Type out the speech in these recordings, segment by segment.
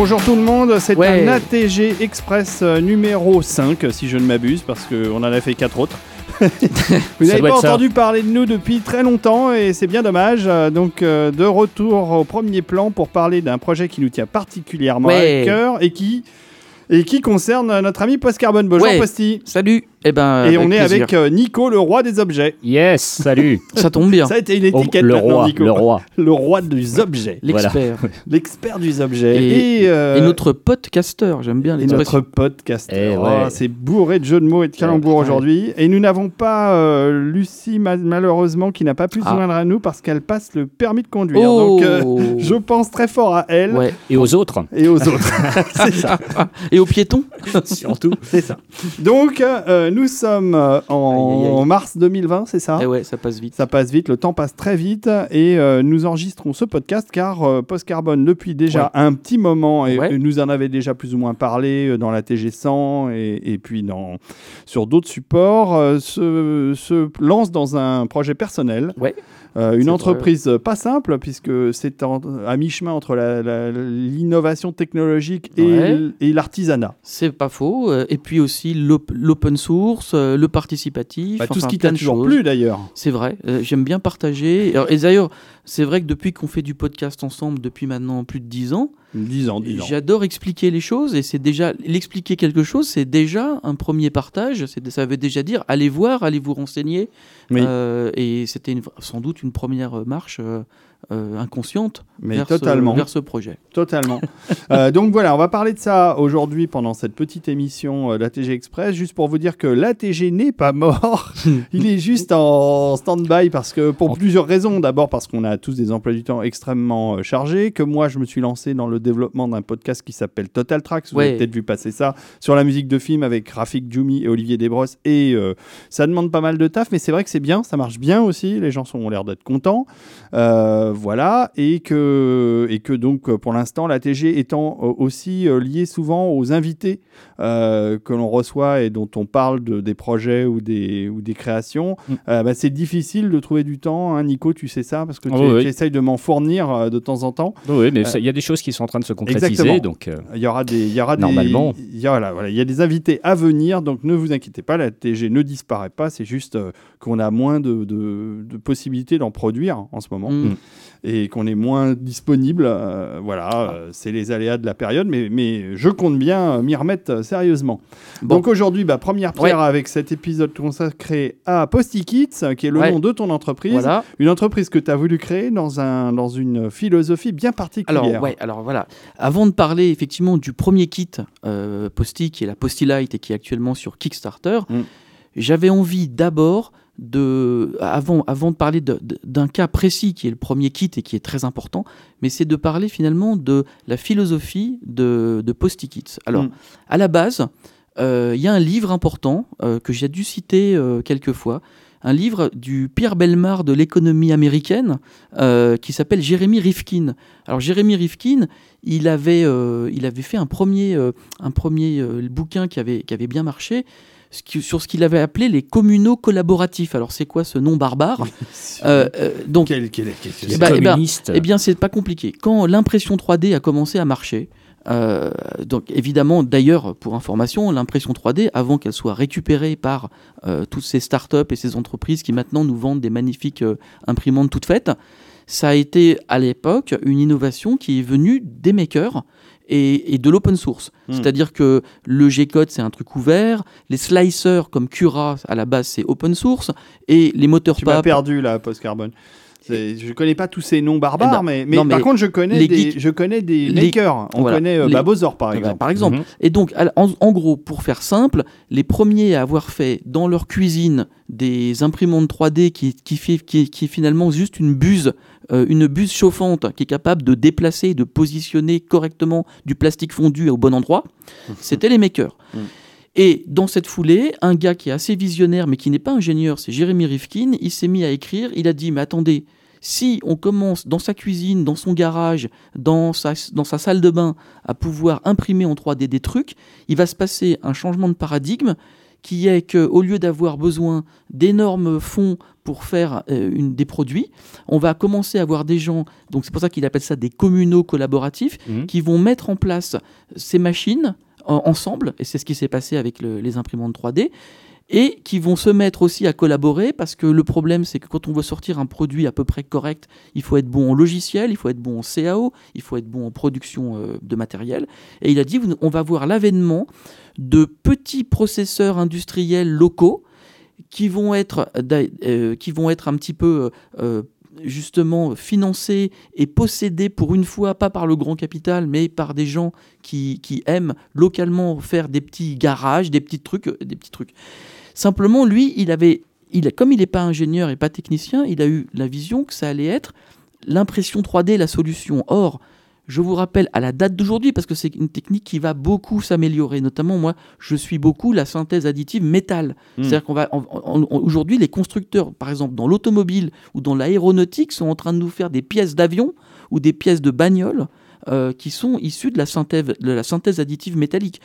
Bonjour tout le monde, c'est Ouais. un ATG Express euh, numéro 5, si je ne m'abuse, parce qu'on en a fait 4 autres. Vous n'avez pas ça. entendu parler de nous depuis très longtemps et c'est bien dommage. Euh, Donc euh, de retour au premier plan pour parler d'un projet qui nous tient particulièrement Ouais. à cœur et qui, et qui concerne notre ami Post Carbone. Bonjour Ouais. Posty. Salut. Eh ben, Et on est plaisir. avec euh, Nico, le roi des objets. Yes, salut. Ça tombe bien. Ça a été une Oh, étiquette le maintenant, roi, Nico. le roi. Le roi des objets. L'expert. L'expert des objets. Et- Et, euh, Et notre podcaster, j'aime bien Et l'expression. notre podcast. Eh Oh, ouais. c'est bourré de jeux de mots et de calembours Ouais. aujourd'hui. Et nous n'avons pas euh, Lucie, ma- malheureusement, qui n'a pas pu se Ah. joindre à nous parce qu'elle passe le permis de conduire. Oh Donc, euh, je pense très fort à elle Ouais. Et aux autres, et aux autres. c'est ça. Et aux piétons surtout. C'est ça. Donc, euh, nous sommes euh, en Aïe, aïe, aïe. mars 2020, c'est ça Eh ouais, ça passe vite. Ça passe vite, le temps passe très vite et euh, nous enregistrons ce podcast car euh, Post Carbone depuis déjà un petit moment et Ouais. nous en avait déjà plus ou moins parlé euh, dans la TG100 et, et puis dans, sur d'autres supports, se, se lance dans un projet personnel. Ouais. Euh, une entreprise euh, pas simple puisque c'est à mi-chemin entre l'innovation technologique et, l'artisanat. C'est pas faux. Euh, Et puis aussi l'op- l'open source, le participatif. Bah, tout enfin, ce qui t'a toujours plu d'ailleurs. C'est vrai. J'aime bien partager. Et d'ailleurs, c'est vrai que depuis qu'on fait du podcast ensemble depuis maintenant plus de 10 ans, 10 ans, 10 ans. J'adore expliquer les choses et c'est déjà l'expliquer quelque chose, c'est déjà un premier partage. Ça veut déjà dire allez voir, allez vous renseigner. Oui. Euh, et c'était sans doute une première marche euh, euh, inconsciente Mais vers, totalement. Ce, vers ce projet. Totalement. Euh, donc voilà, on va parler de ça aujourd'hui pendant cette petite émission euh, d'ATG Express, juste pour vous dire que l'ATG n'est pas mort. Il est juste en stand-by parce que pour En- plusieurs raisons. D'abord parce qu'on a tous des emplois du temps extrêmement euh, chargés, que moi je me suis lancé dans le développement d'un podcast qui s'appelle Total Tracks. Vous avez peut-être vu passer ça sur la musique de film avec Rafik Djoumi et Olivier Desbrosses. Et ça demande pas mal de taf, mais c'est vrai que c'est bien, ça marche bien aussi. Les gens sont, ont l'air d'être contents. Euh, voilà, et que, et que donc euh, pour l'instant, la TG étant euh, aussi euh, liée souvent aux invités euh, que l'on reçoit et dont on parle de, des projets ou des, ou des créations, Mm. euh, bah, c'est difficile de trouver du temps. hein. Nico, tu sais ça, parce que tu, Oh, oui. tu essayes de m'en fournir euh, de temps en temps. Oui, mais il y a des choses qui sont en train de se concrétiser, Exactement. donc euh, Il y aura des, il y aura des- il y voilà, voilà, il y a des invités à venir, donc ne vous inquiétez pas, la TG ne disparaît pas. C'est juste euh, qu'on a moins de, de- de possibilités d'en produire en ce moment Mm. Et qu'on est moins disponible. euh, voilà, euh, c'est les aléas de la période, mais, mais je compte bien m'y remettre euh, sérieusement. Bon. Donc aujourd'hui, bah, première pierre avec cet épisode consacré à Postikits, qui est le Ouais. nom de ton entreprise. Voilà. Une entreprise que tu as voulu créer dans, un, dans une philosophie bien particulière. Alors, ouais, alors voilà. Avant de parler effectivement du premier kit euh, Posty, qui est la Postilight et qui est actuellement sur Kickstarter, Mm. j'avais envie d'abord de, avant, avant de parler d'un cas précis qui est le premier kit et qui est très important, mais c'est de parler finalement de la philosophie de, de Postikits. Alors, Mm. à la base, euh, il y a un livre important euh, que j'ai dû citer euh, quelques fois, un livre du Pierre Belmar de l'économie américaine qui s'appelle Jérémy Rifkin. Alors Jérémy Rifkin, il avait, il avait fait un premier, un premier bouquin qui avait, qui avait bien marché sur ce qu'il avait appelé les communaux collaboratifs. Alors c'est quoi ce nom barbare Euh, euh, Donc Quel- quel- quel- quel- les bah, eh ben, eh bien, c'est pas compliqué. Quand l'impression 3D a commencé à marcher, euh, donc évidemment, d'ailleurs, pour information, l'impression 3D, avant qu'elle soit récupérée par toutes ces startups et ces entreprises qui maintenant nous vendent des magnifiques imprimantes toutes faites, ça a été à l'époque une innovation qui est venue des makers et, et de l'open source. Hmm. C'est-à-dire que le G-code, c'est un truc ouvert, les slicers comme Cura, à la base, c'est open source, et les moteurs Tu PAP, perdu là, Post Carbone. C'est- Je connais pas tous ces noms barbares, Eh ben, mais, mais, non, mais par contre, je connais, les des, geeks- je connais des les- makers. On voilà, connaît euh, Babozor, par ben, exemple. par exemple. Mhm. Et donc, en, en gros, pour faire simple, les premiers à avoir fait dans leur cuisine des imprimantes 3D qui, qui, qui, qui est finalement juste une buse, euh, une buse chauffante qui est capable de déplacer, de positionner correctement du plastique fondu au bon endroit, c'était les makers. Mhm. Et dans cette foulée, un gars qui est assez visionnaire mais qui n'est pas ingénieur, c'est Jérémy Rifkin, il s'est mis à écrire, il a dit mais attendez, si on commence dans sa cuisine, dans son garage, dans sa, dans sa salle de bain à pouvoir imprimer en 3D des trucs, il va se passer un changement de paradigme qui est qu'au lieu d'avoir besoin d'énormes fonds pour faire euh, une, des produits. On va commencer à avoir des gens, donc c'est pour ça qu'il appelle ça des communaux collaboratifs, Mhm. qui vont mettre en place ces machines en- ensemble, et c'est ce qui s'est passé avec le- les imprimantes 3D, et qui vont se mettre aussi à collaborer, parce que le problème c'est que quand on veut sortir un produit à peu près correct, il faut être bon en logiciel, il faut être bon en CAO, il faut être bon en production euh, de matériel, et il a dit, on va voir l'avènement de petits processeurs industriels locaux qui vont être, d'a- euh, qui vont être un petit peu euh, justement financés et possédés pour une fois, pas par le grand capital, mais par des gens qui, qui aiment localement faire des petits garages, des petits trucs, euh, des petits trucs. Simplement, lui, il avait, il comme il n'est pas ingénieur et pas technicien, il a eu la vision que ça allait être l'impression 3D la solution. Or, je vous rappelle à la date d'aujourd'hui, parce que c'est une technique qui va beaucoup s'améliorer. Notamment, moi, je suis beaucoup la synthèse additive métal. Hmm. C'est-à-dire qu'on va aujourd'hui, les constructeurs, par exemple dans l'automobile ou dans l'aéronautique, sont en train de nous faire des pièces d'avion ou des pièces de bagnole euh, qui sont issues de la synthèse, de la synthèse additive métallique.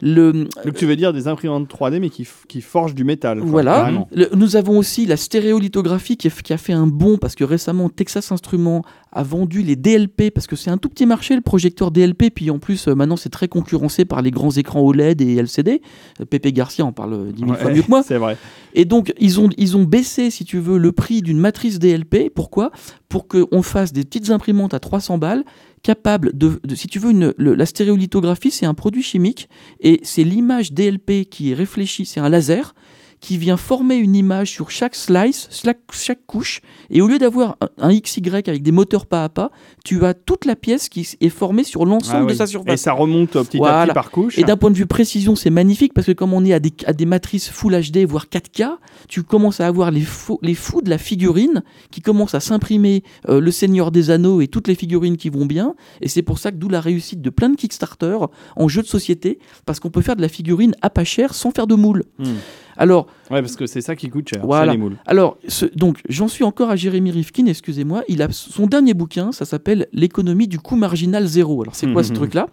Le, Donc tu veux dire des imprimantes 3D mais qui, forgent du métal. quoi, voilà. Le- nous avons aussi la stéréolithographie qui, a fait un bond parce que récemment Texas Instruments a vendu les DLP parce que c'est un tout petit marché le projecteur DLP. Puis en plus, euh, maintenant c'est très concurrencé par les grands écrans OLED et LCD. Euh, Pépé Garcia en parle euh, dix mille fois Ouais, mieux que moi. C'est vrai. Et donc, ils ont, ils ont baissé, si tu veux, le prix d'une matrice DLP. Pourquoi? Pour qu'on fasse des petites imprimantes à 300 balles, capables de, si tu veux, la stéréolithographie, c'est un produit chimique, et c'est l'image DLP qui est réfléchie, c'est un laser, qui vient former une image sur chaque slice, chaque, couche, et au lieu d'avoir un, XY avec des moteurs pas à pas, tu as toute la pièce qui est formée sur l'ensemble Ah de sa Et surface. ça remonte petit à petit par couche. Et d'un point de vue précision, c'est magnifique parce que comme on est à des, à des matrices Full HD, voire 4K, tu commences à avoir les fous, les fous de la figurine qui commencent à s'imprimer euh, le Seigneur des Anneaux et toutes les figurines qui vont bien. Et c'est pour ça que d'où la réussite de plein de Kickstarter en jeu de société parce qu'on peut faire de la figurine à pas cher sans faire de moule. Hmm. Alors, Ouais, parce que c'est ça qui coûte cher. Voilà. c'est les moules. alors, ce- donc, j'en suis encore à Jérémy Rifkin, excusez-moi. Il a son dernier bouquin, ça s'appelle L'économie du coût marginal zéro. Alors, c'est quoi ce Mhm. truc-là?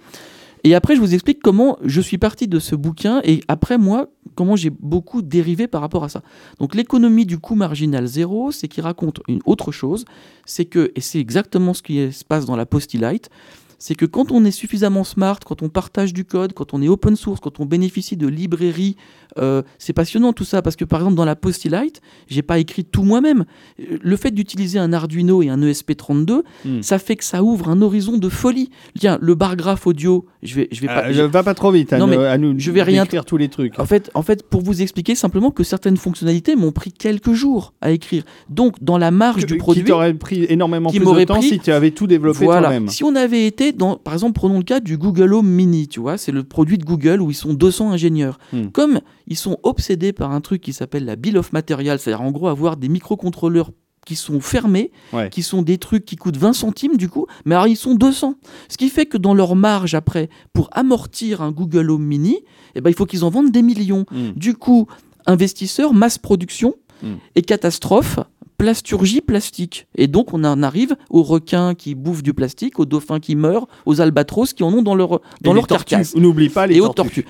Et après, je vous explique comment je suis parti de ce bouquin et après, moi, comment j'ai beaucoup dérivé par rapport à ça. Donc, l'économie du coût marginal zéro, c'est qu'il raconte une autre chose. C'est que, et c'est exactement ce qui se passe dans la Postilight, c'est que quand on est suffisamment smart, quand on partage du code, quand on est open source, quand on bénéficie de librairies, euh, c'est passionnant tout ça parce que par exemple dans la Postilight, j'ai pas écrit tout moi-même. Euh, Le fait d'utiliser un Arduino et un E ESP32, Hmm. ça fait que ça ouvre un horizon de folie. Tiens, le bar graph audio, je vais, je vais pas. Euh, je- va pas trop vite à, Non, nous- mais à nous je vais rien décrire tous les trucs. En fait, en fait, pour vous expliquer simplement que certaines fonctionnalités m'ont pris quelques jours à écrire. Donc, dans la marge Que- du qui produit, t'aurait pris énormément qui plus de temps pris- si tu avais tout développé voilà. toi-même. Si on avait été dans, par exemple, prenons le cas du Google Home Mini, tu vois, c'est le produit de Google où ils sont 200 ingénieurs. Hmm. Comme ils sont obsédés par un truc qui s'appelle la Bill of Material, c'est-à-dire en gros avoir des microcontrôleurs qui sont fermés, Ouais. qui sont des trucs qui coûtent 20 centimes du coup, mais alors ils sont 200. Ce qui fait que dans leur marge après, pour amortir un Google Home Mini, eh ben, il faut qu'ils en vendent des millions. Hmm. Du coup, investisseurs, masse production Mm. et catastrophe, plasturgie plastique. Et donc on en arrive aux requins qui bouffent du plastique, aux dauphins qui meurent, aux albatros qui en ont dans leur, dans leur tortues. carcasse. N'oublie pas les Et aux tortues.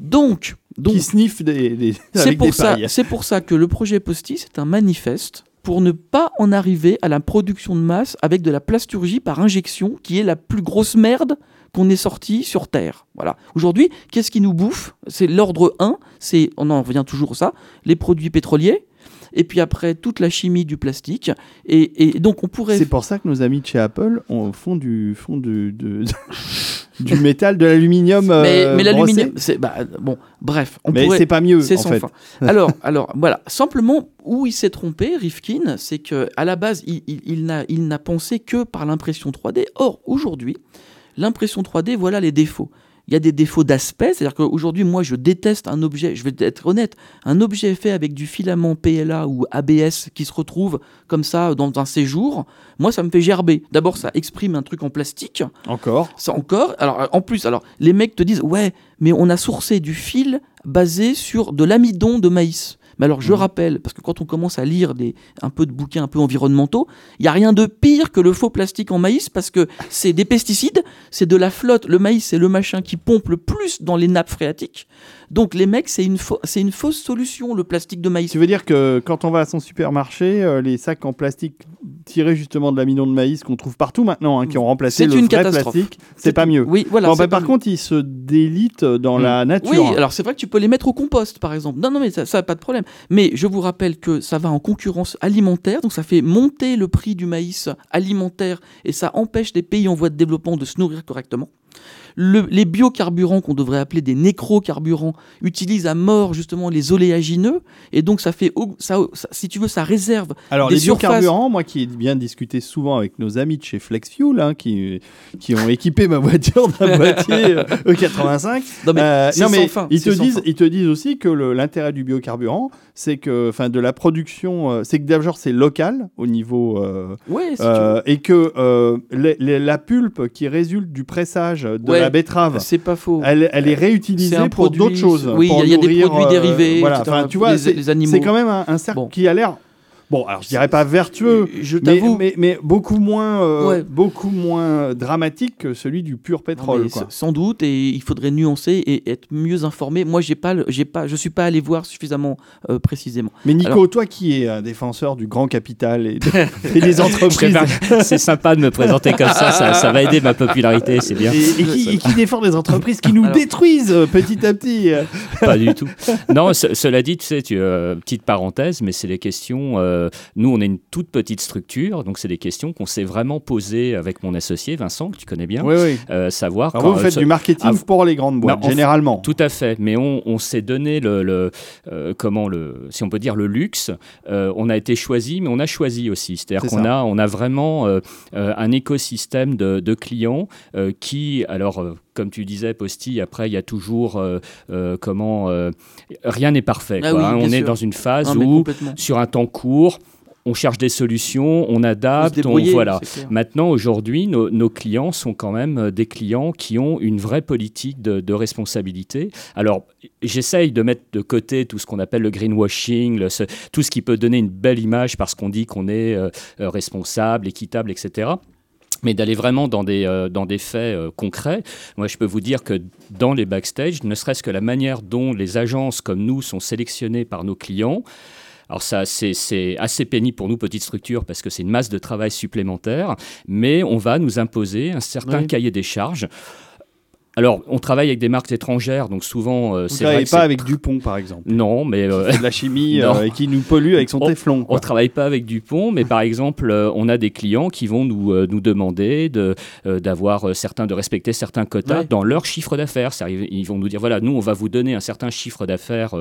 Donc, donc Qui sniffent des, des, c'est pour, des ça, pailles. c'est pour ça que le projet Posti, c'est un manifeste pour ne pas en arriver à la production de masse avec de la plasturgie par injection, qui est la plus grosse merde qu'on ait sortie sur Terre. Voilà. Aujourd'hui, qu'est-ce qui nous bouffe? C'est l'ordre 1, c'est, on en revient toujours à ça, les produits pétroliers, et puis après, toute la chimie du plastique. Et, et donc, on pourrait... C'est pour ça que nos amis de chez Apple ont- font du, font du, de- du métal, de l'aluminium. Mais, euh, mais l'aluminium, c'est bah, bon, bref, on Mais pourrait. c'est pas mieux, C'est sans fait. fin. Alors, alors, voilà. Simplement, où il s'est trompé, Rifkin, c'est que à la base, il, il- il n'a pensé que par l'impression 3D. Or, aujourd'hui, l'impression 3D, voilà les défauts. Il y a des défauts d'aspect, c'est-à-dire qu'aujourd'hui, moi, je déteste un objet, je vais être honnête, un objet fait avec du filament PLA ou ABS qui se retrouve comme ça dans un séjour, moi, ça me fait gerber. D'abord, ça exprime un truc en plastique, Encore. ça encore. Alors, euh, en plus, alors, les mecs te disent, ouais, mais on a sourcé du fil basé sur de l'amidon de maïs. Mais alors, je Mhm. rappelle, parce que quand on commence à lire des, un peu de bouquins un peu environnementaux, il n'y a rien de pire que le faux plastique en maïs, parce que c'est des pesticides, c'est de la flotte. Le maïs, c'est le machin qui pompe le plus dans les nappes phréatiques. Donc, les mecs, c'est une, fau- c'est une fausse solution, le plastique de maïs. Tu veux dire que quand on va à son supermarché, euh, les sacs en plastique tirés justement de l'amidon de maïs qu'on trouve partout maintenant, hein, qui ont remplacé le une vrai catastrophe. plastique, c'est pas mieux. Oui, voilà. Bon, bah, par mieux. contre, ils se délitent dans Mm. la nature. Oui, alors c'est vrai que tu peux les mettre au compost, par exemple. Non, non, mais ça, ça pas de problème. Mais je vous rappelle que ça va en concurrence alimentaire, donc ça fait monter le prix du maïs alimentaire et ça empêche les pays en voie de développement de se nourrir correctement. Le- les biocarburants qu'on devrait appeler des nécrocarburants utilisent à mort justement les oléagineux et donc ça fait ça, ça- si tu veux ça réserve Alors, des les surfaces- biocarburants, moi qui ai bien discuté souvent avec nos amis de chez FlexFuel, hein, qui, qui ont équipé ma voiture d'un boîtier euh, E85, non mais Euh, non, mais fin, ils, te disent, fin. ils te disent aussi que l'intérêt du biocarburant, c'est que, enfin, de la production, euh, c'est que d'abord c'est local au niveau. euh, Ouais, si euh, et que les- les- la pulpe qui résulte du pressage de Ouais, la betterave, c'est pas faux. elle, elle est C'est réutilisée pour d'autres choses. oui, il y a des produits euh, dérivés, Voilà, enfin, tu vois, les- c'est les animaux. c'est quand même un, un cercle Bon. qui a l'air. Bon, alors je dirais pas vertueux, Je mais, t'avoue, mais, mais beaucoup moins, euh, Ouais. beaucoup moins dramatique que celui du pur pétrole. quoi. Sans doute, et il faudrait nuancer et être mieux informé. Moi, j'ai pas, j'ai pas, je suis pas allé voir suffisamment euh, précisément. Mais Nico, Alors- toi qui es un défenseur du grand capital et, de- et des entreprises préfère- C'est sympa de me présenter comme ça, ça, ça va aider ma popularité, c'est bien. et, et qui, et qui défend des entreprises qui nous Alors- détruisent euh, petit à petit. Pas du tout. Non, ce- cela dit, tu sais, tu, euh, petite parenthèse, mais c'est des questions. Euh, nous, on est une toute petite structure, donc c'est des questions qu'on s'est vraiment posées avec mon associé Vincent, que tu connais bien. Oui, oui. euh, savoir. Alors quand- vous, vous faites du marketing Ah, pour les grandes boîtes, généralement. Tout à fait, mais on, on s'est donné le, le, euh, comment le, si on peut dire le luxe. on a été choisi, mais on a choisi aussi. C'est-à-dire C'est qu'on a, on a vraiment un écosystème de, de clients qui, alors, comme tu disais, Posti, après il y a toujours euh, euh, comment euh, rien n'est parfait. Ah quoi, oui, hein. on est dans une phase Non, mais où sur un temps court, on cherche des solutions, on adapte, on, voilà. Maintenant, aujourd'hui, nos, nos clients sont quand même des clients qui ont une vraie politique de, de responsabilité. Alors, j'essaye de mettre de côté tout ce qu'on appelle le greenwashing, le- ce- tout ce qui peut donner une belle image parce qu'on dit qu'on est euh, responsable, équitable, etc mais d'aller vraiment dans des, euh, dans des faits euh, concrets. Moi, je peux vous dire que dans les backstage, ne serait-ce que la manière dont les agences comme nous sont sélectionnées par nos clients, alors ça, c'est c'est assez pénible pour nous, petites structures, parce que c'est une masse de travail supplémentaire, mais on va nous imposer un certain Oui. cahier des charges. Alors, on travaille avec des marques étrangères, donc souvent, euh, Vous que pas avec Dupont, par exemple. Non, mais... euh, C'est de la chimie euh, et qui nous pollue avec son On- téflon. on quoi. travaille pas avec Dupont, mais par exemple, euh, on a des clients qui vont nous, euh, nous demander de, d'avoir certains, de respecter certains quotas Ouais. dans leur chiffre d'affaires. C'est-à-dire, Ils vont nous dire voilà, nous, on va vous donner un certain chiffre d'affaires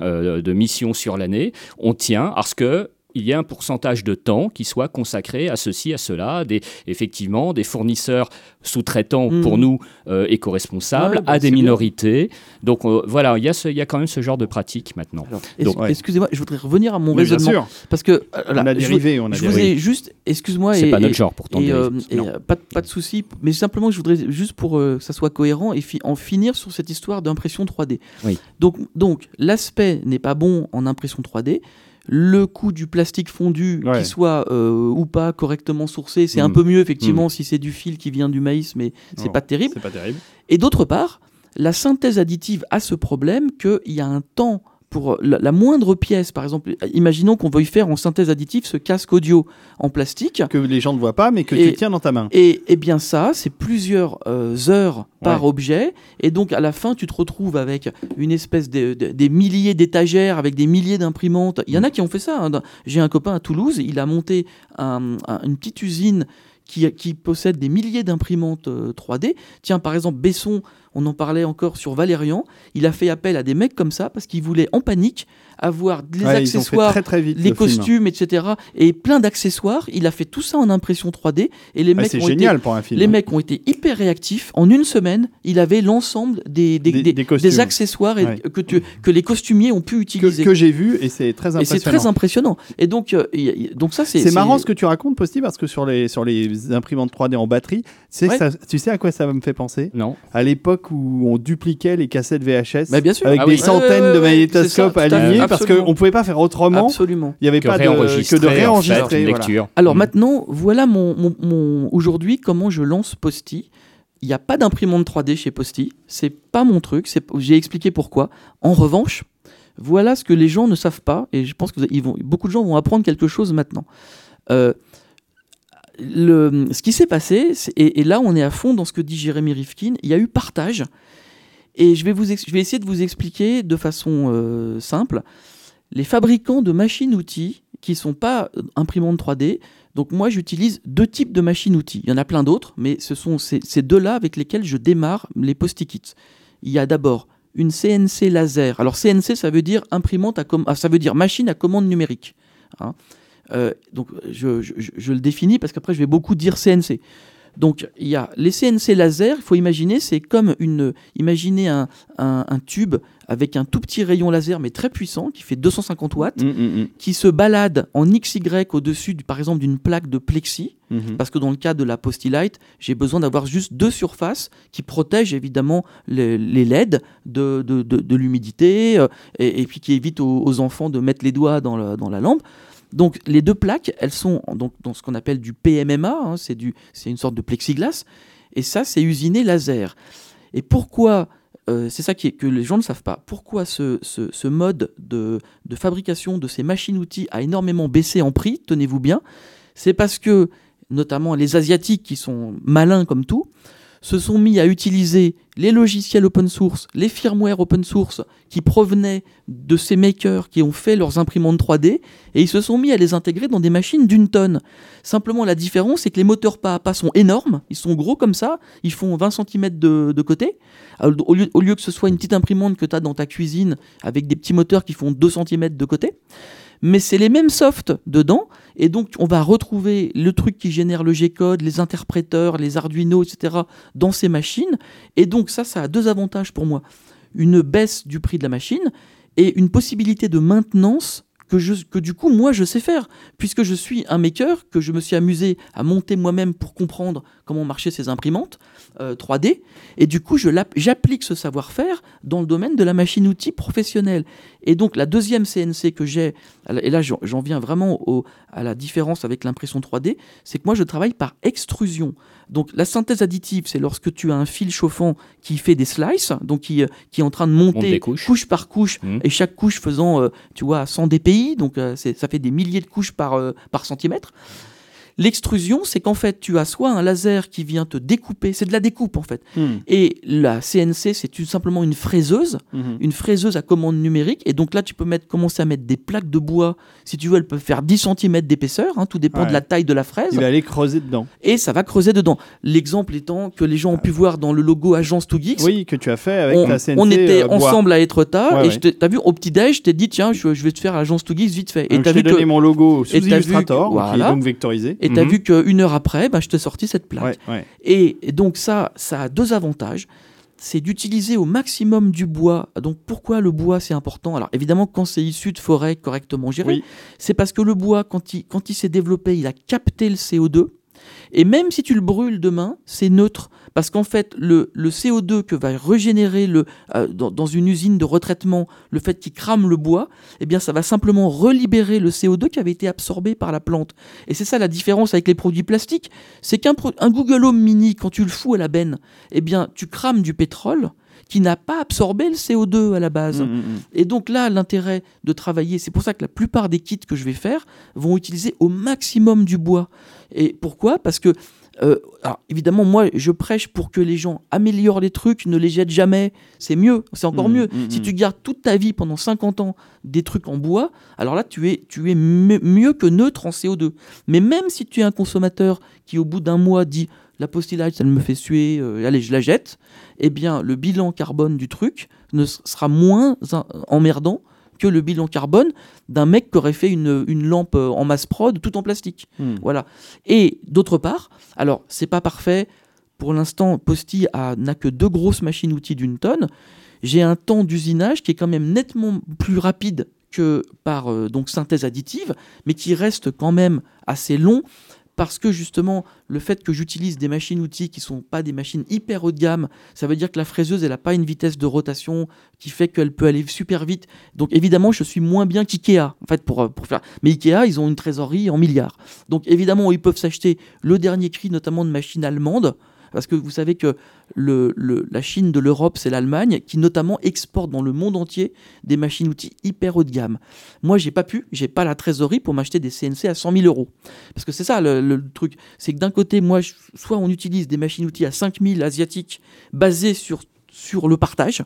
de mission sur l'année. On tient parce que il y a un pourcentage de temps qui soit consacré à ceci, à cela, des, effectivement, des fournisseurs sous-traitants Mhm. pour nous euh, éco-responsables, Ouais, bah, à des bien. minorités. Donc euh, voilà, il y, a ce- il y a quand même ce genre de pratique maintenant. Ouais. Excusez-moi, je voudrais revenir à mon Mais bien raisonnement. sûr, Parce que. euh, on là, a je dérivé, on a vous- Je vous dérivé. ai juste, excuse-moi, C'est pas notre genre pourtant. et, euh, et, euh, pas, de- pas de souci, mais simplement je voudrais juste pour euh, que ça soit cohérent et fi- en finir sur cette histoire d'impression 3D. Oui. Donc, donc l'aspect n'est pas bon en impression 3D. Le coût du plastique fondu, Ouais. qu'il soit euh, ou pas correctement sourcé, c'est un Mm. peu mieux effectivement si c'est du fil qui vient du maïs, mais c'est Non, pas terrible. C'est pas terrible. Et d'autre part, la synthèse additive a ce problème qu'il y a un temps pour la, la moindre pièce, par exemple, imaginons qu'on veuille faire en synthèse additive ce casque audio en plastique. Que les gens ne voient pas, mais que Et- tu tiens dans ta main. Et, et bien ça, c'est plusieurs euh, heures par objet. Et donc à la fin, tu te retrouves avec une espèce de, de- des milliers d'étagères, avec des milliers d'imprimantes. Il y en a qui ont fait ça. hein. J'ai un copain à Toulouse, il a monté un- un- une petite usine qui, qui possède des milliers d'imprimantes euh, 3D. Tiens, par exemple, Besson, on en parlait encore sur Valérian, il a fait appel à des mecs comme ça parce qu'il voulait en panique avoir les Ouais, accessoires très très vite. les le film. costumes, etc. Et plein d'accessoires. Il a fait tout ça en impression 3D. Et les Ouais, mecs, c'est ont été, génial pour un film. les mecs ont été hyper réactifs. En une semaine, il avait l'ensemble des, des, Des- des- des costumes. des accessoires et- Ouais. que, tu- que les costumiers ont pu que, utiliser. que j'ai vu et c'est très et impressionnant. c'est très impressionnant. Et donc, euh, y a- y a- donc ça, c'est. C'est marrant ce que tu racontes, Posty, parce que sur les, sur les imprimantes 3D en batterie, tu sais, Ouais. ça- tu sais à quoi ça me fait penser? Non. À l'époque où on dupliquait les cassettes VHS bien sûr. avec Ah des oui. centaines de magnétoscopes c'est alignés parce qu'on ne pouvait pas faire autrement. Absolument. Il n'y avait Que pas de, que réenregistrer, de en fait, réenregistrer. voilà. lecture. Alors Mm. maintenant, voilà mon, mon- mon- aujourd'hui comment je lance Posty. Il n'y a pas d'imprimante 3D chez Posty. C'est pas mon truc. J'ai expliqué pourquoi. En revanche, voilà ce que les gens ne savent pas, et je pense que vous- ils vont, beaucoup de gens vont apprendre quelque chose maintenant. Euh, le, ce qui s'est passé, et, et là on est à fond dans ce que dit Jérémy Rifkin, il y a eu partage, et je vais, essayer de vous expliquer de façon euh, simple. Les fabricants de machines-outils qui sont pas euh, imprimantes 3D, donc moi j'utilise deux types de machines-outils. Il y en a plein d'autres, mais ce sont ces, deux-là avec lesquels je démarre les post-it. Il y a d'abord une CNC laser. Alors CNC, ça veut dire imprimante à ah, ça veut dire machine à commande numérique. hein. Euh, donc je le définis parce qu'après je vais beaucoup dire CNC. Donc il y a les CNC laser. Il faut imaginer, c'est comme une, imaginez un, un- un tube avec un tout petit rayon laser mais très puissant qui fait 250 watts, Mm, mm, qui se balade en XY au-dessus, par exemple, d'une plaque de plexi. mm, mhm. Parce que dans le cas de la Postilight, j'ai besoin d'avoir juste deux surfaces qui protègent évidemment les, les LED de, de, de- de l'humidité euh, et, et puis qui évitent aux, aux enfants de mettre les doigts dans, dans la lampe. Donc les deux plaques, elles sont dans ce qu'on appelle du PMMA, hein, c'est une sorte de plexiglas, et ça c'est usiné laser. Et pourquoi euh, c'est ça qui est, que les gens ne savent pas. Pourquoi ce, mode de, de fabrication de ces machines-outils a énormément baissé en prix, tenez-vous bien C'est parce que, notamment les Asiatiques qui sont malins comme tout, se sont mis à utiliser les logiciels open source, les firmware open source qui provenaient de ces makers qui ont fait leurs imprimantes 3D et ils se sont mis à les intégrer dans des machines d'une tonne. Simplement, la différence, c'est que les moteurs pas à pas sont énormes, ils sont gros comme ça, ils font 20 cm de, côté. Au lieu, au lieu que ce soit une petite imprimante que tu as dans ta cuisine avec des petits moteurs qui font 2 cm de côté, mais c'est les mêmes softs dedans, et donc on va retrouver le truc qui génère le G-code, les interpréteurs, les Arduino, etc. dans ces machines, et donc ça, ça a deux avantages pour moi. Une baisse du prix de la machine, et une possibilité de maintenance que, je, que du coup moi je sais faire, puisque je suis un maker, que je me suis amusé à monter moi-même pour comprendre comment marchaient ces imprimantes euh, 3D, et du coup j'applique ce savoir-faire dans le domaine de la machine-outil professionnelle. Et donc la deuxième CNC que j'ai, et là j'en viens vraiment au- à la différence avec l'impression 3D, c'est que moi je travaille par extrusion. Donc la synthèse additive, c'est lorsque tu as un fil chauffant qui fait des slices, donc qui, euh, qui est en train de Monte monter couche par couche, Mhm. et chaque couche faisant, euh, tu vois, 100 dpi, donc euh, ça fait des milliers de couches par, euh, par centimètre. L'extrusion, c'est qu'en fait, tu as soit un laser qui vient te découper, c'est de la découpe en fait, Mm, et la CNC, c'est tout simplement une fraiseuse, mhm. une fraiseuse à commande numérique, et donc là, tu peux mettre, commencer à mettre des plaques de bois, si tu veux, elles peuvent faire 10 cm d'épaisseur, hein, tout dépend Ouais. de la taille de la fraise Il va aller creuser dedans. et ça va creuser dedans. L'exemple étant que les gens ont pu voir dans le logo Agence 2Geeks. Oui, que tu as fait avec on, ta CNC. on était euh, bois. ensemble à être tard Ouais, et ouais. t'as vu au petit déj, je t'ai dit tiens je, je vais te faire Agence 2Geeks vite fait. Et Donc, t'as je vu donné que mon logo sous et t'as vu que- Illustrator, qui est voilà. donc vectorisé. Et t'as Mhm. vu qu'une heure après, bah, je t'ai sorti cette plaque. Ouais, ouais. Et, et donc ça, ça a deux avantages. C'est d'utiliser au maximum du bois. Donc pourquoi le bois c'est important? Alors évidemment quand c'est issu de forêts correctement gérées, Oui. c'est parce que le bois quand il, quand il s'est développé, il a capté le CO2. Et même si tu le brûles demain, c'est neutre. Parce qu'en fait, le, le CO2 que va régénérer le, euh, dans, une usine de retraitement, le fait qu'il crame le bois, eh bien, ça va simplement relibérer le CO2 qui avait été absorbé par la plante. Et c'est ça la différence avec les produits plastiques. C'est qu'un Google Home Mini, quand tu le fous à la benne, eh bien, tu crames du pétrole qui n'a pas absorbé le CO2 à la base. Mm, mm, mm. Et donc là, l'intérêt de travailler, c'est pour ça que la plupart des kits que je vais faire vont utiliser au maximum du bois. Et pourquoi? Parce que, euh, alors, évidemment, moi, je prêche pour que les gens améliorent les trucs, ne les jettent jamais. C'est mieux, c'est encore mieux. Si tu gardes toute ta vie pendant 50 ans des trucs en bois, alors là, tu es, tu es mi- mieux que neutre en CO2. Mais même si tu es un consommateur qui, au bout d'un mois, dit la postillage, ça me fait suer, euh, allez, je la jette, eh bien, le bilan carbone du truc ne sera moins emmerdant que le bilan carbone d'un mec qui aurait fait une, une lampe euh, en masse prod tout en plastique. Mm. Voilà. Et d'autre part, alors c'est pas parfait. Pour l'instant, Posti n'a que deux grosses machines-outils d'une tonne. J'ai un temps d'usinage qui est quand même nettement plus rapide que par euh, donc synthèse additive, mais qui reste quand même assez long parce que justement, le fait que j'utilise des machines-outils qui sont pas des machines hyper haut de gamme, ça veut dire que la fraiseuse, elle n'a pas une vitesse de rotation qui fait qu'elle peut aller super vite. Donc évidemment, je suis moins bien qu'IKEA, en fait, pour, pour faire. Mais IKEA, ils ont une trésorerie en milliards. Donc évidemment, ils peuvent s'acheter le dernier cri, notamment de machines allemandes. Parce que vous savez que la Chine de l'Europe, c'est l'Allemagne, qui notamment exporte dans le monde entier des machines-outils hyper haut de gamme. Moi, j'ai pas pu, j'ai pas la trésorerie pour m'acheter des CNC à 100 000 euros. Parce que c'est ça le, truc. C'est que d'un côté, moi, soit on utilise des machines-outils à 5 000 asiatiques basées sur le partage,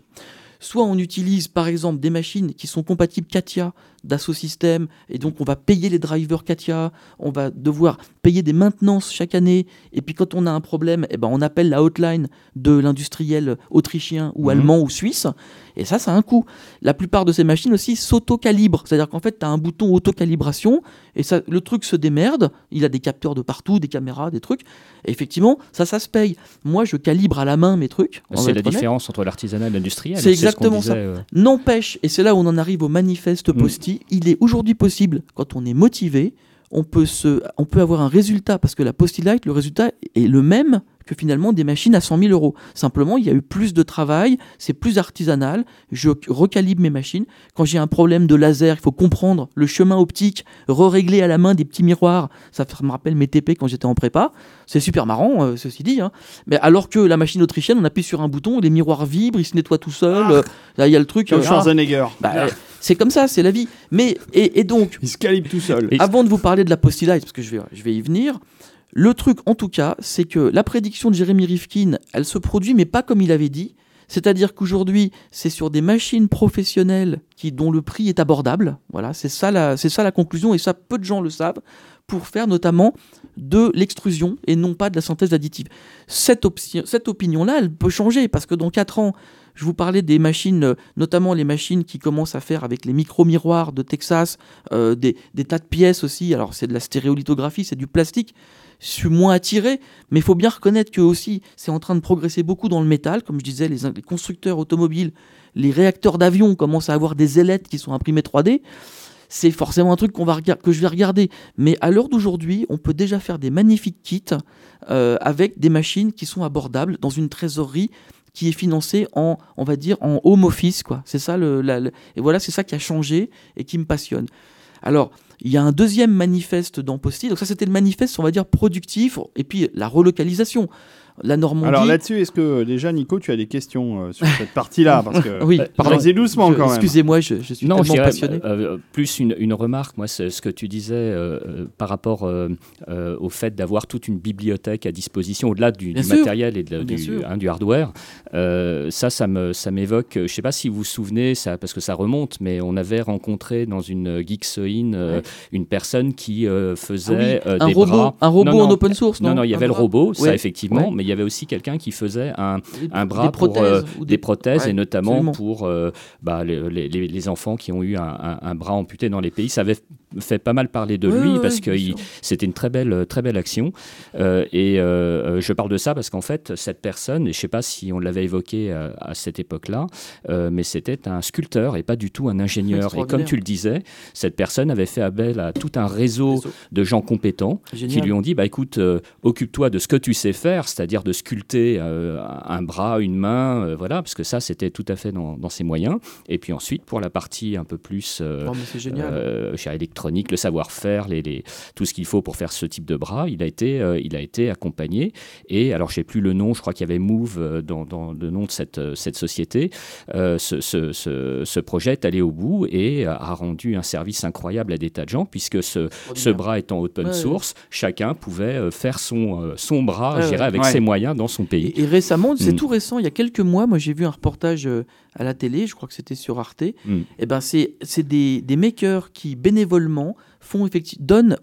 soit on utilise par exemple des machines qui sont compatibles Katia Dassault Systèmes, et donc on va payer les drivers Katia, on va devoir payer des maintenances chaque année, et puis quand on a un problème, eh ben on appelle la hotline de l'industriel autrichien ou mhm. allemand ou suisse, et ça, ça a un coût. La plupart de ces machines aussi s'auto-calibrent, c'est-à-dire qu'en fait, tu as un bouton auto-calibration, et ça, le truc se démerde, il a des capteurs de partout, des caméras, des trucs, et effectivement, ça, ça se paye. Moi, je calibre à la main mes trucs. C'est la différence entre l'artisanat et l'industriel. C'est exactement ça. Euh. N'empêche, et c'est là où on en arrive au manifeste mm. post il est aujourd'hui possible, quand on est motivé, on peut, se, on peut avoir un résultat, parce que la Postilight, le résultat est le même que finalement des machines à 100 000 euros. Simplement, il y a eu plus de travail, c'est plus artisanal, je recalibre mes machines. Quand j'ai un problème de laser, il faut comprendre le chemin optique, re-régler à la main des petits miroirs. Ça me rappelle mes TP quand j'étais en prépa. C'est super marrant, euh, ceci dit. Hein. Mais alors que la machine autrichienne, on appuie sur un bouton, les miroirs vibrent, ils se nettoient tout seuls. Ah. là, il y a le truc. Comme euh, Schwarzenegger. Bah, ah. C'est comme ça, c'est la vie. Mais, et, donc. Il se calibre tout seul. Avant de vous parler de la Postilight, parce que je vais, je vais y venir, le truc, en tout cas, c'est que la prédiction de Jérémy Rifkin, elle se produit, mais pas comme il avait dit. C'est-à-dire qu'aujourd'hui, c'est sur des machines professionnelles qui, dont le prix est abordable. Voilà, c'est ça, la, c'est ça la conclusion, et ça, peu de gens le savent, pour faire notamment de l'extrusion et non pas de la synthèse additive. Cette, cette opinion-là, elle peut changer, parce que dans 4 ans, je vous parlais des machines, notamment les machines qui commencent à faire avec les micro-miroirs de Texas, euh, des, tas de pièces aussi. Alors, c'est de la stéréolithographie, c'est du plastique je suis moins attiré, mais il faut bien reconnaître que aussi c'est en train de progresser beaucoup dans le métal, comme je disais, les, constructeurs automobiles, les réacteurs d'avion commencent à avoir des ailettes qui sont imprimées 3D. C'est forcément un truc que je vais regarder. Mais à l'heure d'aujourd'hui, on peut déjà faire des magnifiques kits euh, avec des machines qui sont abordables dans une trésorerie qui est financée en, on va dire, en home office, quoi. C'est ça le, et voilà, c'est ça qui a changé et qui me passionne. Alors, il y a un deuxième manifeste dans Posti. Donc ça, c'était le manifeste, on va dire, productif. Et puis la relocalisation la Normandie. Alors là-dessus, est-ce que déjà, Nico, tu as des questions euh, sur cette partie-là Parce que oui, allez doucement quand même. Excusez-moi, je, suis non, tellement passionné. Euh, euh, plus une, une, remarque, moi, c'est ce que tu disais par rapport au fait d'avoir toute une bibliothèque à disposition au-delà du, matériel et de, du, hein, du, hardware. ça, ça me, ça m'évoque. Je ne sais pas si vous vous souvenez, ça, parce que ça remonte, mais on avait rencontré dans une Geeksoin une personne qui faisait ah des un robot, bras. Un robot en open source, non Non, non, il y avait le robot, ça effectivement, mais il y avait aussi quelqu'un qui faisait un, un bras des pour euh, des... prothèses et notamment pour euh, bah, les, les, les, enfants qui ont eu un, un, bras amputé dans les pays. Ça avait fait pas mal parler de lui parce que c'était une très belle, très belle action. Euh, et je parle de ça parce qu'en fait, cette personne, et je ne sais pas si on l'avait évoqué à, cette époque-là, mais c'était un sculpteur et pas du tout un ingénieur. Et comme tu le disais, cette personne avait fait appel à tout un réseau, de gens compétents qui lui ont dit bah, écoute, occupe-toi de ce que tu sais faire, c'est-à-dire de sculpter euh, un bras, une main, euh, voilà, parce que ça, c'était tout à fait dans, ses moyens. Et puis ensuite, pour la partie un peu plus euh, oh, chez électronique, le savoir-faire, les, les, tout ce qu'il faut pour faire ce type de bras, il a été, il a été accompagné. Et alors, je sais plus le nom, je crois qu'il y avait Move dans, dans, le nom de cette, cette société. ce, ce, ce, projet est allé au bout et a rendu un service incroyable à des tas de gens, puisque ce, ce bras étant open source, chacun pouvait faire son, son bras, je dirais, avec ses moyens dans son pays. Et, récemment, c'est mm. tout récent, il y a quelques mois, moi j'ai vu un reportage euh, à la télé, je crois que c'était sur Arte. Mm. Et eh ben c'est des, des makers qui bénévolement seulement font effectivement donnent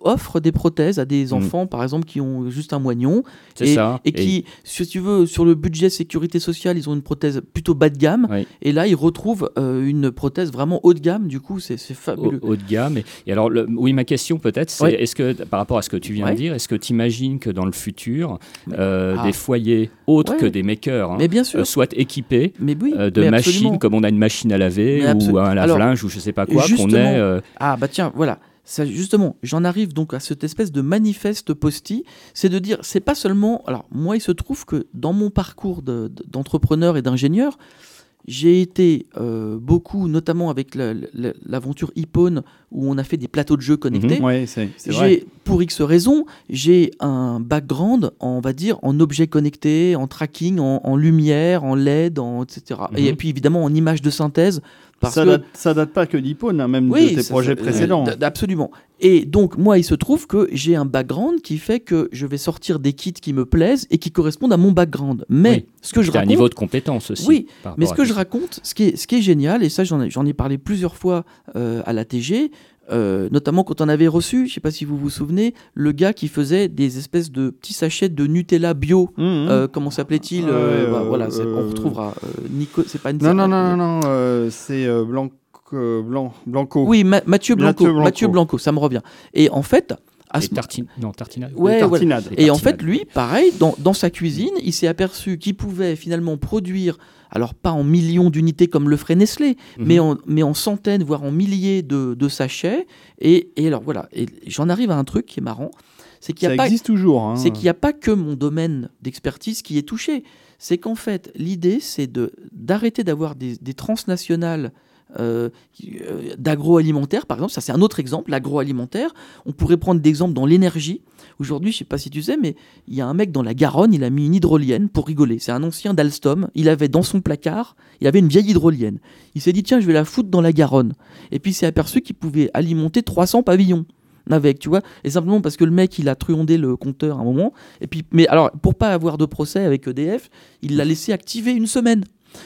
offrent des prothèses à des mm. enfants par exemple qui ont juste un moignon. Et, ça. et qui si tu veux sur le budget sécurité sociale ils ont une prothèse plutôt bas de gamme. Et là ils retrouvent euh, une prothèse vraiment haut de gamme. Du coup c'est fabuleux. haut, de gamme. Et, alors oui ma question peut-être c'est est-ce que par rapport à ce que tu viens de dire est-ce que tu imagines que dans le futur euh, ah. des foyers autres que des makers hein, mais bien sûr. Euh, soient équipés de machines comme on a une machine à laver ou un lave-linge ou je sais pas quoi qu'on ait ah bah tiens voilà ça, justement, j'en arrive donc à cette espèce de manifeste posti, c'est de dire, c'est pas seulement. Alors, moi, il se trouve que dans mon parcours de- de- d'entrepreneur et d'ingénieur, j'ai été euh, beaucoup, notamment avec la- la- l'aventure Hippone, où on a fait des plateaux de jeux connectés. Ouais, c'est c'est vrai. Pour X raisons, j'ai un background, en- on va dire, en objets connectés, en tracking, en, en lumière, en LED, en, etc. Et Mhm. puis évidemment en images de synthèse. Parce Ça, que, date, ça date pas que d'Hippone, hein, même oui, de tes ça- projets ça- précédents. absolument. Et donc, moi, il se trouve que j'ai un background qui fait que je vais sortir des kits qui me plaisent et qui correspondent à mon background. Mais Oui. ce que je C'est un raconte, niveau de compétence aussi. Oui, mais ce que je raconte, ce qui est, ce qui est génial, et ça j'en ai, j'en ai parlé plusieurs fois euh, à la TG, euh, notamment quand on avait reçu, je sais pas si vous vous souvenez, le gars qui faisait des espèces de petits sachets de Nutella bio. Mmh, mmh. Euh, comment s'appelait-il euh, bah, euh, Voilà, c'est- euh, on retrouvera. euh, Nico, c'est pas une non, non, non, non, non, euh, c'est euh, Blanc, euh, Blanc, Blanco. Oui, Ma- Mathieu Blanco, Mathieu Blanco. Mathieu Blanco, ça me revient. Et en fait, à Et ce tartine... Non, tartinade. Ouais, voilà. Et en fait, lui, pareil, dans, dans sa cuisine, il s'est aperçu qu'il pouvait finalement produire, alors pas en millions d'unités comme le ferait Nestlé, Mhm. mais, en, mais en centaines, voire en milliers de, de sachets. Et, et alors voilà, et j'en arrive à un truc qui est marrant, c'est qu'il n'y a, pas- existe toujours. hein. c'est qu'il y a pas que mon domaine d'expertise qui est touché. C'est qu'en fait, l'idée, c'est de d'arrêter d'avoir des, des transnationales euh, euh, d'agroalimentaire, par exemple. Ça, c'est un autre exemple, l'agroalimentaire. On pourrait prendre d'exemple dans l'énergie. Aujourd'hui, je sais pas si tu sais, mais il y a un mec dans la Garonne, il a mis une hydrolienne pour rigoler. C'est un ancien d'Alstom. Il avait dans son placard, il avait une vieille hydrolienne. Il s'est dit, tiens, je vais la foutre dans la Garonne. Et puis, il s'est aperçu qu'il pouvait alimenter 300 pavillons avec, tu vois, et simplement parce que le mec il a truandé le compteur à un moment, et puis, mais alors pour pas avoir de procès avec EDF, il l'a laissé activer une semaine.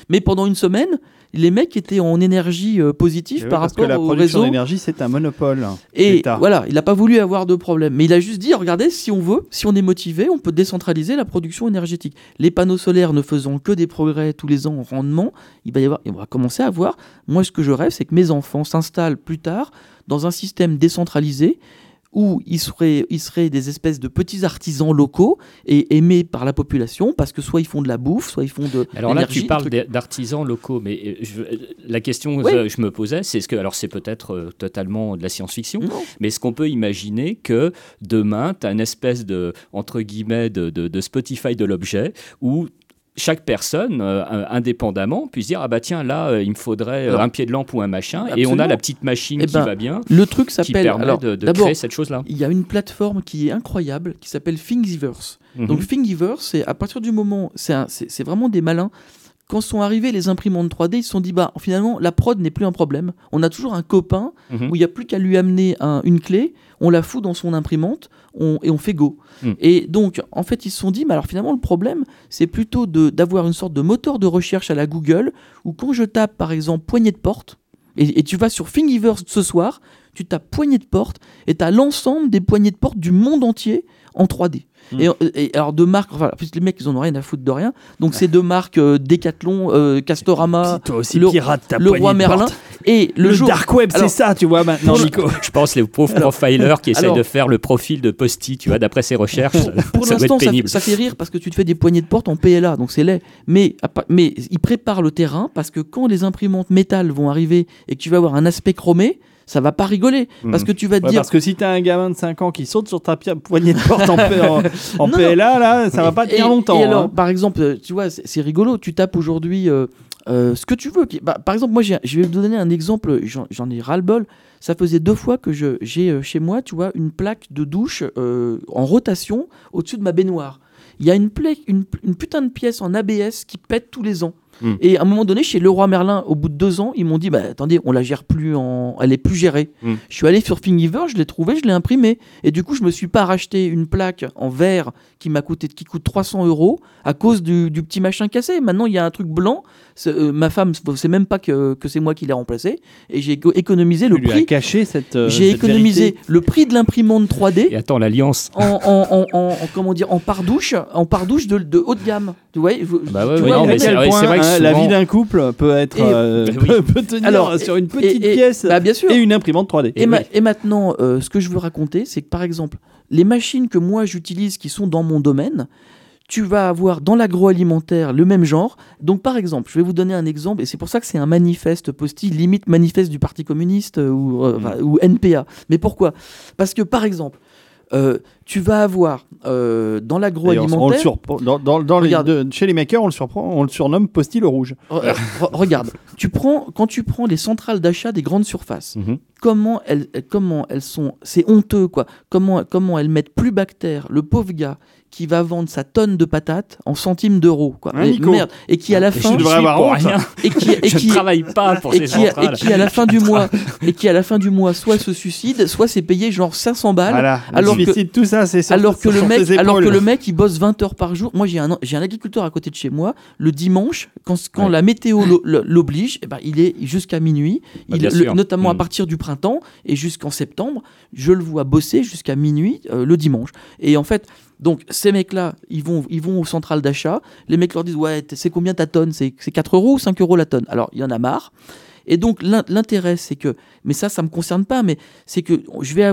Mais pendant une semaine, les mecs étaient en énergie euh, Eh positive oui, par parce rapport que la au réseau. d'énergie, c'est un monopole. Et voilà, il n'a pas voulu avoir de problème. Mais il a juste dit, regardez, si on veut, si on est motivé, on peut décentraliser la production énergétique. Les panneaux solaires ne faisant que des progrès tous les ans en rendement, il va y avoir, on va commencer à voir. Moi, ce que je rêve, c'est que mes enfants s'installent plus tard dans un système décentralisé où ils seraient, ils seraient des espèces de petits artisans locaux et aimés par la population parce que soit ils font de la bouffe, soit ils font de Alors là, tu parles d'artisans locaux, mais euh, je- la question Oui. que je me posais, c'est ce que, alors c'est peut-être euh, totalement de la science-fiction, mais est-ce qu'on peut imaginer que demain, tu as une espèce de, entre guillemets, de, de- de Spotify de l'objet où chaque personne, euh, indépendamment, puisse dire Ah bah tiens, là, euh, il me faudrait euh, un pied de lampe ou un machin, et on a la petite machine Eh qui ben, va bien, Le truc qui s'appelle permet alors de, de d'abord créer cette chose-là. il y a une plateforme qui est incroyable qui s'appelle Thingiverse. Mhm. Donc Thingiverse, c'est à partir du moment, c'est un- c'est c'est vraiment des malins. Quand sont arrivés les imprimantes 3D, ils se sont dit bah finalement la prod n'est plus un problème. On a toujours un copain Mhm. où il n'y a plus qu'à lui amener un- une clé, on la fout dans son imprimante on- et on fait go. Mm. Et donc en fait ils se sont dit mais alors finalement le problème c'est plutôt de- d'avoir une sorte de moteur de recherche à la Google où quand je tape par exemple poignée de porte et, et tu vas sur Thingiverse ce soir, tu tapes poignée de porte et tu as l'ensemble des poignées de porte du monde entier en 3D. Mm. Et, et alors de marques, enfin en plus, les mecs ils en ont rien à foutre de rien. Donc c'est deux marques euh, Decathlon, euh, Castorama, toi aussi, le- pirate, le roi Merlin et le, Le, jour. dark web, c'est ça, tu vois maintenant, pour Nico. Je pense les pauvres profilers qui essayent alors- de faire le profil de Posti, tu vois, d'après ses recherches. Pour ça doit l'instant, être ça, pénible. ça fait rire parce que tu te fais des poignées de porte en PLA, donc c'est laid. Mais, mais ils préparent le terrain parce que quand les imprimantes métal vont arriver et que tu vas avoir un aspect chromé, ça va pas rigoler. Parce que tu vas te Ouais, dire. parce que si t'as un gamin de 5 ans qui saute sur ta poignée de porte en, en, en Non, PLA, là, ça va pas tenir longtemps. Et alors, hein. par exemple, euh, tu vois, c'est rigolo. Tu tapes aujourd'hui euh, euh, ce que tu veux. bah, par exemple, moi, je vais vous donner un exemple. J'en ai ras-le-bol. Ça faisait deux fois que je- j'ai euh, chez moi, tu vois, une plaque de douche euh, en rotation au-dessus de ma baignoire. Il y a une, plaque, une, une putain de pièce en ABS qui pète tous les ans. Hmm. Et à un moment donné, chez Leroy Merlin, au bout de deux ans, ils m'ont dit bah, attendez, on la gère plus en. Elle est plus gérée. Hmm. Je suis allé sur Thingiverse, je l'ai trouvé, je l'ai imprimé. Et du coup, je me suis pas racheté une plaque en verre qui m'a coûté, qui coûte 300 euros à cause du, du petit machin cassé. Maintenant, il y a un truc blanc. Euh, ma femme ne sait même pas que, que c'est moi qui l'ai remplacé. Et j'ai éco- économisé le Tu lui as prix. caché cette. euh, J'ai économisé vérité. le prix de l'imprimante 3D Et attends, l'alliance. en, en, en, en- en- comment dire en pardouche en pardouche de, de haut de gamme tu vois, vous- Bah ouais, ouais, c'est vrai- que hein, la vie d'un couple peut être Et- euh, Bah oui. peut, peut tenir Alors, sur une et- petite et- pièce bah, bien sûr et une imprimante 3D. Et, ma- et maintenant, euh, ce que je veux raconter, c'est que par exemple, les machines que moi j'utilise qui sont dans mon domaine, tu vas avoir dans l'agroalimentaire le même genre. Donc, par exemple, je vais vous donner un exemple, et c'est pour ça que c'est un manifeste posti, limite manifeste du Parti communiste euh, ou, euh, Mm. enfin, ou NPA. Mais pourquoi? Parce que, par exemple, euh, tu vas avoir euh, dans l'agroalimentaire. dans, dans- dans les- Regarde. de- chez les makers, on le, surprend, on le surnomme Postil au rouge. Re- re- regarde, tu prends, quand tu prends les centrales d'achat des grandes surfaces, Mhm. comment elles, elles- comment elles sont, c'est honteux quoi. Comment, comment elles mettent plus bactère le pauvre gars qui va vendre sa tonne de patates en centimes d'euros quoi. Hein, Et merde. Et qui à la Et fin je devrais suis avoir pour honte. rien. et qui et je qui ne travaille pas pour et ces qui, et centrales. qui à la fin du mois et qui à la fin du mois soit se suicide, soit c'est payé genre 500 balles. Voilà. Alors que- tout ça, c'est Alors que, le mec, alors que le mec, il bosse 20 heures par jour. Moi, j'ai un, j'ai un agriculteur à côté de chez moi. Le dimanche, quand, quand Ouais. la météo l'o- l'oblige, eh ben, il est jusqu'à minuit. Bah, Il- le- notamment à Mm. partir du printemps et jusqu'en septembre, je le vois bosser jusqu'à minuit euh, le dimanche. Et en fait, donc ces mecs-là, ils vont, ils vont au central d'achat. Les mecs leur disent Ouais, c'est combien ta tonne? C'est c'est 4 euros ou 5 euros la tonne? Alors, il y en a marre. Et donc l'in- l'intérêt, c'est que, mais ça, ça me concerne pas, mais c'est que je vais,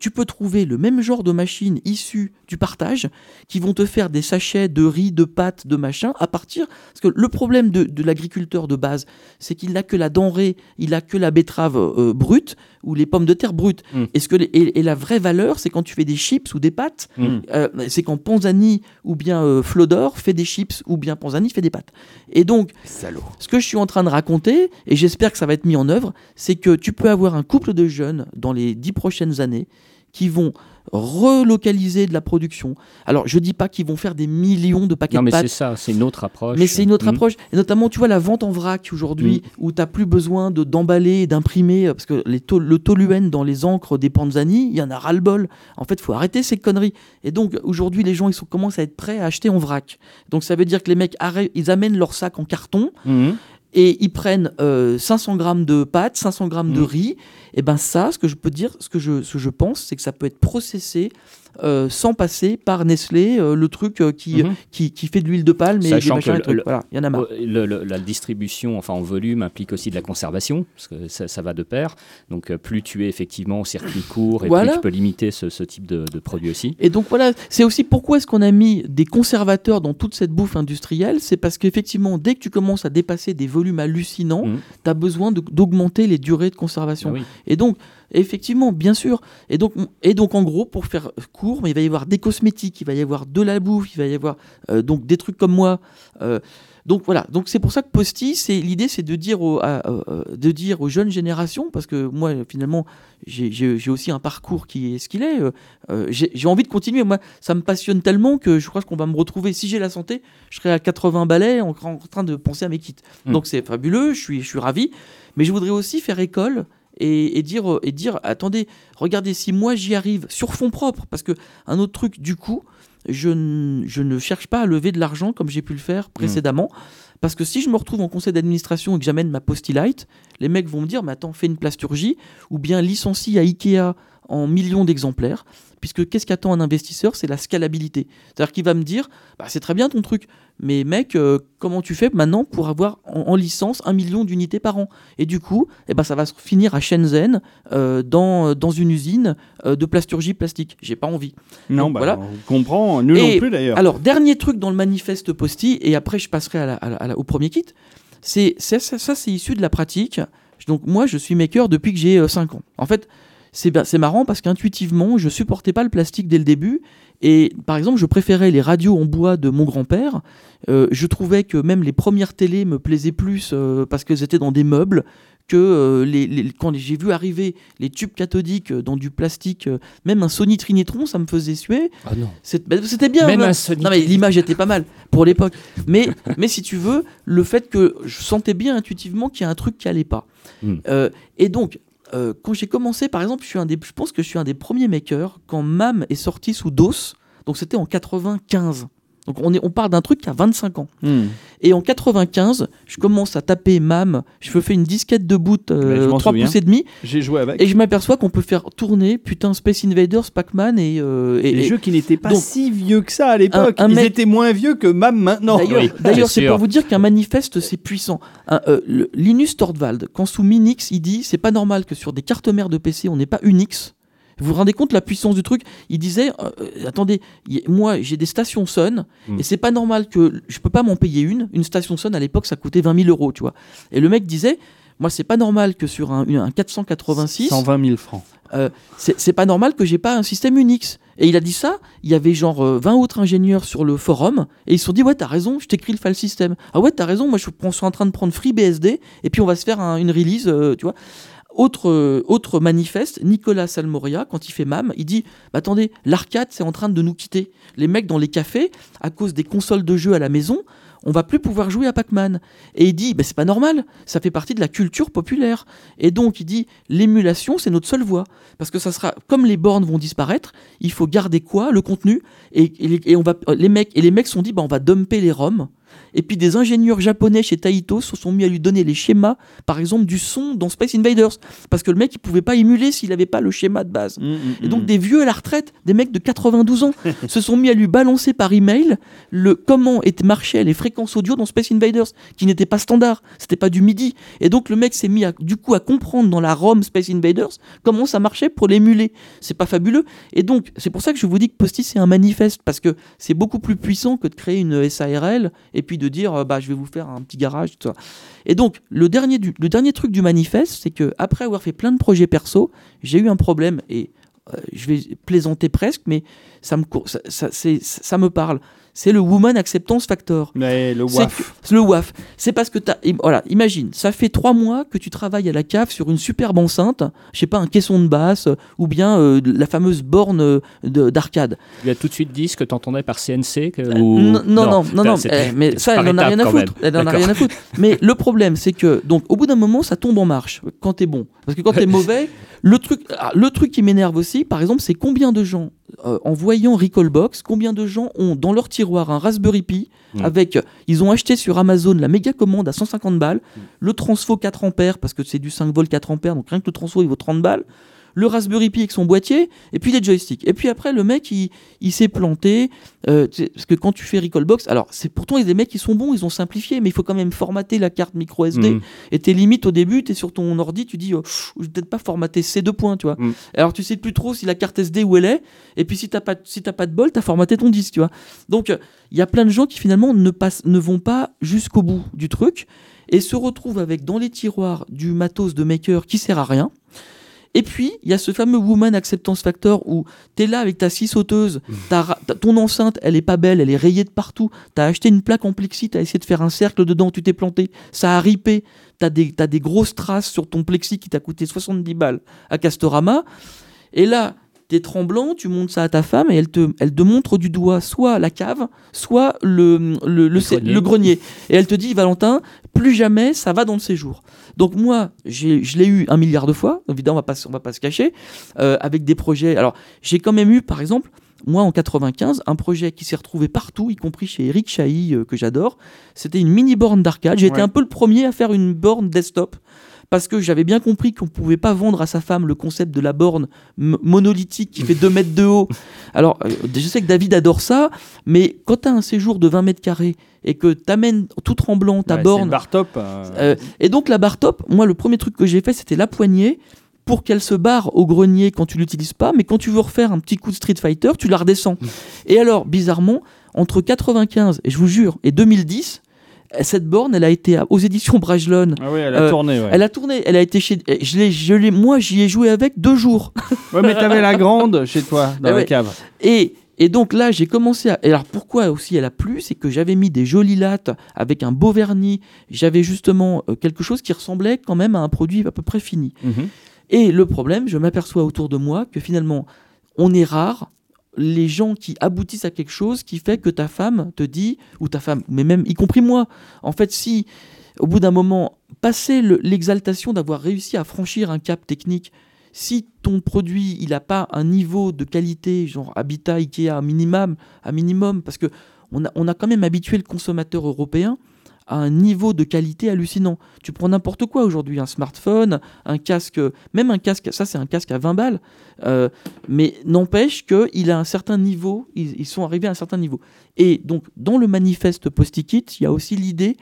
tu peux trouver le même genre de machines issues du partage qui vont te faire des sachets de riz, de pâtes, de machin à partir. Parce que le problème de, de l'agriculteur de base, c'est qu'il n'a que la denrée, il a que la betterave euh, brute ou les pommes de terre brutes. Mm. Et, ce que les- et, et la vraie valeur, c'est quand tu fais des chips ou des pâtes, Mm. euh, c'est quand Panzani ou bien euh, Flodor fait des chips ou bien Panzani fait des pâtes. Et donc, Salaud. ce que je suis en train de raconter, et j'espère que ça va être mis en œuvre, c'est que tu peux avoir un couple de jeunes dans les dix prochaines années qui vont relocaliser de la production. Alors, je dis pas qu'ils vont faire des millions de paquets Non, de mais c'est pâtes, ça, c'est une autre approche. mais c'est une autre Mhm. approche. Et notamment, tu vois, la vente en vrac aujourd'hui, où tu n'as plus besoin de d'emballer et d'imprimer, euh, parce que les le toluen dans les encres des Panzani, il y en a ras-le-bol. En fait, il faut arrêter ces conneries. Et donc, aujourd'hui, les gens, ils sont, commencent à être prêts à acheter en vrac. Donc, ça veut dire que les mecs, ils amènent leur sac en carton, Mhm. Et ils prennent euh, 500 grammes de pâtes, 500 grammes de Mhm. riz. Et ben ça, ce que je peux dire, ce que je, ce que je pense, c'est que ça peut être processé euh, sans passer par Nestlé, euh, le truc euh, qui, Mhm. qui, qui fait de l'huile de palme et Sachant que trucs. le- Voilà, il y en a marre. Le- la distribution, enfin en volume, implique aussi de la conservation, parce que ça, ça va de pair. Donc plus tu es effectivement au circuit court, et Voilà. plus tu peux limiter ce, ce type de, de produit aussi. Et donc voilà, c'est aussi pourquoi est-ce qu'on a mis des conservateurs dans toute cette bouffe industrielle, c'est parce qu'effectivement, dès que tu commences à dépasser des volumes hallucinants, Mhm. tu as besoin d'augmenter les durées de conservation. Ah oui. Et donc, effectivement, bien sûr. Et donc, et donc, en gros, pour faire court, mais il va y avoir des cosmétiques, il va y avoir de la bouffe, il va y avoir euh, donc des trucs comme moi. euh, donc voilà. Donc c'est pour ça que Posty, c'est l'idée, c'est de dire aux, à- euh, de dire aux jeunes générations, parce que moi, finalement, j'ai- aussi un parcours qui est ce qu'il est. euh, j'ai envie de continuer. Moi, ça me passionne tellement que je crois qu'on va me retrouver. Si j'ai la santé, je serai à 80 balais en, en train de penser à mes kits. Mm. Donc c'est fabuleux. Je suis, je suis ravi. Mais je voudrais aussi faire école et, dire, et dire attendez, regardez, si moi j'y arrive sur fonds propres, parce que un autre truc, du coup, je, je ne cherche pas à lever de l'argent comme j'ai pu le faire précédemment. Parce que si je me retrouve en conseil d'administration et que j'amène ma postillite, les mecs vont me dire Mais attends, fais une plasturgie ou bien licencie à Ikea en millions d'exemplaires. Puisque qu'est-ce qu'attend un investisseur C'est la scalabilité. C'est-à-dire qu'il va me dire bah, C'est très bien ton truc, mais mec, euh, comment tu fais maintenant pour avoir en, en licence un million d'unités par an? Et du coup, eh ben, ça va se finir à Shenzhen euh, dans, dans une usine euh, de plasturgie plastique. J'ai pas envie. Non, Donc, bah, voilà. on comprend. Nous Et non plus d'ailleurs. Alors, dernier truc dans le manifeste Posty, et après je passerai à la- à la- à la- au premier kit, c'est c'est- ça, ça, c'est issu de la pratique. Donc moi, je suis maker depuis que j'ai 5 ans. En fait, c'est marrant parce qu'intuitivement, je supportais pas le plastique dès le début. Et par exemple, je préférais les radios en bois de mon grand-père. Euh, je trouvais que même les premières télés me plaisaient plus euh, parce qu'elles étaient dans des meubles que euh, les, les- quand j'ai vu arriver les tubes cathodiques dans du plastique, même un Sony Trinitron, ça me faisait suer. Ah non. Bah, C'était bien. Même un Sony Non mais l'image était pas mal pour l'époque. Mais, mais si tu veux, le fait que je sentais bien intuitivement qu'il y a un truc qui allait pas. Hmm. Et donc, euh, quand j'ai commencé, par exemple, je, pense que je suis un des premiers makers quand MAM est sorti sous DOS. Donc c'était en 95. Donc on, est, on parle d'un truc qui a 25 ans. Hmm. Et en 95, je commence à taper MAM. Je fais une disquette de boot euh, m'en 3 souviens. pouces et demi. J'ai joué avec. Et je m'aperçois qu'on peut faire tourner putain Space Invaders, Pac-Man et, euh, et- Des et- jeux qui n'étaient pas donc, si vieux que ça à l'époque. Ils mec- étaient moins vieux que MAM maintenant. D'ailleurs, Oui, d'ailleurs, c'est pour vous dire qu'un manifeste, c'est puissant. Un, euh, le- Linus Torvald, quand sous Minix, il dit c'est pas normal que sur des cartes mères de PC, on n'ait pas Unix. Vous vous rendez compte la puissance du truc? Il disait, euh, euh, attendez, y- moi j'ai des stations Sun Mm. et c'est pas normal que je peux pas m'en payer une. Une station Sun à l'époque ça coûtait 20 000 euros, tu vois. Et le mec disait, moi c'est pas normal que sur un, un 486, 120 000 francs. c'est c'est pas normal que j'ai pas un système Unix. Et il a dit ça, il y avait genre euh, 20 autres ingénieurs sur le forum, et ils se sont dit, ouais, t'as raison, je t'écris le file system. Ah ouais, t'as raison, moi je suis en train de prendre FreeBSD, et puis on va se faire un- une release, euh, tu vois. Autre, euh, autre manifeste, Nicolas Salmoria, quand il fait MAM, il dit bah, Attendez, l'arcade, c'est en train de nous quitter. Les mecs dans les cafés, à cause des consoles de jeux à la maison, on va plus pouvoir jouer à Pac-Man. Et il dit bah, C'est pas normal, ça fait partie de la culture populaire. Et donc, il dit L'émulation, c'est notre seule voie. Parce que ça sera, comme les bornes vont disparaître, il faut garder quoi Le contenu? Et, on va, les mecs, et les mecs sont dit bah, On va dumper les ROM. Et puis des ingénieurs japonais chez Taito se sont mis à lui donner les schémas, par exemple, du son dans Space Invaders. Parce que le mec, il pouvait pas émuler s'il avait pas le schéma de base. Et donc des vieux à la retraite, des mecs de 92 ans, se sont mis à lui balancer par email le comment étaient marchaient les fréquences audio dans Space Invaders, qui n'étaient pas standards, c'était pas du MIDI. Et donc le mec s'est mis à, du coup à comprendre dans la ROM Space Invaders comment ça marchait pour l'émuler. C'est pas fabuleux. Et donc c'est pour ça que je vous dis que Posty c'est un manifeste parce que c'est beaucoup plus puissant que de créer une SARL et puis de dire euh, bah je vais vous faire un petit garage tout ça. Et donc le dernier du, le dernier truc du manifeste, c'est que après avoir fait plein de projets perso, j'ai eu un problème et euh, je vais plaisanter presque, mais ça me, ça, ça me parle. C'est le Woman Acceptance Factor. Mais le C'est WAF. que- le WAF. C'est parce que t'as, im- voilà, imagine, ça fait trois mois que tu travailles à la cave sur une superbe enceinte, je sais pas, un caisson de basse, ou bien euh, la fameuse borne euh, de- d'arcade. Tu as tout de suite dit ce que tu entendais par CNC que- Euh, ou- non, non, non, non, non, c'était- eh, mais ça, elle en a rien à foutre. Elle en a rien à foutre. Mais le problème, c'est que, donc, au bout d'un moment, ça tombe en marche quand t'es bon. Parce que quand t'es mauvais, le truc, ah, le truc qui m'énerve aussi, par exemple, c'est combien de gens, euh, en voyant Recallbox, combien de gens ont dans leur tiroir un Raspberry Pi Mm. avec, ils ont acheté sur Amazon la méga commande à 150 balles, le transfo 4 ampères, parce que c'est du 5 volts 4 ampères, donc rien que le transfo, il vaut 30 balles. Le Raspberry Pi avec son boîtier, et puis les joysticks. Et puis après, le mec, il, il s'est planté. euh, parce que quand tu fais Recallbox, alors c'est pourtant il y a des mecs qui sont bons, ils ont simplifié, mais il faut quand même formater la carte micro SD. Mm. Et tes limites au début, tu es sur ton ordi, tu dis, oh, pff, je vais peut-être pas formater ces deux points, tu vois. Mm. Alors tu sais plus trop si la carte SD où elle est, et puis si t'as pas, si pas de bol, t'as formaté ton disque, tu vois. Donc euh, il y a plein de gens qui finalement ne, passent, ne vont pas jusqu'au bout du truc et se retrouvent avec dans les tiroirs du matos de maker qui sert à rien. Et puis, il y a ce fameux Woman Acceptance Factor où tu es là avec ta scie sauteuse, t'as- ton enceinte, elle est pas belle, elle est rayée de partout. Tu as acheté une plaque en plexi, tu as essayé de faire un cercle dedans, tu t'es planté, ça a ripé, tu as des, t'as des grosses traces sur ton plexi qui t'a coûté 70 balles à Castorama. Et là, tu es tremblant, tu montres ça à ta femme et elle te, elle te montre du doigt soit la cave, soit le, le, le, sé- grenier. le grenier. Et elle te dit, Valentin, plus jamais ça va dans le séjour. Donc moi, je l'ai eu un milliard de fois, évidemment, on va pas, on va pas se cacher, euh, avec des projets. Alors, j'ai quand même eu, par exemple, moi en 95, un projet qui s'est retrouvé partout, y compris chez Eric Chahi, euh, que j'adore. C'était une mini borne d'arcade. J'ai été un peu le premier à faire une borne desktop. Parce que j'avais bien compris qu'on pouvait pas vendre à sa femme le concept de la borne monolithique qui fait 2 mètres de haut. Alors, euh, je sais que David adore ça, mais quand tu as un séjour de 20 mètres carrés et que tu amènes tout tremblant ta Ouais, borne bar top. euh, euh, et donc la barre top, moi le premier truc que j'ai fait c'était la poignée pour qu'elle se barre au grenier quand tu l'utilises pas, mais quand tu veux refaire un petit coup de Street Fighter, tu la redescends. et alors bizarrement, entre 95 et je vous jure et 2010, cette borne elle a été aux éditions Brajlon. Ah oui, elle a Euh, tourné. Ouais, Elle a tourné, elle a été chez, je l'ai, je l'ai, moi j'y ai joué avec deux jours. Ouais, mais t'avais la grande chez toi, dans Eh la ouais. cave. Et, et donc là, j'ai commencé à. et alors pourquoi aussi elle a plu C'est que j'avais mis des jolies lattes avec un beau vernis. J'avais justement euh, quelque chose qui ressemblait quand même à un produit à peu près fini. Mhm. Et le problème, je m'aperçois autour de moi que finalement, on est rare. Les gens qui aboutissent à quelque chose qui fait que ta femme te dit, ou ta femme, mais même y compris moi, en fait, si au bout d'un moment, passer le- l'exaltation d'avoir réussi à franchir un cap technique, si ton produit il n'a pas un niveau de qualité, genre Habitat, Ikea, minimum, un minimum parce que on a, on a quand même habitué le consommateur européen un niveau de qualité hallucinant. Tu prends n'importe quoi aujourd'hui, un smartphone, un casque, même un casque, ça c'est un casque à 20 balles, euh, mais n'empêche qu'il a un certain niveau, ils, sont arrivés à un certain niveau. Et donc dans le manifeste Post-it, il y a aussi l'idée,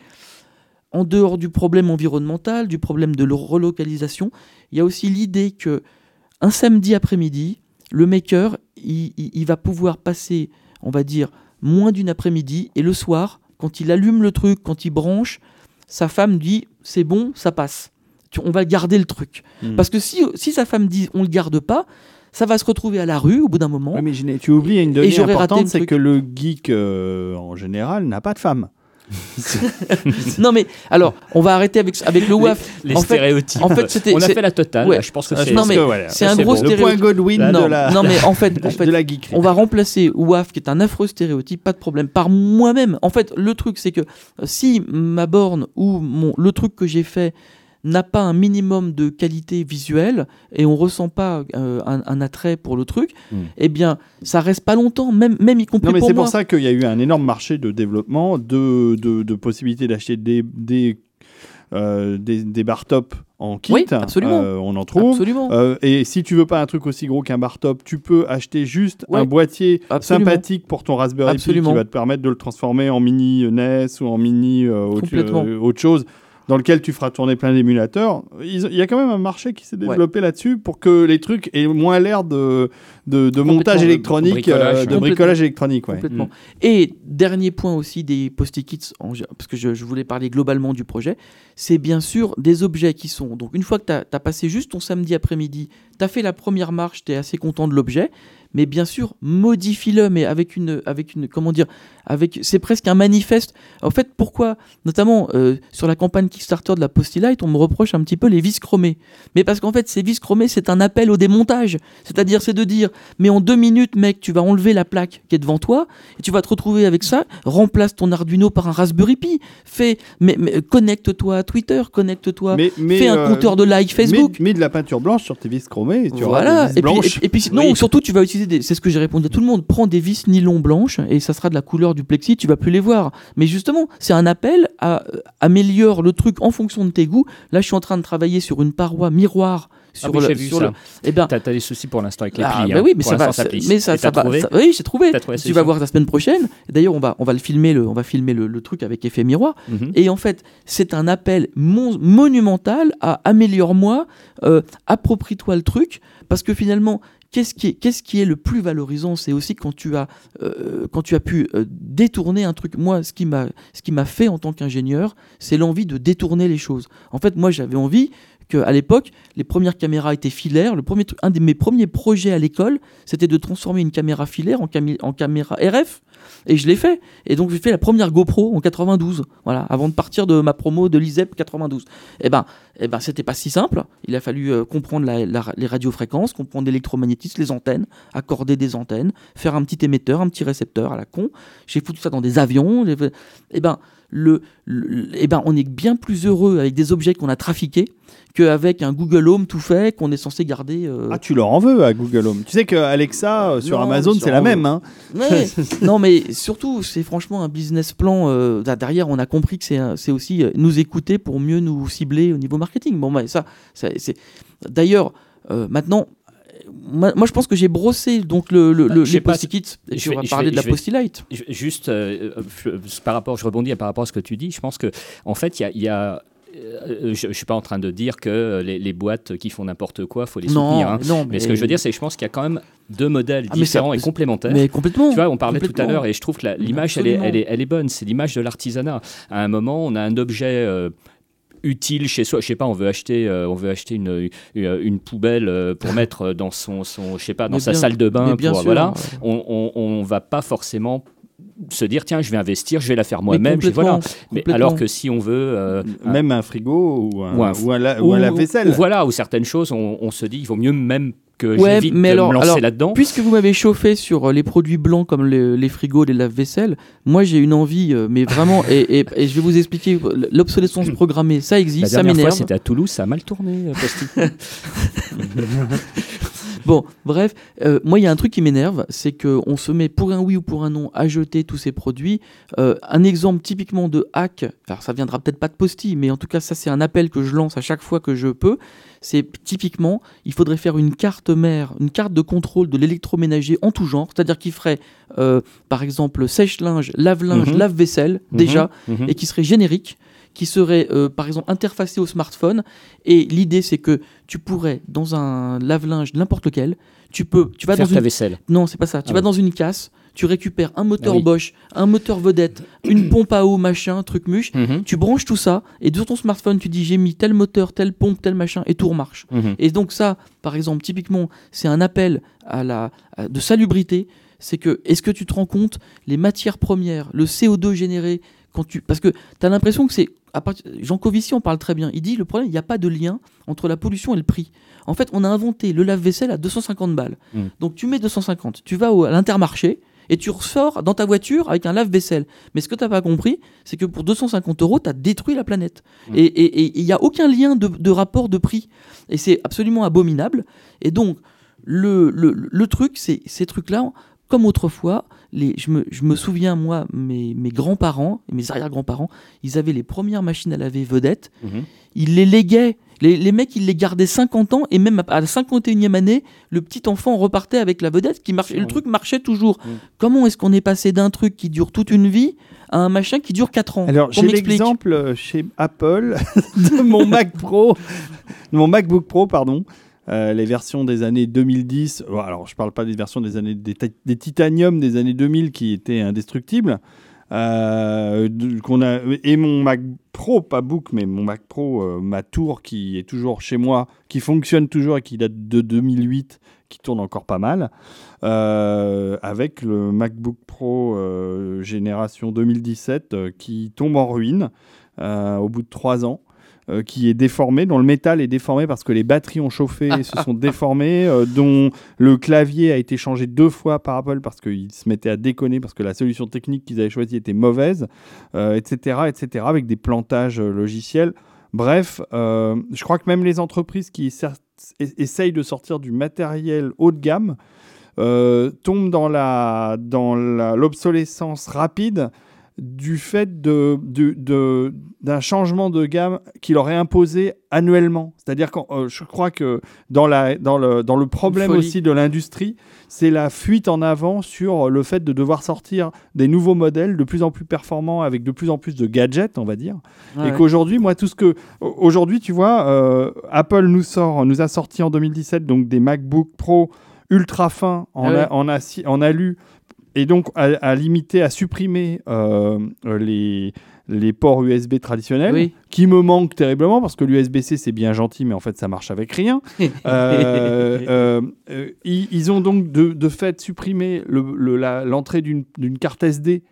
en dehors du problème environnemental, du problème de relocalisation, il y a aussi l'idée que un samedi après-midi, le maker, il va pouvoir passer, on va dire, moins d'une après-midi, et le soir, quand il allume le truc, quand il branche, sa femme dit c'est bon, ça passe. Tu- On va garder le truc. Hmm. Parce que si, si sa femme dit on le garde pas, ça va se retrouver à la rue au bout d'un moment. Mais tu oublies une donnée importante, c'est que le geek euh, en général n'a pas de femme. Non mais alors, on va arrêter avec, avec le WAF. Les en fait, stéréotypes. en fait, c'était- on a fait la totale. Ouais. là, Je pense que Ah, c'est. non, mais voilà, un bon. gros Le point stéréotype. Godwin non, de la, non mais en fait, en fait de la geekerie. On va remplacer WAF, qui est un affreux stéréotype, pas de problème, par moi-même. En fait, le truc, c'est que euh, si ma borne ou mon, le truc que j'ai fait n'a pas un minimum de qualité visuelle et on ressent pas euh, un, un attrait pour le truc, Mm. eh bien, ça reste pas longtemps, même, même y compris Non, mais c'est pour ça qu'il y a eu un énorme marché de développement, de, de, de possibilités d'acheter des, des, euh, des, des bar top en kit. Oui, absolument. Euh, on en trouve. Absolument. Euh, et si tu veux pas un truc aussi gros qu'un bar top, tu peux acheter juste un boîtier Absolument. sympathique pour ton Raspberry Pi qui va te permettre de le transformer en mini NES ou en mini euh, autre chose dans lequel tu feras tourner plein d'émulateurs. Il y a quand même un marché qui s'est Ouais. développé là-dessus pour que les trucs aient moins l'air de, de, de montage électronique, Bricolage, euh, de bricolage électronique. Ouais. Complètement. Et dernier point aussi des post-it en gé- parce que je, je voulais parler globalement du projet, c'est bien sûr des objets qui sont. Donc une fois que tu as, passé juste ton samedi après-midi, tu as fait la première marche, tu es assez content de l'objet, mais bien sûr, modifie-le, mais avec une. Avec une comment dire avec C'est presque un manifeste. En fait, pourquoi Notamment euh, sur la campagne Kickstarter de la Postilight, on me reproche un petit peu les vis chromées. Mais parce qu'en fait, ces vis chromées, c'est un appel au démontage. C'est-à-dire, c'est de dire, mais en deux minutes, mec, tu vas enlever la plaque qui est devant toi, et tu vas te retrouver avec ça. Remplace ton Arduino par un Raspberry Pi. Fais, mais, mais, connecte-toi à Twitter, connecte-toi. Mais, mais, Fais un euh, compteur de like Facebook. Mets, mets de la peinture blanche sur tes vis chromées et tu auras voilà. des vis Et puis, et, et puis, non, surtout, tu vas utiliser C'est ce que j'ai répondu à tout le monde. Prends des vis nylon blanches et ça sera de la couleur du plexi. Tu vas plus les voir. Mais justement, c'est un appel à euh, améliore le truc en fonction de tes goûts. Là, je suis en train de travailler sur une paroi miroir. Sur oui, le, j'ai vu sur ça. le- eh ben, T'as des soucis pour l'instant avec les ah, plis. bah hein. oui, mais Pour ça va. ça- mais ça, ça va. ça- oui, j'ai trouvé. Trouvé Tu vas voir la semaine prochaine. D'ailleurs, on va, on va le filmer, le, on va filmer le, le truc avec effet miroir. Mhm. Et en fait, c'est un appel mon- monumental à améliore-moi, euh, approprie-toi le truc, parce que finalement, qu'est-ce qui est, le plus valorisant C'est aussi quand tu as, euh, pu euh, détourner un truc. Moi, ce qui m'a fait en tant qu'ingénieur, c'est l'envie de détourner les choses. En fait, moi, j'avais envie qu'à l'époque, les premières caméras étaient filaires. Le premier un de mes premiers projets à l'école, c'était de transformer une caméra filaire en, caméra RF. Et je l'ai fait. Et donc j'ai fait la première GoPro en 92. Voilà, avant de partir de ma promo de l'ISEP 92. Et ben, eh ben c'était pas si simple. Il a fallu euh, comprendre les radiofréquences, comprendre l'électromagnétisme, les antennes, accorder des antennes, faire un petit émetteur, un petit récepteur à la con. J'ai foutu ça dans des avions. fait- Eh ben, le, le- eh ben, on est bien plus heureux avec des objets qu'on a trafiqués qu'avec un Google Home tout fait qu'on est censé garder. euh, Ah, tu leur en veux à Google Home. Tu sais que Alexa euh, sur Non, Amazon, c'est la même. Hein. Ouais. non, mais surtout, c'est franchement un business plan. euh, derrière, on a compris que c'est aussi nous écouter pour mieux nous cibler au niveau marketing. Bon, bah, ça, ça, c'est. D'ailleurs, maintenant. Moi, moi, je pense que j'ai brossé donc le, le, Bah, le- les post-it et je tu vas parler de la. Je- Juste euh, euh, par rapport, je rebondis par rapport à ce que tu dis. Je pense que en fait, il y a, il y a- euh, je, ne suis pas en train de dire que les, les boîtes qui font n'importe quoi, faut les Non, soutenir. hein. non, Mais ce que je veux dire, c'est que je pense qu'il y a quand même deux modèles Ah, ça- différents et complémentaires. mais complètement. Tu vois, on parlait tout à l'heure et je trouve que l'image, elle est, Absolument. elle, est, elle est bonne. C'est l'image de l'artisanat. À un moment, on a un objet. euh, utile chez soi, je sais pas, on veut acheter, euh, on veut acheter une, une, une poubelle euh, pour mettre dans son, son je sais pas, dans Mais sa bien- salle de bain, bien pour, sûr, voilà. euh, On, on, on va pas forcément se dire tiens je vais investir je vais la faire moi-même je- voilà mais alors que si on veut euh, Même un frigo ou un, Ou un- ou un la- ou un ou- lave-vaisselle. voilà ou certaines choses on, on se dit il vaut mieux même que Ouais, j'évite mais de alors- me lancer là-dedans Puisque vous m'avez chauffé sur euh, les produits blancs comme le- les frigos, les lave-vaisselle, moi j'ai une envie, euh, mais vraiment, et, et- et je vais vous expliquer, l'obsolescence programmée, ça la existe, ça dernière fois m'énerve. c'était à Toulouse ça a mal tourné Posti. Bon, bref, euh, moi il y a un truc qui m'énerve, c'est qu'on se met pour un oui ou pour un non à jeter tous ces produits. Euh, un exemple typiquement de hack, alors ça viendra peut-être pas de Posti, mais en tout cas ça c'est un appel que je lance à chaque fois que je peux. C'est typiquement, il faudrait faire une carte mère, une carte de contrôle de l'électroménager en tout genre, c'est-à-dire qui ferait euh, par exemple sèche-linge, lave-linge, Mhm. lave-vaisselle déjà, Mhm. et qui serait générique qui serait euh, par exemple interfacé au smartphone. Et l'idée c'est que tu pourrais dans un lave-linge n'importe lequel, tu peux, tu vas Faire dans ta une vaisselle. non, c'est pas ça. Tu Ah vas oui. dans une casse, tu récupères un moteur Ah oui. Bosch, un moteur vedette, une pompe à eau, machin, truc muche. Mhm, Tu branches tout ça et sur ton smartphone, tu dis j'ai mis tel moteur, telle pompe, tel machin et tout remarche. mhm. Et donc ça, par exemple, typiquement, c'est un appel à la à- de salubrité. C'est que est-ce que tu te rends compte les matières premières, le CO2 généré quand tu parce que tu as l'impression que c'est à Jean Covici en parle très bien. Il dit le problème, il n'y a pas de lien entre la pollution et le prix. En fait, on a inventé le lave-vaisselle à 250 balles. Mm. Donc tu mets 250, tu vas au, à l'intermarché et tu ressors dans ta voiture avec un lave-vaisselle. Mais ce que tu n'as pas compris, c'est que pour 250 euros, tu as détruit la planète. Mm. Et il n'y a aucun lien de, de rapport de prix. Et c'est absolument abominable. Et donc, le, le, le truc, c'est ces trucs-là, comme autrefois, les, je, me, je me souviens, moi, mes, mes grands-parents et mes arrière-grands-parents, ils avaient les premières machines à laver vedettes, Mhm. ils les léguaient. Les, les mecs, ils les gardaient 50 ans et même à la 51e année, le petit enfant repartait avec la vedette qui marchait. Le truc marchait toujours. Mm. Comment est-ce qu'on est passé d'un truc qui dure toute une vie à un machin qui dure 4 ans? Alors, j'ai l'exemple euh, chez Apple de mon Mac Pro, de mon MacBook Pro, pardon. Euh, les versions des années 2010. bon, alors, je parle pas des versions des années des, des titanium des années 2000 qui étaient indestructibles. euh, a et mon Mac Pro, pas Book, mais mon Mac Pro, euh, ma tour qui est toujours chez moi, qui fonctionne toujours et qui date de 2008, qui tourne encore pas mal, avec le MacBook Pro génération 2017 euh, qui tombe en ruine au bout de trois ans. Euh, qui est déformé, dont le métal est déformé parce que les batteries ont chauffé et se sont déformées, euh, dont le clavier a été changé deux fois par Apple parce qu'ils se mettaient à déconner parce que la solution technique qu'ils avaient choisie était mauvaise, euh, etc., etc., avec des plantages logiciels. Bref, je crois que même les entreprises qui essayent de sortir du matériel haut de gamme tombent dans la dans la- l'obsolescence rapide du fait de, d'un changement de gamme qu'il aurait imposé annuellement. C'est-à-dire que je crois que dans, la, dans, le, dans le problème aussi de l'industrie, c'est la fuite en avant sur le fait de devoir sortir des nouveaux modèles de plus en plus performants avec de plus en plus de gadgets, on va dire. Et qu'aujourd'hui, moi, tout ce que. Aujourd'hui, tu vois, euh, Apple nous, sort, nous a sorti en 2017 donc des MacBook Pro ultra fins en, Ah ouais. a- en, en alu et donc à, à limiter, à supprimer euh, les, les ports USB traditionnels Oui. qui me manquent terriblement parce que l'USB-C c'est bien gentil, mais en fait ça marche avec rien. Euh, euh, ils, ils ont donc de, de fait supprimé le- le- la- l'entrée d'une carte SD.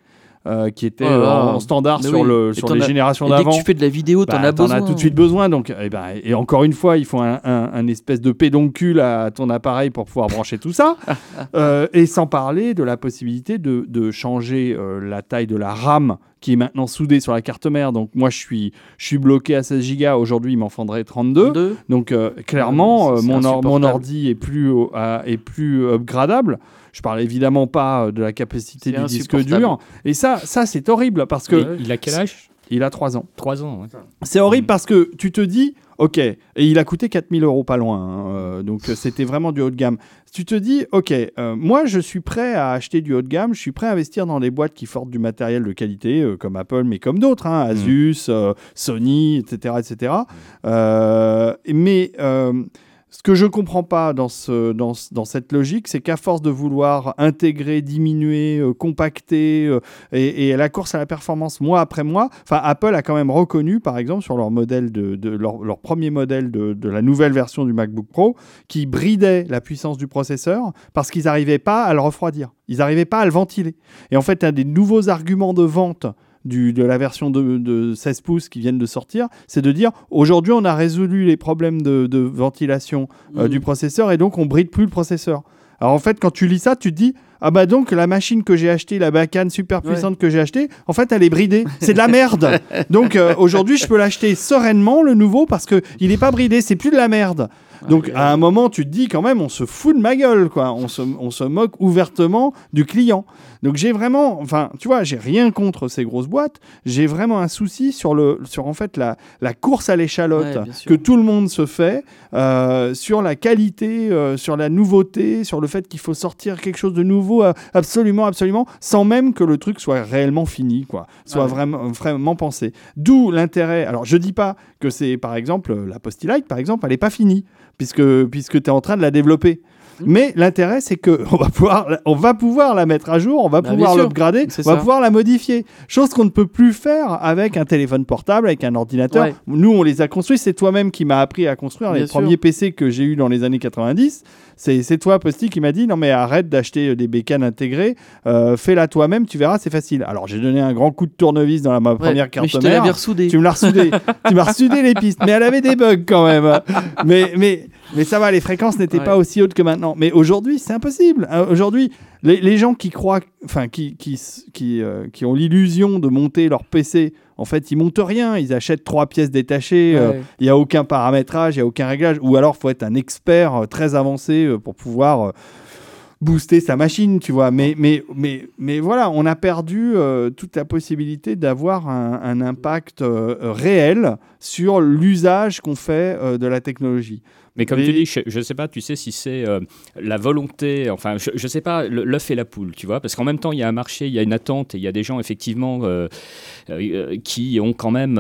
Euh, qui était là. en standard sur, oui. le, Et sur t'en les générations Et dès que d'avant. tu fais de la vidéo, t'en Bah, as t'en besoin. as tout de suite besoin. Donc, eh ben, et encore une fois, il faut un, un- un espèce de pédoncule à ton appareil pour pouvoir brancher tout ça. Euh, et sans parler de la possibilité de, de changer euh, la taille de la RAM qui est maintenant soudée sur la carte mère. Donc, moi, je suis, je suis bloqué à 16 Go. Aujourd'hui, il m'en faudrait 32. Deux. Donc euh, clairement, c'est- euh, mon, or- ordi est plus, euh, est plus upgradable. Je parle évidemment pas euh, de la capacité du disque dur. Et ça, ça c'est horrible parce que Et il a quel âge? Il a 3 ans. 3 ans. ouais. C'est horrible Mm. parce que tu te dis, ok, et il a coûté 4000 euros pas loin, hein, euh, donc euh, c'était vraiment du haut de gamme. Tu te dis, ok, euh, moi je suis prêt à acheter du haut de gamme, je suis prêt à investir dans des boîtes qui fortent du matériel de qualité, euh, comme Apple, mais comme d'autres, hein, Asus, euh, Sony, etc. etc. Mais ce que je comprends pas dans, ce, dans, ce- dans cette logique, c'est qu'à force de vouloir intégrer, diminuer, euh, compacter, euh, et, la course à la performance mois après mois, Apple a quand même reconnu, par exemple, sur leur premier modèle de, de la nouvelle version du MacBook Pro, qui bridait la puissance du processeur parce qu'ils n'arrivaient pas à le refroidir, ils n'arrivaient pas à le ventiler. Et en fait, un des nouveaux arguments de vente du, de la version de, de 16 pouces qui viennent de sortir, c'est de dire aujourd'hui on a résolu les problèmes de, de ventilation euh, Mm. du processeur et donc on bride plus le processeur. Alors en fait, quand tu lis ça, tu te dis ah bah donc la machine que j'ai achetée, la bacane super Ouais. puissante que j'ai achetée, en fait elle est bridée. C'est de la merde. donc euh, aujourd'hui je peux l'acheter sereinement le nouveau parce que il n'est pas bridé, c'est plus de la merde. Donc Ouais, à un moment, tu te dis quand même, on se fout de ma gueule, quoi. On se, on se moque ouvertement du client. Donc j'ai vraiment, enfin, tu vois, j'ai rien contre ces grosses boîtes. J'ai vraiment un souci sur le, sur en fait la, la course à l'échalote Ouais, que tout le monde se fait euh, sur la qualité, euh, sur la nouveauté, sur le fait qu'il faut sortir quelque chose de nouveau, euh, absolument, absolument, sans même que le truc soit réellement fini, quoi, soit Ouais. vraiment, vraiment pensé. D'où l'intérêt. Alors je dis pas que c'est, par exemple, la Postilight, par exemple, elle n'est pas finie puisque puisque tu es en train de la développer. Mm. Mais l'intérêt, c'est que on va pouvoir, on va pouvoir la mettre à jour, on va Bah, pouvoir l'upgrader, on va pouvoir la modifier. Chose qu'on ne peut plus faire avec un téléphone portable, avec un ordinateur. Ouais. Nous, on les a construits. C'est toi-même qui m'as appris à construire les sûr. premiers PC que j'ai eu dans les années 90. C'est toi, Posty, qui m'a dit non mais arrête d'acheter des bécanes intégrées, euh, fais-la toi-même, tu verras, c'est facile. Alors j'ai donné un grand coup de tournevis dans la, ma Ouais, première carte mais je te mère. Tu me l'as ressoudé. tu m'as ressoudé les pistes. Mais elle avait des bugs quand même. Mais, mais, mais ça va, les fréquences n'étaient Ouais. pas aussi hautes que maintenant. Mais aujourd'hui, c'est impossible. Euh, Aujourd'hui, les, les gens qui croient, enfin, qui, qui, qui, euh, qui ont l'illusion de monter leur PC, en fait, ils montent rien. Ils achètent trois pièces détachées. euh, Ouais. Il n'y a aucun paramétrage, il n'y a aucun réglage. Ou alors, faut être un expert très avancé pour pouvoir booster sa machine, tu vois. Mais, mais, mais, mais voilà, on a perdu euh, toute la possibilité d'avoir un, un impact euh, réel sur l'usage qu'on fait euh, de la technologie. Mais comme tu dis, je ne sais pas, tu sais si c'est euh, la volonté, enfin, je ne sais pas, l'œuf et la poule, tu vois, parce qu'en même temps, il y a un marché, il y a une attente, et il y a des gens, effectivement, euh, euh, qui ont quand même,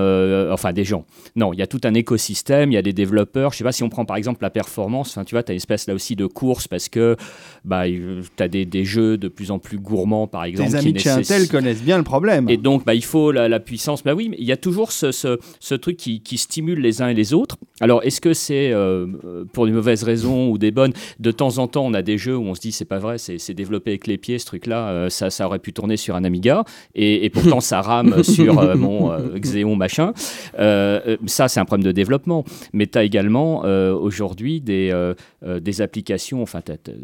enfin, des gens. Non, il y a tout un écosystème, il y a des développeurs, je sais pas si on prend par exemple la performance, tu vois, tu as une espèce là aussi de course, parce que bah, tu as des, des jeux de plus en plus gourmands, par exemple. Les amis de chez Intel connaissent bien le problème. et donc, bah, il faut la, la puissance. Bah oui, mais il y a toujours ce, ce, ce truc qui, qui stimule les uns et les autres. Alors, est-ce que c'est pour des mauvaises raisons ou des bonnes De temps en temps, on a des jeux où on se dit, c'est pas vrai, c'est développé avec les pieds, ce truc-là, euh, ça, ça aurait pu tourner sur un Amiga. Et, et pourtant, ça rame sur euh, mon euh, Xeon machin. Euh, euh, ça, c'est un problème de développement. Mais tu as également euh, aujourd'hui des, euh, euh, des applications. Enfin,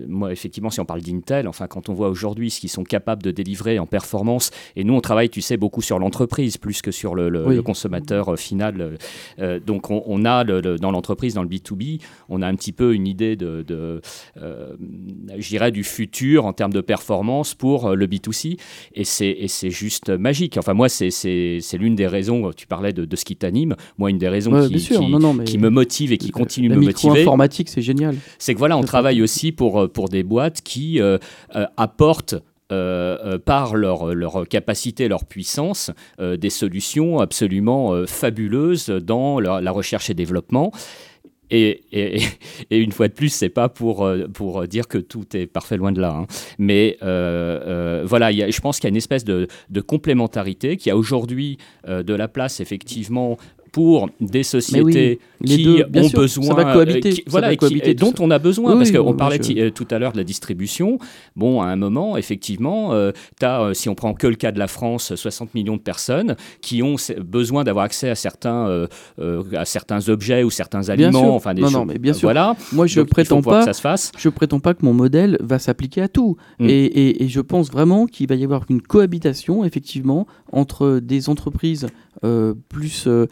moi, effectivement, si on parle d'Intel, enfin, quand on voit aujourd'hui ce qu'ils sont capables de délivrer en performance, et nous, on travaille, tu sais, beaucoup sur l'entreprise plus que sur le, le- Oui. le consommateur euh, final. euh, euh, donc, on, on a le- dans l'entreprise, dans le B2B, on a un petit peu une idée de, de euh, du futur en termes de performance pour euh, le B2C. Et c'est juste magique. Enfin, moi, c'est l'une des raisons, tu parlais de, de ce qui t'anime. Moi, une des raisons Ouais, qui, bien sûr. qui- non, non, mais qui me motive et qui continue de me motiver, micro-informatique, c'est génial. c'est que voilà, on travaille aussi pour, euh, pour des boîtes qui euh, euh, apportent euh, euh, par leur, leur capacité, leur puissance, euh, des solutions absolument euh, fabuleuses dans leur- la recherche et développement. Et, une fois de plus, c'est pas pour, euh, pour dire que tout est parfait loin de là. hein. Mais euh, euh, voilà, je pense qu'il y a une espèce de, de complémentarité, qui a aujourd'hui de la place effectivement pour des sociétés qui deux, ont sûr, besoin, ça va cohabiter, euh, qui- ça voilà, va qui- cohabiter dont ça. on a besoin, Oui, parce qu'on parlait je- euh, tout à l'heure de la distribution. Bon, à un moment, effectivement, euh, t'as, euh, si on prend que le cas de la France, 60 millions de personnes qui ont besoin d'avoir accès à certains, euh, à certains objets ou certains aliments, sûr. enfin des Non, choses. non, mais bien sûr. Voilà. Moi, je Donc, prétends pas. que ça se fasse. Je prétends pas que mon modèle va s'appliquer à tout. Mm. Et, et- et je pense vraiment qu'il va y avoir une cohabitation, effectivement, entre des entreprises euh, plus, euh,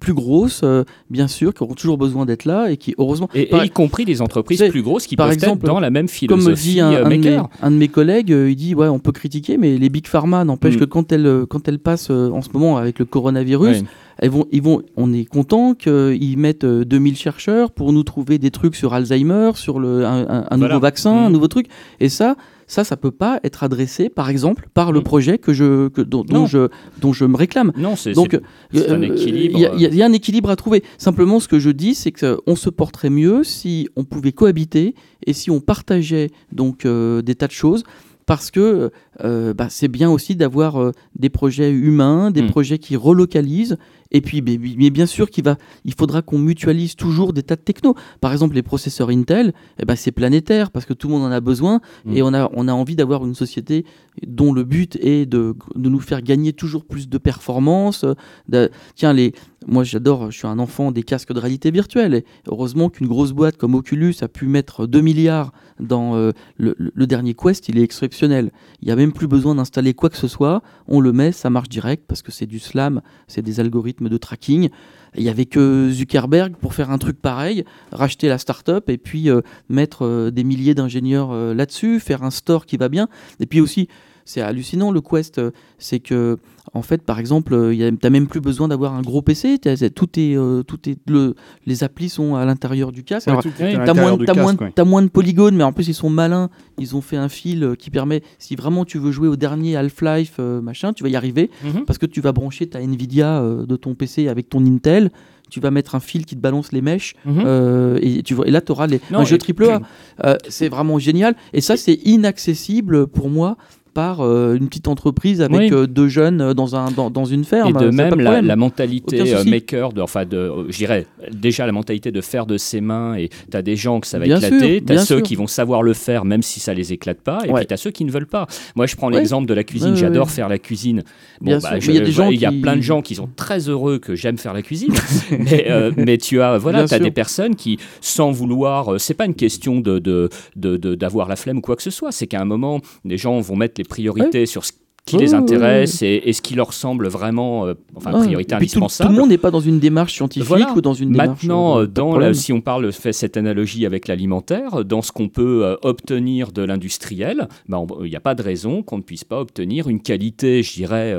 plus grosses, euh, bien sûr, qui auront toujours besoin d'être là et qui, heureusement. Et, y compris des entreprises plus grosses qui par peuvent exemple, être dans la même Comme philosophie dit un, euh, un de mes, maker. un de mes collègues, euh, il dit ouais, on peut critiquer, mais les big pharma n'empêche Mm. que quand elles, quand elles passent euh, en ce moment avec le coronavirus, elles vont, ils vont, on est content qu'ils mettent euh, 2000 chercheurs pour nous trouver des trucs sur Alzheimer, sur le, un, un- un Voilà. nouveau vaccin, un Mhm. nouveau truc. Et ça, ça, ça peut pas être adressé, par exemple, par le Mhm. projet que je, que, dont, je, dont je me réclame. Non, c'est Donc, c'est un euh, équilibre. Il y, a- y y un équilibre à trouver. Simplement, ce que je dis, c'est qu'on se porterait mieux si on pouvait cohabiter et si on partageait donc euh, des tas de choses. Parce que euh, bah, c'est bien aussi d'avoir euh, des projets humains, des Mm. projets qui relocalisent. Et puis, mais, bien sûr, qu'il va, il faudra qu'on mutualise toujours des tas de techno. Par exemple, les processeurs Intel, eh ben, c'est planétaire parce que tout le monde en a besoin Mm. et on a, on a envie d'avoir une société dont le but est de, de nous faire gagner toujours plus de performance. de- tiens, les, moi j'adore, je suis un enfant des casques de réalité virtuelle. Et heureusement qu'une grosse boîte comme Oculus a pu mettre 2 milliards dans euh, le, le- le dernier Quest, il est exceptionnel. Il n'y a même plus besoin d'installer quoi que ce soit. On le met, ça marche direct parce que c'est du slam, c'est des algorithmes de tracking. Il y avait que Zuckerberg pour faire un truc pareil, racheter la start-up et puis euh, mettre euh, des milliers d'ingénieurs euh, là-dessus, faire un store qui va bien. Et puis aussi, c'est hallucinant le Quest, euh, c'est que en fait, par exemple, euh, a- t'as même plus besoin d'avoir un gros PC. tout est, euh, tout est, le, les applis sont à l'intérieur du casque. Ouais, T'as l'intérieur moins, moins- ouais. de polygones, mais en plus ils sont malins. Ils ont fait un fil qui permet, si vraiment tu veux jouer au dernier Half-Life euh, machin, tu vas y arriver Mhm. parce que tu vas brancher ta Nvidia euh, de ton PC avec ton Intel. Tu vas mettre un fil qui te balance les mèches Mhm. euh, et, tu vois, et là tu auras les, Non, un jeu triple A. Euh, c'est vraiment génial. Et ça, c'est inaccessible pour moi par euh, une petite entreprise avec Oui. euh, deux jeunes euh, dans, un, dans, dans une ferme. Et de pas même, de la, mentalité maker, de, enfin, de, je dirais, déjà la mentalité de faire de ses mains, et tu as des gens que ça va Bien éclater, tu as ceux sûr. qui vont savoir le faire même si ça les éclate pas, et Ouais. puis tu as ceux qui ne veulent pas. Moi, je prends Ouais. l'exemple de la cuisine, Ouais, j'adore faire la cuisine. Bon, bah, je- il y a des gens il y a qui- plein de gens qui sont très heureux que j'aime faire la cuisine, mais, euh, mais tu as, voilà, as des personnes qui, sans vouloir, c'est pas une question de de- de- de- d'avoir la flemme ou quoi que ce soit, c'est qu'à un moment, les gens vont mettre les priorités sur ce qui les ouais, intéresse et, et ce qui leur semble vraiment, euh, enfin, tout- indispensable. Tout, le monde n'est pas dans une démarche scientifique Voilà. ou dans une démarche. Maintenant, euh, euh, dans la- si on parle, fait cette analogie avec l'alimentaire, dans ce qu'on peut euh, obtenir de l'industriel, ben, il n'y a pas de raison qu'on ne puisse pas obtenir une qualité, je dirais,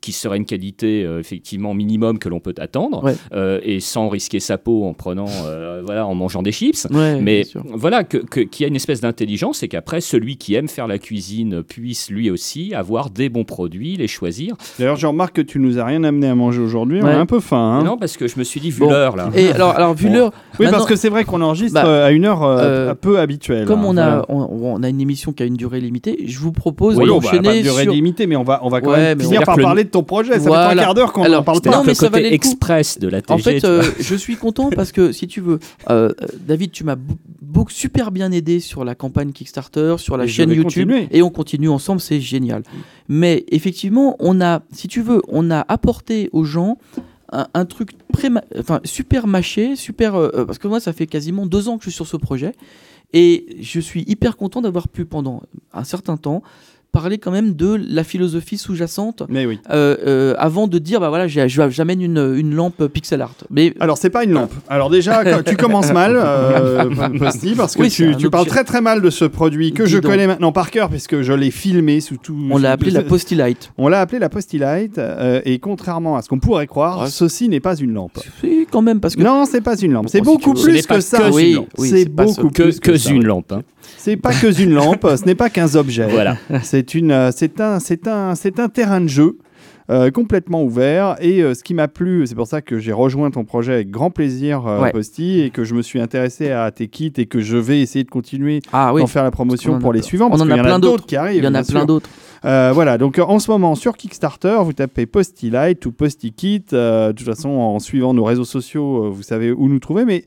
qui serait une qualité effectivement minimum que l'on peut attendre, Ouais. et sans risquer sa peau en prenant, voilà, en mangeant des chips. Ouais, Mais voilà, que- qu'il y a une espèce d'intelligence et qu'après, celui qui aime faire la cuisine puisse lui aussi avoir des bons produits, les choisir. D'ailleurs, je remarque que tu nous as rien amené à manger aujourd'hui. On a un peu faim. hein. Non, parce que je me suis dit, vu Bon. l'heure là. Et alors, alors vu Bon. l'heure, Oui, Maintenant- parce que c'est vrai qu'on enregistre Bah, euh, à une heure euh, euh, un peu habituelle. comme hein, on voilà. a, on, on a une émission qui a une durée limitée, je vous propose Oui, on va d'enchaîner pas durer sur. limitée, mais on va, on va quand Ouais, même finir on- par le- parler de ton projet. Ça fait Voilà. un quart d'heure qu'on n'en parle pas. Non, mais ça valait express de la TG. En fait, je suis content parce que si tu veux, David, tu m'as beaucoup super bien aidé sur la campagne Kickstarter, sur la Et chaîne YouTube, continuer. et on continue ensemble, c'est génial. Mais effectivement, on a, si tu veux, on a apporté aux gens un, un truc enfin, super mâché, super, euh, euh, parce que moi, ça fait quasiment deux ans que je suis sur ce projet, et je suis hyper content d'avoir pu pendant un certain temps parler quand même de la philosophie sous-jacente Mais oui. euh, euh, avant de dire bah voilà j'amène une, une lampe pixel art mais Alors, c'est pas une lampe. Alors, déjà, tu commences mal, euh, parce que Oui, tu, parles très très mal de ce produit que Dis je donc. connais maintenant par cœur, puisque je l'ai filmé sous tout. on l'a appelé la Postilight On l'a appelé la Postilight, euh, et contrairement à ce qu'on pourrait croire, Ouais. ceci n'est pas une lampe. Si, quand même parce que Non, c'est pas une lampe. C'est beaucoup plus que ça. c'est beaucoup plus que une lampe. C'est pas que une lampe, ce n'est pas qu'un objet. Voilà. C'est une, euh, c'est un, c'est un, c'est un terrain de jeu. euh, complètement ouvert et euh, ce qui m'a plu, c'est pour ça que j'ai rejoint ton projet avec grand plaisir, euh, Ouais. Posty, et que je me suis intéressé à tes kits et que je vais essayer de continuer ah oui d'en faire la promotion en pour les suivants On parce en qu'il a y en plein a d'autres. qui arrivent. il y en a plein d'autres voilà, donc en ce moment sur Kickstarter, vous tapez Posty Light ou Posty Kit. de toute façon, en suivant nos réseaux sociaux, vous savez où nous trouver. Mais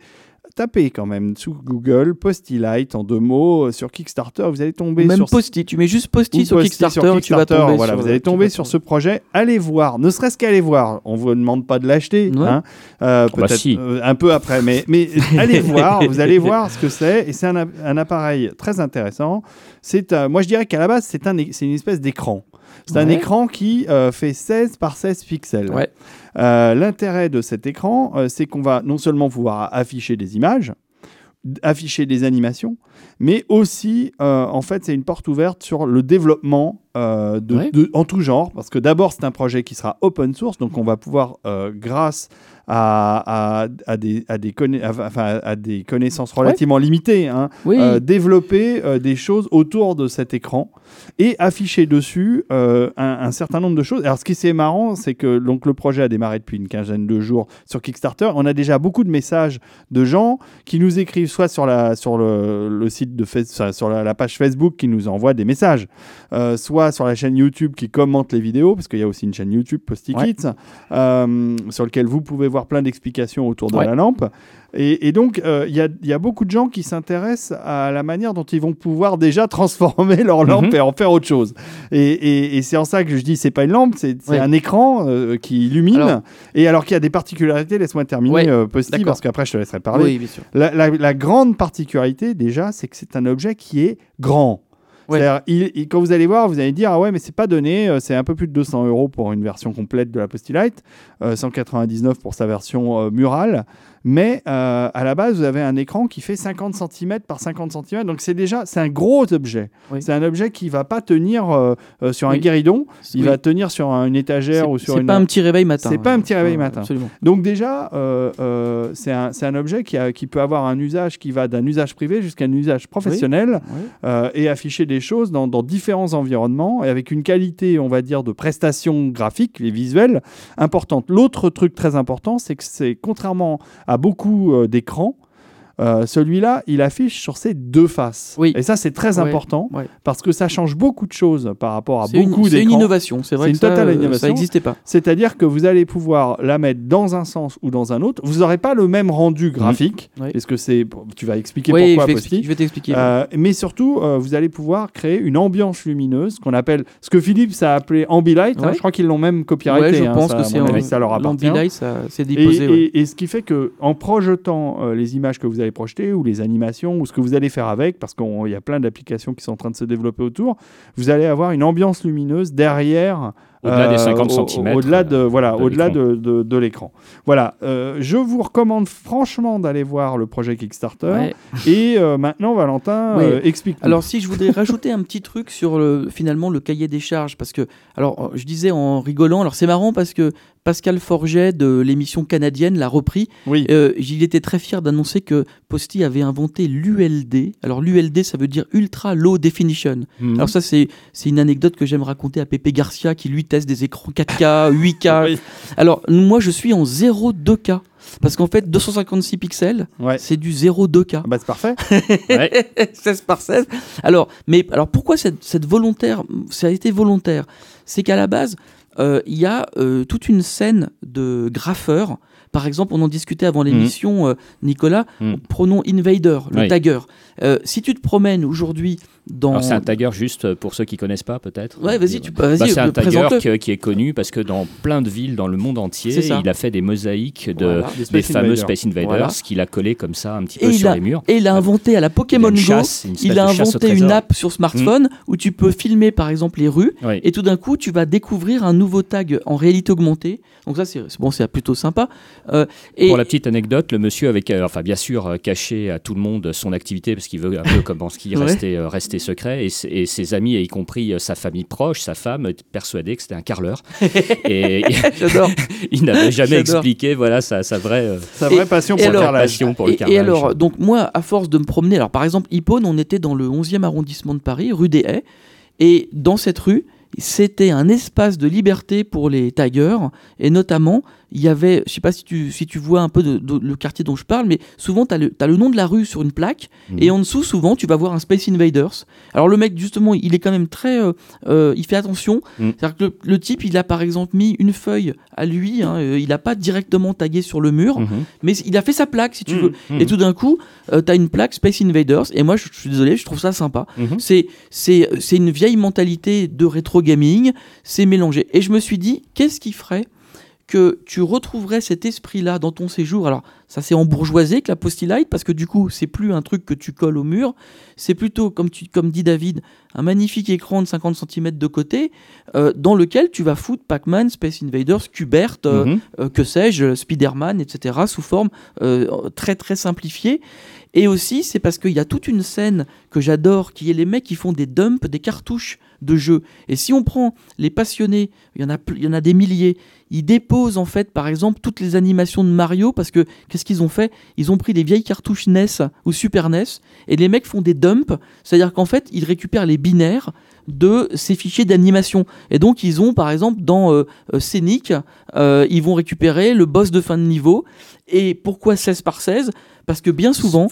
tapez quand même sous Google Posty Light en deux mots euh, sur Kickstarter. Vous allez tomber même sur Posty tu mets juste Posty ou sur Posty Kickstarter, sur tu vas tomber voilà, sur, vous allez tomber sur ce projet. Allez voir, ne serait-ce qu'aller voir. On vous demande pas de l'acheter, Ouais. hein, euh, bah peut-être si. euh, un peu après, mais, mais allez voir. Vous allez voir ce que c'est, et c'est un, appareil très intéressant. C'est, euh, moi, je dirais qu'à la base, c'est un, une espèce d'écran. C'est un écran qui euh, fait 16 par 16 pixels. Euh, L'intérêt de cet écran, euh, c'est qu'on va non seulement pouvoir afficher des images, afficher des animations, mais aussi, euh, en fait, c'est une porte ouverte sur le développement euh, de, Ouais. de- en tout genre. Parce que d'abord, c'est un projet qui sera open source, donc on va pouvoir, euh, grâce à, à- à des, à, des conna- à- enfin, à des connaissances relativement limitées, hein, oui développer des choses autour de cet écran et afficher dessus euh, un, un certain nombre de choses. Alors, ce qui est marrant, c'est que donc, le projet a démarré depuis une quinzaine de jours sur Kickstarter. On a déjà beaucoup de messages de gens qui nous écrivent soit sur, la, sur le, le site de sur la, la page Facebook qui nous envoie des messages, euh, soit sur la chaîne YouTube qui commente les vidéos, parce qu'il y a aussi une chaîne YouTube Ouais. Kids, euh, sur lequel vous pouvez voir plein d'explications autour de Ouais. la lampe. Et, et donc, euh, il y, a, il y a beaucoup de gens qui s'intéressent à la manière dont ils vont pouvoir déjà transformer leur lampe Mhm. et en faire autre chose. Et, et- et c'est en ça que je dis, c'est pas une lampe, c'est un écran euh, qui illumine. Alors- et alors qu'il y a des particularités, laisse-moi terminer, Ouais, euh, Posty, parce qu'après je te laisserai parler. oui bien sûr La, la- la grande particularité, déjà, c'est que c'est un objet qui est grand. Ouais. Il- il- quand vous allez voir, vous allez dire ah ouais, mais c'est pas donné, euh, c'est un peu plus de 200 euros pour une version complète de la Postilight, euh, 199 pour sa version euh, murale. Mais euh, à la base, vous avez un écran qui fait 50 cm par 50 cm, donc c'est déjà c'est un gros objet. Oui. C'est un objet qui va pas tenir euh, euh, sur un Oui. guéridon, il Oui. va tenir sur un- une étagère ou sur C'est pas un petit réveil matin. C'est pas un petit réveil matin. Absolument. Donc déjà, c'est un, un objet qui, a- qui peut avoir un usage qui va d'un usage privé jusqu'à un usage professionnel et afficher des choses dans, dans différents environnements et avec une qualité, on va dire, de prestations graphiques et visuelles importante. L'autre truc très important, c'est que c'est contrairement à beaucoup euh, d'écrans, euh, celui-là, il affiche sur ses deux faces. Oui. Et ça, c'est très important parce que ça change beaucoup de choses par rapport à beaucoup c'est une d'écrans. innovation, c'est vrai C'est une ça, totale euh, innovation. ça n'existait pas. C'est-à-dire que vous allez pouvoir la mettre dans un sens ou dans un autre. Vous n'aurez pas le même rendu graphique, Oui. parce que c'est. Tu vas expliquer Oui, je pourquoi, vais, je vais t'expliquer. Euh, mais surtout, euh, vous allez pouvoir créer une ambiance lumineuse, qu'on appelle, ce que Philippe a appelé Ambilight. hein. Je crois qu'ils l'ont même copyrighté. je hein, pense ça, que c'est ça leur appartient. l'Ambilight, ça c'est Et, déposé. ouais. et- et ce qui fait que en projetant les images que vous allez projeter ou les animations ou ce que vous allez faire avec, parce qu'il y a plein d'applications qui sont en train de se développer autour, vous allez avoir une ambiance lumineuse derrière. Au-delà des euh, 50 au- centimètres, Au-delà de, euh, voilà, de au-delà de, de- de l'écran. Voilà. euh, je vous recommande franchement d'aller voir le projet Kickstarter. Ouais. Et euh, maintenant, Valentin, euh, explique. Alors si je voudrais rajouter un petit truc sur le, finalement le cahier des charges, parce que alors euh, je disais en rigolant, alors c'est marrant parce que Pascal Forget de l'émission canadienne l'a repris. oui. Euh, il était très fier d'annoncer que Posty avait inventé l'ULD. Alors l'ULD ça veut dire Ultra Low Definition. Mhm. Alors ça c'est une anecdote que j'aime raconter à Pépé Garcia qui lui teste des écrans 4K, 8K. Oui. Alors moi je suis en 0,2K. Parce qu'en fait 256 pixels Ouais. c'est du 0,2K. Ah bah, c'est parfait. Ouais. 16 par 16. Alors, mais alors pourquoi cette, cette volontaire Ça a été volontaire? C'est qu'à la base, il y a euh, toute une scène de graffeurs. Par exemple, on en discutait avant l'émission, euh, Nicolas. Mhm. Prenons Invader, le Oui. tagger. Euh, si tu te promènes aujourd'hui dans. C'est un tagger juste pour ceux qui connaissent pas peut-être. Ouais, vas-y, tu vas-y, Bah, c'est un euh, tagger qui, qui est connu parce que dans plein de villes dans le monde entier, il a fait des mosaïques de, Voilà. Des fameux Invaders. Space Invaders Voilà. qu'il a collé comme ça un petit Et peu sur a- les murs. Et il a inventé à la Pokémon Go, chasse, il a inventé une app sur smartphone où tu peux filmer par exemple les rues Oui. et tout d'un coup tu vas découvrir un nouveau tag en réalité augmentée. Donc ça c'est bon, c'est plutôt sympa. Euh, et Pour la petite anecdote, le monsieur avait, euh, enfin bien sûr, euh, caché à tout le monde son activité parce qu'il veut un peu comme ce qui restait, euh, restait secret et, ses amis, y compris euh, sa famille proche, sa femme, persuadés que c'était un carreleur et j'adore. il n'avait jamais J'adore. expliqué voilà sa, sa vraie. euh, Et- passion et pour le alors- carrelage. passion pour le et, et carrelage. alors, donc moi, à force de me promener, alors par exemple, Hippone, on était dans le 11e arrondissement de Paris, rue des Haies, et dans cette rue, c'était un espace de liberté pour les taggers, et notamment, il y avait, je sais pas si tu, si tu vois un peu de, de- le quartier dont je parle, mais souvent, tu as, le nom de la rue sur une plaque, Mhm. et en dessous, souvent, tu vas voir un Space Invaders. Alors le mec, justement, il est quand même très... euh, euh, il fait attention. Mhm. C'est-à-dire que le, le type, il a par exemple mis une feuille à lui, hein, euh, il n'a pas directement tagué sur le mur, Mhm. mais il a fait sa plaque, si tu veux. Et tout d'un coup, tu as une plaque Space Invaders. Et moi, je, je suis désolé, je trouve ça sympa. C'est c'est c'est une vieille mentalité de rétro gaming. C'est mélangé. Et je me suis dit, qu'est-ce qui ferait que tu retrouverais cet esprit-là dans ton séjour Alors, ça s'est embourgeoisé avec la Postilight parce que du coup, c'est plus un truc que tu colles au mur. C'est plutôt, comme, tu, comme dit David, un magnifique écran de 50 cm de côté euh, dans lequel tu vas foutre Pac-Man, Space Invaders, Kubert, euh, Mhm. euh, que sais-je, Spider-Man, etc., sous forme très très simplifiée. Et aussi, c'est parce qu'il y a toute une scène que j'adore, qui est les mecs qui font des dumps, des cartouches de jeux. Et si on prend les passionnés, il y en a, pl- il y en a des milliers, ils déposent en fait, par exemple, toutes les animations de Mario, parce que qu'est-ce qu'ils ont fait? Ils ont pris les vieilles cartouches NES ou Super NES, et les mecs font des dumps, c'est-à-dire qu'en fait, ils récupèrent les binaires de ces fichiers d'animation. Et donc, ils ont, par exemple, dans euh, euh, Scénic, euh, ils vont récupérer le boss de fin de niveau. Et pourquoi 16 par 16 Parce que bien souvent,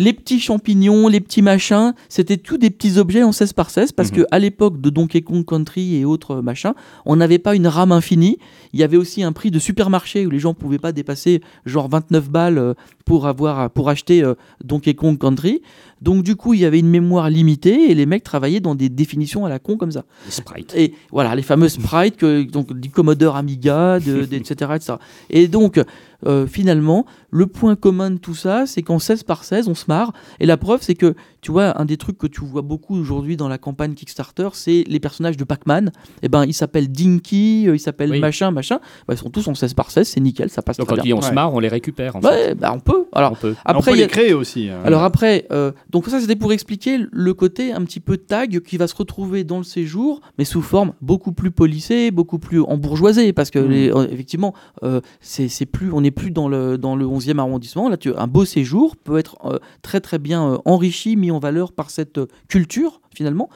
les petits champignons, les petits machins, c'était tous des petits objets en 16 par 16 parce Mhm. que à l'époque de Donkey Kong Country et autres machins, on n'avait pas une RAM infinie. Il y avait aussi un prix de supermarché où les gens pouvaient pas dépasser genre 29 balles pour avoir pour acheter euh, Donkey Kong Country. Donc du coup, il y avait une mémoire limitée et les mecs travaillaient dans des définitions à la con comme ça. Les sprites. Et voilà, les fameux sprites que, donc, du Commodore Amiga, de, de- etc., etc. Et donc, euh, finalement, le point commun de tout ça, c'est qu'en 16 par 16, on se marre. Et la preuve, c'est que, tu vois, un des trucs que tu vois beaucoup aujourd'hui dans la campagne Kickstarter, c'est les personnages de Pac-Man. Et ben, ils s'appellent Dinky, euh, ils s'appellent Oui. machin, machin. Ben, ils sont tous en 16 par 16, c'est nickel, ça passe Donc très quand bien. on se Ouais. marre, on les récupère. En fait. Ouais, bah, on peut. Alors, On peut. on après, peut les créer aussi. hein. alors après, euh, donc ça c'était pour expliquer le côté un petit peu tag qui va se retrouver dans le séjour, mais sous forme beaucoup plus polissée, beaucoup plus embourgeoisée, parce que les- euh, effectivement, euh, c'est plus, on n'est plus dans le dans le 11e arrondissement. Un beau séjour peut être euh, très très bien euh, enrichi, mis en valeur par cette euh, culture finalement.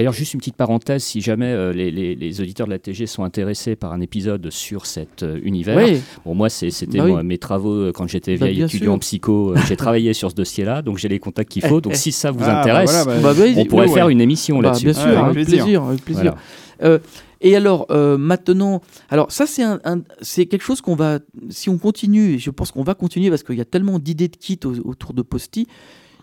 D'ailleurs, juste une petite parenthèse, si jamais euh, les, les- les auditeurs de la TG sont intéressés par un épisode sur cet euh, univers, bon, moi, c'était Bah oui. mes travaux euh, quand j'étais Bah, vieil étudiant en psycho. euh, J'ai travaillé sur ce dossier-là, donc j'ai les contacts qu'il faut. Donc si ça vous Ah, bah intéresse, bah, Bah, on pourrait faire ouais. une émission Bah, là-dessus. bien sûr, Ouais, avec, avec plaisir. plaisir. avec plaisir. Voilà. Euh, et alors, euh, maintenant, alors ça c'est un, un- c'est quelque chose qu'on va, si on continue, et je pense qu'on va continuer parce qu'il y a tellement d'idées de kits au- autour de Posty,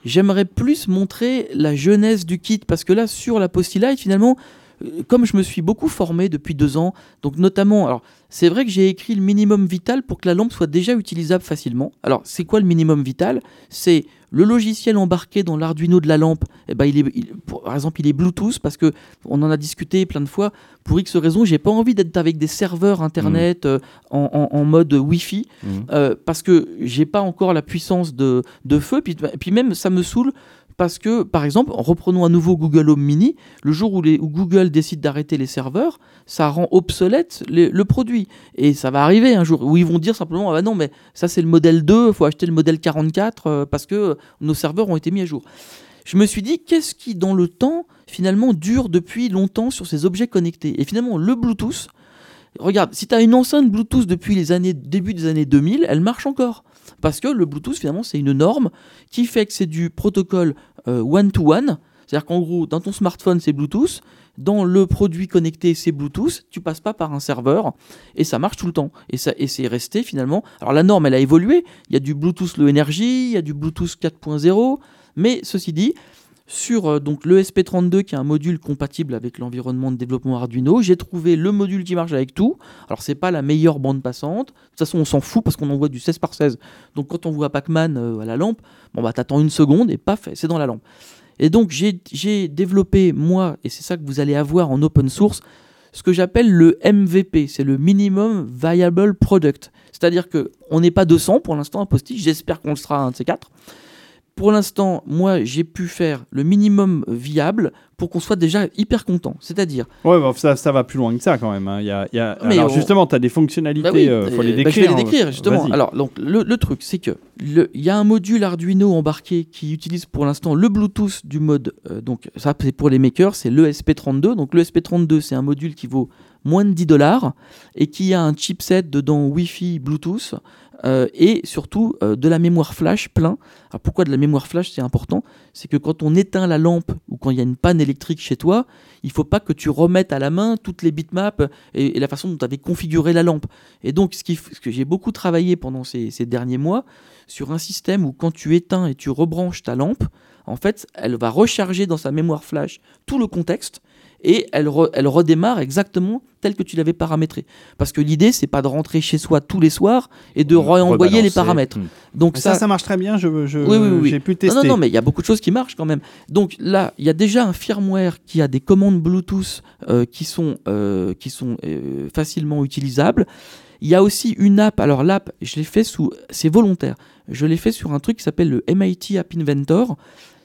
j'aimerais plus montrer la jeunesse du kit parce que là, sur la Posty Lite, finalement, euh, comme je me suis beaucoup formé depuis deux ans, donc notamment, c'est vrai que j'ai écrit le minimum vital pour que la lampe soit déjà utilisable facilement. Alors c'est quoi le minimum vital? C'est le logiciel embarqué dans l'Arduino de la lampe. Eh ben, il est, il- pour- par exemple, il est Bluetooth parce que on en a discuté plein de fois. Pour X raisons, j'ai pas envie d'être avec des serveurs internet euh, en, en- en mode Wi-Fi Mhm. euh, parce que j'ai pas encore la puissance de, de feu. Puis, et puis même, ça me saoule parce que, par exemple, reprenons à nouveau Google Home Mini, le jour où, Google décide d'arrêter les serveurs, ça rend obsolète le produit. Et ça va arriver un jour où ils vont dire simplement, ah bah non, mais ça c'est le modèle 2, il faut acheter le modèle 44 euh, parce que nos serveurs ont été mis à jour. Je me suis dit, qu'est-ce qui, dans le temps, finalement, dure depuis longtemps sur ces objets connectés? Et finalement, le Bluetooth, regarde, si tu as une enceinte Bluetooth depuis les années, début des années 2000, elle marche encore. Parce que le Bluetooth, finalement, c'est une norme qui fait que c'est du protocole euh, one-to-one. C'est-à-dire qu'en gros, dans ton smartphone, c'est Bluetooth. Dans le produit connecté, c'est Bluetooth. Tu passes pas par un serveur et ça marche tout le temps. Et, ça, et c'est resté finalement. Alors la norme, elle a évolué. Il y a du Bluetooth Low Energy, il y a du Bluetooth 4.0. Mais ceci dit, sur euh, donc l'ESP32 qui est un module compatible avec l'environnement de développement Arduino, j'ai trouvé le module qui marche avec tout. Alors c'est pas la meilleure bande passante. De toute façon, on s'en fout parce qu'on envoie du 16 par 16. Donc quand on voit Pac-Man euh, à la lampe, bon bah t'attends une seconde et paf, c'est dans la lampe. Et donc j'ai développé moi et c'est ça que vous allez avoir en open source ce que j'appelle le MVP, c'est le minimum viable product. C'est-à-dire que on n'est pas 200 pour l'instant à Posti, j'espère qu'on le sera un de ces quatre. Pour l'instant, moi, j'ai pu faire le minimum viable pour qu'on soit déjà hyper content. C'est-à-dire, Ouais, bah, ça, ça va plus loin que ça quand même. hein. Y a, y Alors on- justement, tu as des fonctionnalités, Bah oui, euh, faut les euh, décrire. bah, je vais les hein. décrire justement. Alors, donc, le, le truc, c'est que il y a un module Arduino embarqué qui utilise pour l'instant le Bluetooth du mode. euh, donc, ça, c'est pour les makers, c'est l'ESP32. Donc, l'ESP32, c'est un module qui vaut moins de 10 dollars et qui a un chipset dedans Wi-Fi, Bluetooth. Euh, et surtout euh, de la mémoire flash plein. Alors pourquoi de la mémoire flash c'est important? C'est que quand on éteint la lampe ou quand il y a une panne électrique chez toi, il faut pas que tu remettes à la main toutes les bitmaps et, et la façon dont tu avais configuré la lampe. Et donc, ce, qui, ce que j'ai beaucoup travaillé pendant ces, ces derniers mois, sur un système où quand tu éteins et tu rebranches ta lampe, en fait, elle va recharger dans sa mémoire flash tout le contexte et elle, re- elle redémarre exactement tel que tu l'avais paramétré. Parce que l'idée, c'est pas de rentrer chez soi tous les soirs et de renvoyer les paramètres. Mm. Donc ça, ça, marche très bien. Je, je, Oui, oui, oui. J'ai pu non, tester. non, non, mais il y a beaucoup de choses qui marchent quand même. Donc là, il y a déjà un firmware qui a des commandes Bluetooth euh, qui sont, euh, qui sont euh, facilement utilisables. Il y a aussi une app. Alors l'app, je l'ai fait sous, c'est volontaire. Je l'ai fait sur un truc qui s'appelle le MIT App Inventor.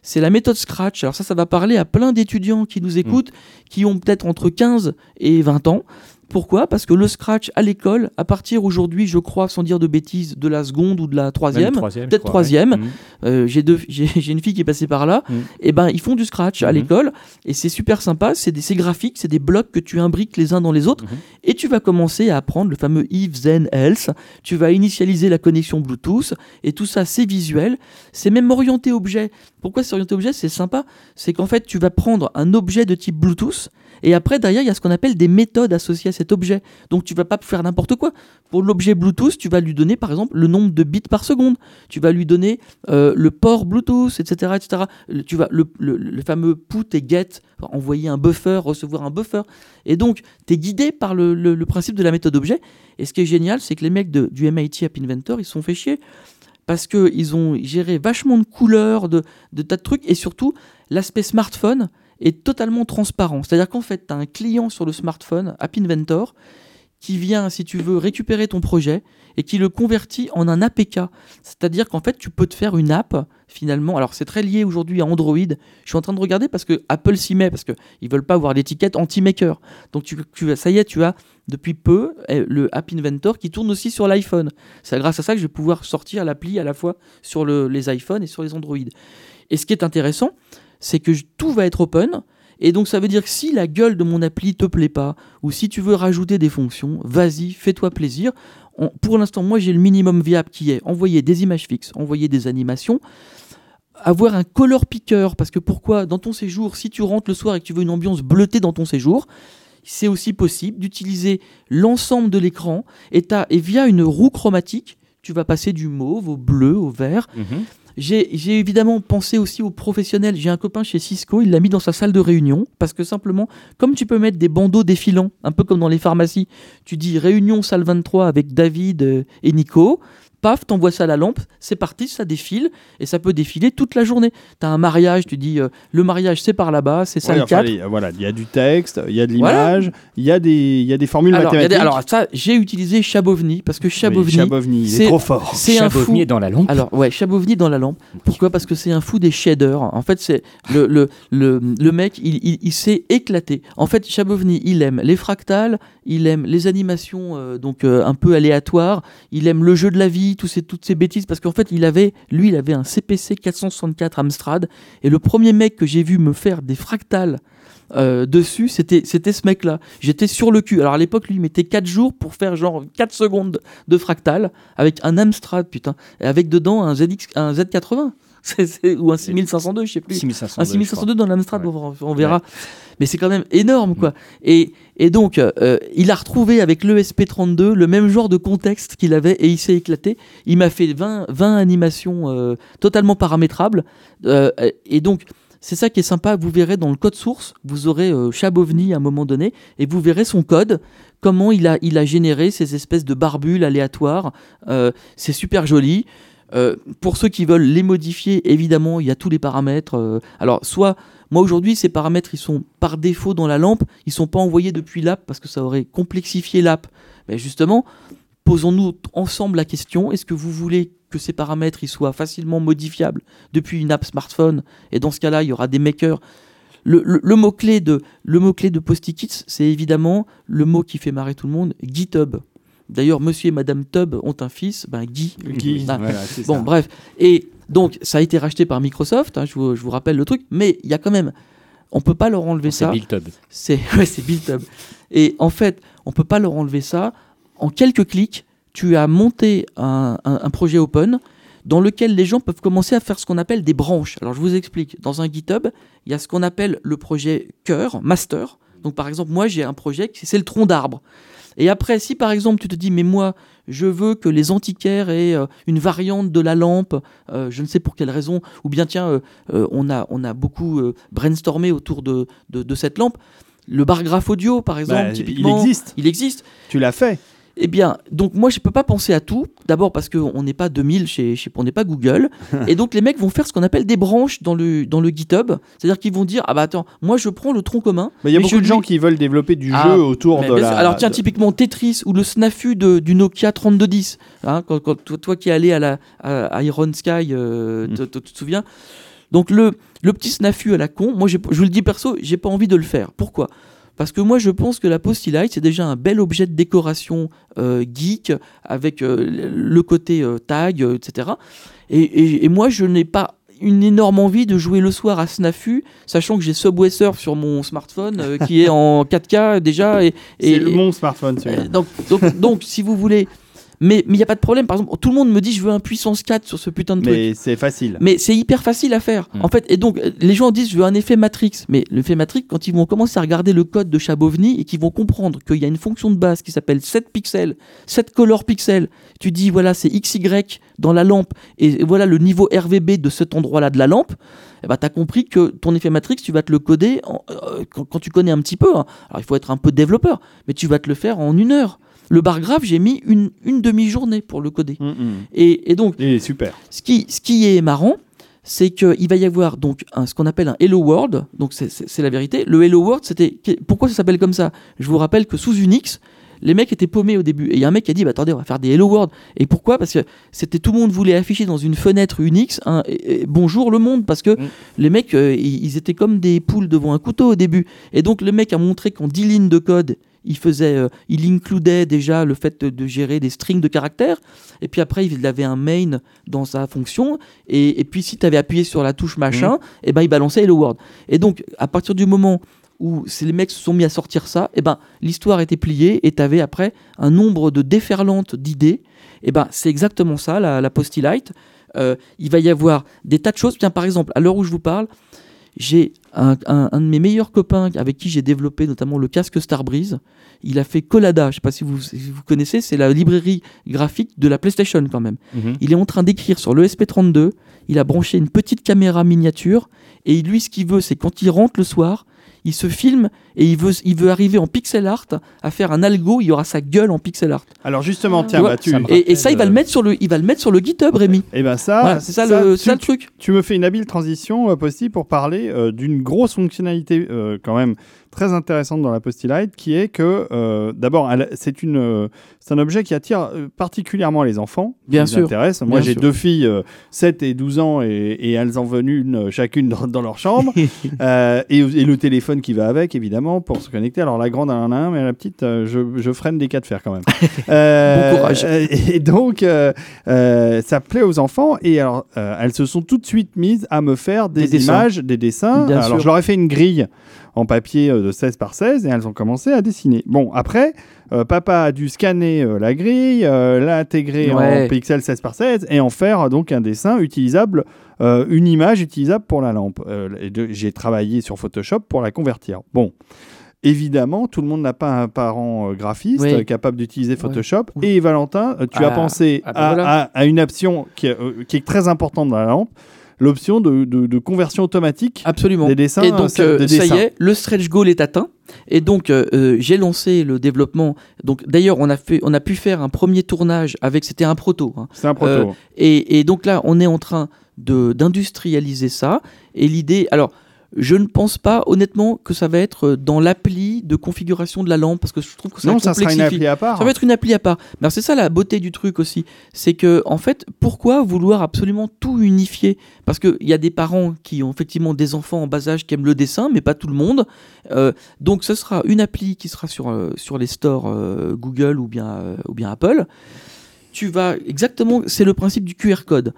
C'est la méthode Scratch. Alors ça, ça va parler à plein d'étudiants qui nous écoutent, qui ont peut-être entre 15 et 20 ans. Pourquoi? Parce que le Scratch à l'école, à partir aujourd'hui, je crois, sans dire de bêtises, de la seconde ou de la troisième, peut-être troisième. ouais. Euh, j'ai deux, j'ai j'ai une fille qui est passée par là. Mm. Et ben ils font du scratch à Mhm. l'école et c'est super sympa. C'est des, c'est graphique, c'est des blocs que tu imbriques les uns dans les autres Mhm. et tu vas commencer à apprendre le fameux if then else. Tu vas initialiser la connexion Bluetooth et tout ça c'est visuel. C'est même orienté objet. Pourquoi c'est orienté objet? C'est sympa. C'est qu'en fait tu vas prendre un objet de type Bluetooth et après derrière il y a ce qu'on appelle des méthodes associées à cet objet. Donc tu vas pas faire n'importe quoi. Pour l'objet Bluetooth, tu vas lui donner par exemple le nombre de bits par seconde. Tu vas lui donner euh, le port Bluetooth, etc., etc. Le- Tu vas le, fameux put et get, envoyer un buffer, recevoir un buffer. Et donc tu es guidé par le, principe de la méthode objet. Et ce qui est génial, c'est que les mecs du MIT App Inventor, ils se sont fait chier parce qu'ils ont géré vachement de couleurs, de tas de trucs, et surtout, l'aspect smartphone est totalement transparent. C'est-à-dire qu'en fait, tu as un client sur le smartphone, App Inventor, qui vient, si tu veux, récupérer ton projet et qui le convertit en un APK. C'est-à-dire qu'en fait, tu peux te faire une app, finalement. Alors, c'est très lié aujourd'hui à Android. Je suis en train de regarder parce que Apple s'y met, parce qu'ils veulent pas avoir l'étiquette anti-maker. Donc, tu, ça y est, tu as depuis peu eh, le App Inventor qui tourne aussi sur l'iPhone. C'est grâce à ça que je vais pouvoir sortir l'appli à la fois sur le- les iPhones et sur les Android. Et ce qui est intéressant, c'est que tout va être open. Et donc ça veut dire que si la gueule de mon appli te plaît pas, ou si tu veux rajouter des fonctions, vas-y, fais-toi plaisir. Pour l'instant, moi j'ai le minimum viable qui est envoyer des images fixes, envoyer des animations, avoir un color picker, parce que pourquoi? Dans ton séjour, si tu rentres le soir et que tu veux une ambiance bleutée dans ton séjour, c'est aussi possible d'utiliser l'ensemble de l'écran et, et via une roue chromatique, tu vas passer du mauve au bleu, au vert. Mhm. J'ai évidemment pensé aussi aux professionnels. J'ai un copain chez Cisco, il l'a mis dans sa salle de réunion parce que simplement, comme tu peux mettre des bandeaux défilants, un peu comme dans les pharmacies, tu dis réunion salle 23 avec David euh, et Nico, paf, t'envoies ça à la lampe, c'est parti, ça défile et ça peut défiler toute la journée. T'as un mariage, tu dis euh, le mariage c'est par là-bas, c'est Ouais, enfin, 4. les- voilà, il y a du texte, il y a de l'image, il y a des, il y a des formules Alors, y a des- mathématiques. alors ça, j'ai utilisé Chabovni parce que Oui, Chabovni, Chabovni, il c'est- est trop fort. c'est un fou. Chabovni est dans la lampe. Alors ouais, Chabovni dans la lampe. Pourquoi? Parce que c'est un fou des shaders. En fait, c'est le, le, le, le mec, il, il, il s'est éclaté. En fait, Chabovni, il aime les fractales, il aime les animations euh, donc euh, un peu aléatoires, il aime le jeu de la vie, ces, toutes ces bêtises. Parce qu'en fait, il avait, lui, il avait un CPC 464 Amstrad. Et le premier mec que j'ai vu me faire des fractales euh, dessus, c'était c'était ce mec-là. J'étais sur le cul. Alors à l'époque, lui, il mettait 4 jours pour faire genre 4 secondes de fractal avec un Amstrad, putain, et avec dedans un ZX, un Z80. Ou un 6502, je sais plus. 6502. Un je crois. 6502 dans l'Amstrad, Ouais. on, on verra. Mais c'est quand même énorme, quoi. Et, et donc, euh, il a retrouvé avec l'ESP32 le même genre de contexte qu'il avait et il s'est éclaté. Il m'a fait 20, 20 animations euh, totalement paramétrables. Euh, et donc, c'est ça qui est sympa. Vous verrez dans le code source, vous aurez euh, Chabovni à un moment donné et vous verrez son code, comment il a, il a généré ces espèces de barbules aléatoires. Euh, c'est super joli. Euh, pour ceux qui veulent les modifier, évidemment, il y a tous les paramètres. euh, alors, soit, moi aujourd'hui, ces paramètres, ils sont par défaut dans la lampe, ils sont pas envoyés depuis l'app parce que ça aurait complexifié l'app. Mais justement, posons-nous ensemble la question est-ce que vous voulez que ces paramètres soient facilement modifiables depuis une app smartphone? Et dans ce cas-là, il y aura des makers. Le, mot-clé de, le mot-clé de Post-it, c'est évidemment le mot qui fait marrer tout le monde, GitHub. D'ailleurs, monsieur et madame Tub ont un fils, ben Guy. Guy, Ah, voilà, c'est Bon, ça. bref. Et donc, ça a été racheté par Microsoft, hein, je, vous, je vous rappelle le truc, mais il y a quand même. On peut pas leur enlever C'est ça. Bill Tubb. C'est ouais, c'est Up. Et en fait, on peut pas leur enlever ça. En quelques clics, tu as monté un, un- un projet open dans lequel les gens peuvent commencer à faire ce qu'on appelle des branches. Alors je vous explique. Dans un GitHub, il y a ce qu'on appelle le projet cœur, master. Donc par exemple, moi j'ai un projet, qui- c'est le tronc d'arbre. Et après, si par exemple tu te dis, mais moi, je veux que les antiquaires aient euh, une variante de la lampe, euh, je ne sais pour quelle raison, ou bien tiens, euh, on, a, on a beaucoup brainstormé autour de, de, de cette lampe. Le bar graphe audio, par exemple, Bah, typiquement. il existe. Il existe. Tu l'as fait. Eh bien, donc moi, je peux pas penser à tout. D'abord parce qu'on n'est pas 2000 chez, chez on n'est pas Google. et donc, les mecs vont faire ce qu'on appelle des branches dans le, dans le GitHub. C'est-à-dire qu'ils vont dire, ah bah attends, moi, je prends le tronc commun. Mais il y a beaucoup de gens qui veulent développer du Ah, jeu autour de la. Alors tiens, typiquement Tetris ou le snafu de, du Nokia 3210. Hein, quand, quand toi, toi qui es allé à, la, à Iron Sky, euh, Mm. tu te souviens? Donc le, le petit snafu à la con, moi je vous le dis perso, j'ai pas envie de le faire. Pourquoi? Parce que moi, je pense que la Post-it c'est déjà un bel objet de décoration euh, geek avec euh, le côté euh, tag, etc. Et, et- et moi, je n'ai pas une énorme envie de jouer le soir à Snafu, sachant que j'ai Subway Surf sur mon smartphone qui est en 4K déjà. Et, C'est et- le mon smartphone, celui-là. donc, donc, donc, si vous voulez, Mais il n'y a pas de problème. Par exemple, tout le monde me dit je veux un puissance 4 sur ce putain de truc. Mais c'est facile. Mais c'est hyper facile à faire. Mm. En fait, et donc, euh, les gens disent je veux un effet Matrix. Mais l'effet Matrix, quand ils vont commencer à regarder le code de Chabovni et qu'ils vont comprendre qu'il y a une fonction de base qui s'appelle 7 pixels, 7 color pixels, tu dis voilà, c'est XY dans la lampe et voilà le niveau RVB de cet endroit-là de la lampe. Eh ben, tu as compris que ton effet Matrix, tu vas te le coder en- euh, quand, quand tu connais un petit peu. hein. Alors, il faut être un peu développeur, mais tu vas te le faire en une heure. Le bar graph, j'ai mis une, une demi-journée pour le coder. Mm, mm. Et, et donc, Il est super. ce qui, ce qui est marrant, c'est qu'il va y avoir donc un, ce qu'on appelle un Hello World. Donc c'est- la vérité. Le Hello World, c'était pourquoi ça s'appelle comme ça? Je vous rappelle que sous Unix, les mecs étaient paumés au début. Et il y a un mec qui a dit bah, attendez, on va faire des Hello World. Et pourquoi? Parce que c'était tout le monde voulait afficher dans une fenêtre Unix un et- et bonjour le monde parce que Mm. les mecs euh, ils ils étaient comme des poules devant un couteau au début. Et donc le mec a montré qu'en 10 lignes de code, il faisait, euh, il includait déjà le fait de, de gérer des strings de caractères. Et puis après, il avait un main dans sa fonction. Et, et puis si tu avais appuyé sur la touche machin, et ben il balançait Hello World. Et donc à partir du moment où les mecs se sont mis à sortir ça, et ben l'histoire était pliée et tu avais après un nombre de déferlantes d'idées. Et ben c'est exactement ça la, la Postilight. Euh, il va y avoir des tas de choses. Tiens, par exemple, à l'heure où je vous parle, j'ai un, un- un de mes meilleurs copains avec qui j'ai développé notamment le casque Starbreeze. Il a fait Colada, je sais pas si vous, si vous connaissez, c'est la librairie graphique de la PlayStation quand même. Mhm. Il est en train d'écrire sur le SP32, il a branché une petite caméra miniature, et lui ce qu'il veut c'est quand il rentre le soir, il se filme et il veut, il veut arriver en pixel art à faire un algo, il y aura sa gueule en pixel art. Alors justement, tiens, Tu vois, bah, tu... ça me Et, et ça il va rappelle, le mettre sur le, il va le mettre sur le GitHub Rémi. Eh ben ça, Voilà, c'est ça, le, ça truc. tu me fais une habile transition euh, Posty pour parler euh, d'une grosse fonctionnalité euh, quand même très intéressante dans la Postilight, qui est que euh, d'abord, elle- c'est une, euh, c'est un objet qui attire euh, particulièrement les enfants. qui Bien sûr. intéresse. Moi, j'ai deux filles, euh, 7 et 12 ans, et, et elles en veulent une chacune dans, dans leur chambre. Et, et le téléphone qui va avec, évidemment, pour se connecter. Alors la grande, en a un, mais la petite, je, je freine des cas de fer quand même. Bon courage. Et donc, ça plaît aux enfants. Et alors, elles se sont tout de suite mises à me faire des, Des dessins. images, des dessins. Bien alors, sûr. je leur ai fait une grille en papier euh, de 16 par 16 et elles ont commencé à dessiner. Bon, après, euh, papa a dû scanner euh, la grille, euh, l'intégrer Ouais. en pixels 16 par 16 et en faire donc un dessin utilisable, une image utilisable pour la lampe. J'ai travaillé sur Photoshop pour la convertir. Bon. Évidemment, tout le monde n'a pas un parent graphiste Oui. capable d'utiliser Photoshop. Oui. Et Valentin, tu as Ah, pensé ah bah à, voilà. à- à une option qui est, qui est très importante dans la lampe, l'option de, de- de conversion automatique Absolument. des dessins. Et donc, euh, euh, ça y est, le stretch goal est atteint. Et donc, euh, euh, j'ai lancé le développement. Donc, d'ailleurs, on a fait, on a pu faire un premier tournage avec. C'était un proto. hein. C'est un proto. Euh, Et, et donc là, on est en train de d'industrialiser ça. Et l'idée, alors. Je ne pense pas honnêtement que ça va être dans l'appli de configuration de la lampe parce que je trouve que ça non, ça sera une appli à part. Ça va être une appli à part. Mais c'est ça la beauté du truc aussi. C'est que, en fait, pourquoi vouloir absolument tout unifier? Parce qu'il y a des parents qui ont effectivement des enfants en bas âge qui aiment le dessin, mais pas tout le monde. Euh, donc, ce sera une appli qui sera sur, euh, sur les stores euh, Google ou bien, euh, ou bien Apple. Tu vas exactement, c'est le principe du QR code.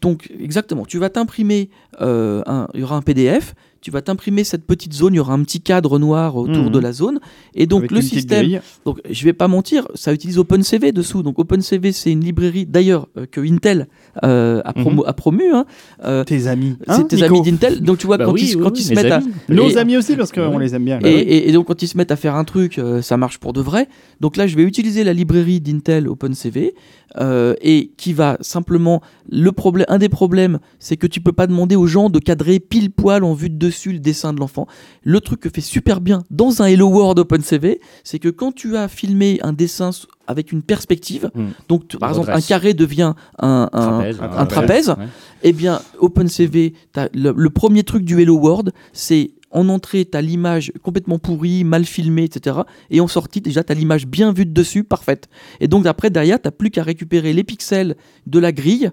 Donc, exactement, tu vas t'imprimer, euh, il y aura un PDF, tu vas t'imprimer cette petite zone, il y aura un petit cadre noir autour Mhm. de la zone, et donc avec le système, donc, je vais pas mentir, ça utilise OpenCV dessous. Donc, OpenCV, c'est une librairie, d'ailleurs, euh, que Intel euh, a, promo- a promu. Hein. Euh, Tes amis. c'est Hein, tes Nico amis d'Intel. Donc, tu vois, Bah quand, oui, ils, oui, quand oui, ils se mettent à. Nos et- amis aussi, parce qu'on Ouais. les aime bien. Et, là. et- et donc, quand ils se mettent à faire un truc, euh, ça marche pour de vrai. Donc là, je vais utiliser la librairie d'Intel OpenCV euh, et qui va simplement. Le problème, un des problèmes, c'est que tu peux pas demander aux gens de cadrer pile poil en vue de le dessin de l'enfant. Le truc que fait super bien dans un Hello World OpenCV, c'est que quand tu as filmé un dessin avec une perspective, Hmm. donc tu- par exemple un carré devient un, un- Trapèze, un trapèze, Ouais. eh bien, OpenCV, le, le premier truc du Hello World, c'est en entrée, tu as l'image complètement pourrie, mal filmée, etc. Et en sortie, déjà, tu as l'image bien vue de dessus, parfaite. Et donc, après, derrière, tu plus qu'à récupérer les pixels de la grille,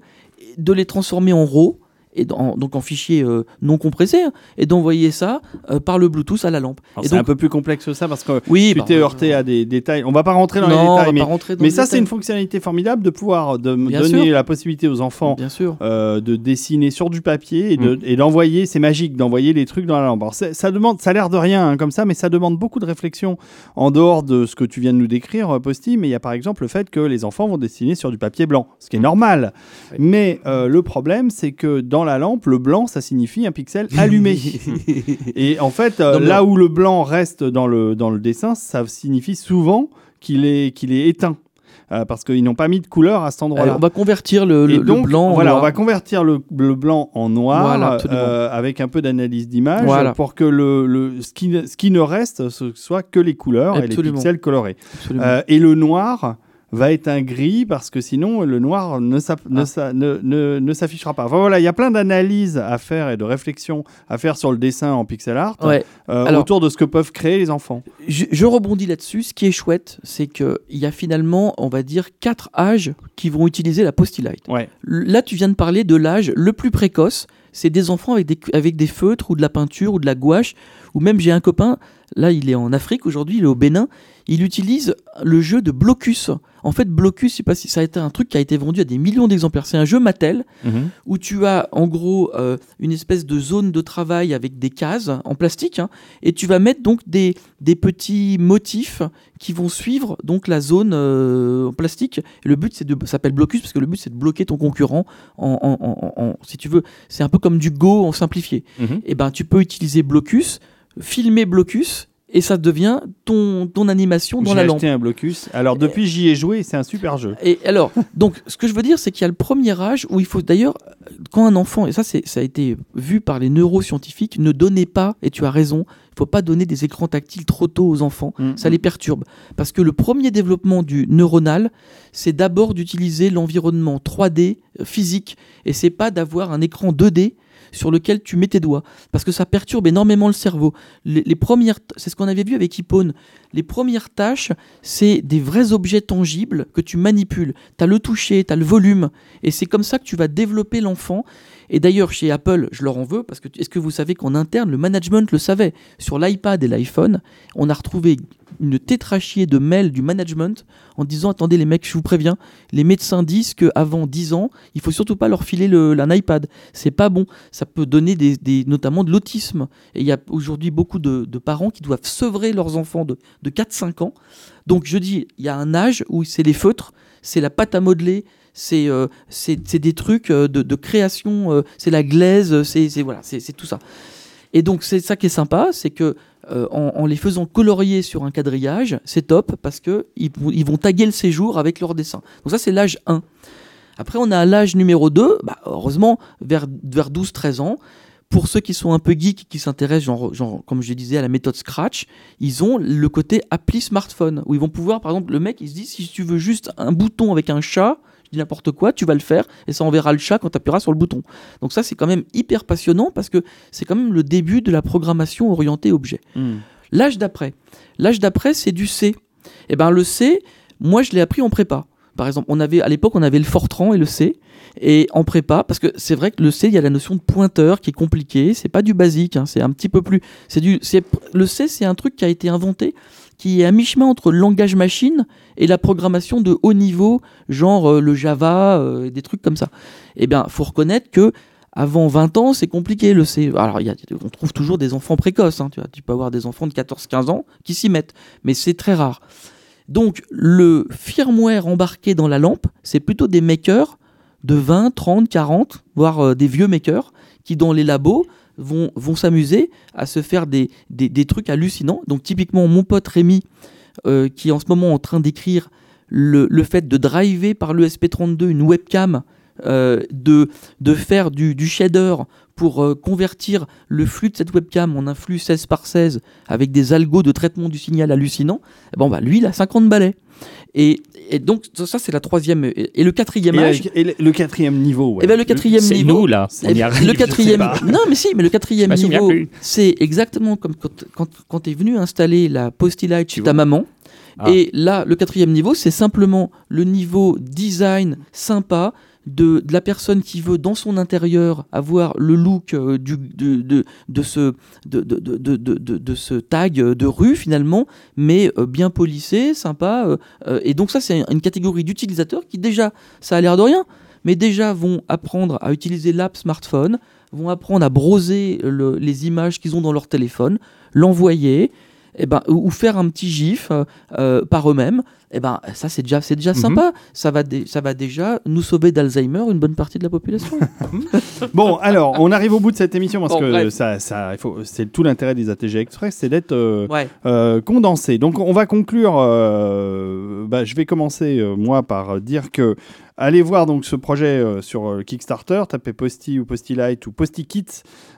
de les transformer en RAW et dans- donc en fichier euh, non compressé, hein, et d'envoyer ça euh, par le Bluetooth à la lampe. C'est donc, un peu plus complexe que ça parce que oui, tu bah, t'es heurté à des détails. On va pas rentrer dans non, les on détails, va mais, pas rentrer dans mais les ça, c'est une fonctionnalité formidable de pouvoir de Bien donner sûr. la possibilité aux enfants Bien sûr. euh, de dessiner sur du papier et Mm. de- et d'envoyer, c'est magique, d'envoyer les trucs dans la lampe. Alors, ça demande, ça a l'air de rien hein, comme ça, mais ça demande beaucoup de réflexion en dehors de ce que tu viens de nous décrire, euh, Posty. Mais il y a par exemple le fait que les enfants vont dessiner sur du papier blanc, ce qui est normal. Oui. Mais euh, le problème, c'est que dans la lampe, le blanc, ça signifie un pixel allumé. et en fait, euh, là où le blanc reste dans le, dans le dessin, ça signifie souvent qu'il est, qu'il est éteint. Euh, parce qu'ils n'ont pas mis de couleur à cet Euh, endroit-là. on va convertir le, le- blanc en voilà, noir. on va convertir le, le blanc en noir Voilà, absolument. euh, avec un peu d'analyse d'image Voilà. pour que le, le- ce, qui, ne- ce qui ne reste ce soit que les couleurs et les Absolument. pixels colorés. Absolument. Euh, et le noir va être un gris parce que sinon le noir ne, ne Ah. ne- ne- ne s'affichera pas. Enfin, voilà, il y a plein d'analyses à faire et de réflexions à faire sur le dessin en pixel art Ouais. euh, Alors- autour de ce que peuvent créer les enfants. Je, je rebondis là-dessus. Ce qui est chouette, c'est qu'il y a finalement, on va dire, quatre âges qui vont utiliser la Postilight. Ouais. Là, tu viens de parler de l'âge le plus précoce. C'est des enfants avec des, avec des feutres ou de la peinture ou de la gouache. Ou même, j'ai un copain, là, il est en Afrique aujourd'hui, il est au Bénin. Il utilise le jeu de Blocus. En fait, Blocus, je sais pas si ça a été un truc qui a été vendu à des millions d'exemplaires. C'est un jeu Mattel où tu as en gros euh, une espèce de zone de travail avec des cases en plastique hein, et tu vas mettre donc des, des petits motifs qui vont suivre donc la zone euh, en plastique. Et le but c'est de ça s'appelle blocus parce que le but c'est de bloquer ton concurrent en, en- en- en- si tu veux c'est un peu comme du Go en simplifié. Mhm. Et ben tu peux utiliser blocus, filmer blocus et ça devient ton ton animation dans J'ai la lampe. acheté un blocus. Alors depuis j'y ai joué, c'est un super jeu. Et alors, donc, ce que je veux dire, c'est qu'il y a le premier âge où il faut d'ailleurs, quand un enfant, et ça, ça a été vu par les neuroscientifiques, ne donnez pas, et tu as raison, il faut pas donner des écrans tactiles trop tôt aux enfants, Mm. ça les perturbe. Parce que le premier développement du neuronal, c'est d'abord d'utiliser l'environnement 3D euh, physique, et c'est pas d'avoir un écran 2D sur lequel tu mets tes doigts, parce que ça perturbe énormément le cerveau. Les, premières, c'est ce qu'on avait vu avec Hippone, les premières tâches, c'est des vrais objets tangibles que tu manipules. Tu as le toucher, tu as le volume. Et c'est comme ça que tu vas développer l'enfant. Et d'ailleurs, chez Apple, je leur en veux, parce que est-ce que vous savez qu'en interne, le management le savait? Sur l'iPad et l'iPhone, on a retrouvé une tétrachier de mails du management en disant Attendez, les mecs, je vous préviens, les médecins disent qu'avant 10 ans, il faut surtout pas leur filer le, un iPad. C'est pas bon. Ça peut donner des, notamment de l'autisme. Et il y a aujourd'hui beaucoup de, parents qui doivent sevrer leurs enfants de, de 4-5 ans. Donc je dis, il y a un âge où c'est les feutres, c'est la pâte à modeler, c'est euh, des trucs euh, de, création, euh, c'est la glaise, c'est voilà, c'est tout ça. Et donc c'est ça qui est sympa, c'est que euh, en, les faisant colorier sur un quadrillage, c'est top parce que ils, vont- taguer le séjour avec leur dessin. Donc ça c'est l'âge 1. Après on a l'âge numéro 2, bah, heureusement vers, vers 12-13 ans. Pour ceux qui sont un peu geeks, qui s'intéressent, comme je disais, à la méthode Scratch, ils ont le côté appli smartphone, où ils vont pouvoir, par exemple, le mec, il se dit, si tu veux juste un bouton avec un chat, dis n'importe quoi, tu vas le faire, et ça enverra le chat quand tu appuieras sur le bouton. Donc ça, c'est quand même hyper passionnant, parce que c'est quand même le début de la programmation orientée objet. Mm. L'âge d'après. L'âge d'après, c'est du C. Et ben le C, moi je l'ai appris en prépa. Par exemple, on avait à l'époque on avait le Fortran et le C et en prépa parce que c'est vrai que le C il y a la notion de pointeur qui est compliquée, c'est pas du basique, hein, c'est un petit peu plus c'est du le C c'est un truc qui a été inventé qui est à mi-chemin entre le langage machine et la programmation de haut niveau, genre euh, le Java, euh, des trucs comme ça. Eh bien, faut reconnaître que avant 20 ans, c'est compliqué le C. Alors, il y a, on trouve toujours des enfants précoces. hein, tu, tu peux avoir des enfants de 14-15 ans qui s'y mettent, mais c'est très rare. Donc, le firmware embarqué dans la lampe, c'est plutôt des makers de 20, 30, 40, voire euh, des vieux makers qui, dans les labos, vont, vont s'amuser à se faire des, des, trucs hallucinants. Donc, typiquement, mon pote Rémi, euh, qui est en ce moment en train d'écrire le, le fait de driver par l'ESP32 une webcam, euh, de, de faire du, du shader pour euh, convertir le flux de cette webcam en un flux 16 par 16 avec des algos de traitement du signal hallucinant, eh bon, bah, lui, il a 50 balais. Et, et donc, ça, c'est la troisième. Et, et le quatrième Et, âge. et le- le quatrième niveau. ouais. Eh ben, le quatrième C'est niveau. nous, là. On y arrive. le quatrième. je sais Non, mais si, mais le quatrième niveau, c'est exactement comme quand, quand, quand tu es venu installer la Postilight chez ta maman. Ah. Et là, le quatrième niveau, c'est simplement le niveau design sympa. De, la personne qui veut dans son intérieur avoir le look euh, de, de, de ce, de, ce tag de rue finalement, mais euh, bien polissé, sympa. euh, et donc ça, c'est une catégorie d'utilisateurs qui déjà, ça a l'air de rien, mais déjà vont apprendre à utiliser l'app smartphone, vont apprendre à broser le- les images qu'ils ont dans leur téléphone, l'envoyer, eh ben, ou ou faire un petit gif euh, euh, par eux-mêmes. Eh ben, ça c'est déjà, c'est déjà Mhm. sympa. Ça va, ça va déjà nous sauver d'Alzheimer une bonne partie de la population. Bon, alors, on arrive au bout de cette émission parce Bon, que bref. ça, c'est tout l'intérêt des ATG Express, c'est d'être euh, ouais. euh, condensé. Donc, on va conclure. euh, bah, je vais commencer euh, moi par dire que allez voir donc ce projet euh, sur euh, Kickstarter, tapez Posty ou Posty Light ou Posty Kit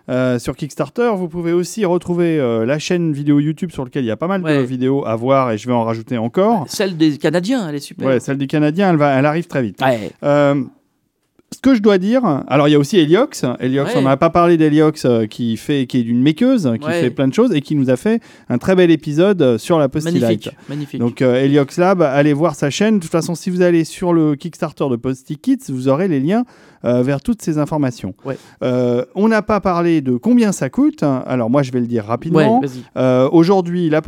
euh, sur Kickstarter. Vous pouvez aussi retrouver euh, la chaîne vidéo YouTube sur laquelle il y a pas mal de vidéos à voir et je vais en rajouter encore. Celle des Canadiens, elle est super. Ouais, celle des Canadiens, elle, va, elle arrive très vite. Ouais. Euh, ce que je dois dire, alors il y a aussi Heliox. Heliox, Ouais. on n'a pas parlé d'Heliox euh, qui fait, qui est une makeuse, qui Ouais. fait plein de choses et qui nous a fait un très bel épisode sur la Posty Magnifique. Magnifique. Donc euh, Heliox Lab, allez voir sa chaîne. De toute façon, si vous allez sur le Kickstarter de Posty Kits, vous aurez les liens euh, vers toutes ces informations. Ouais. Euh, on n'a pas parlé de combien ça coûte. Alors moi, je vais le dire rapidement. Euh, Aujourd'hui, la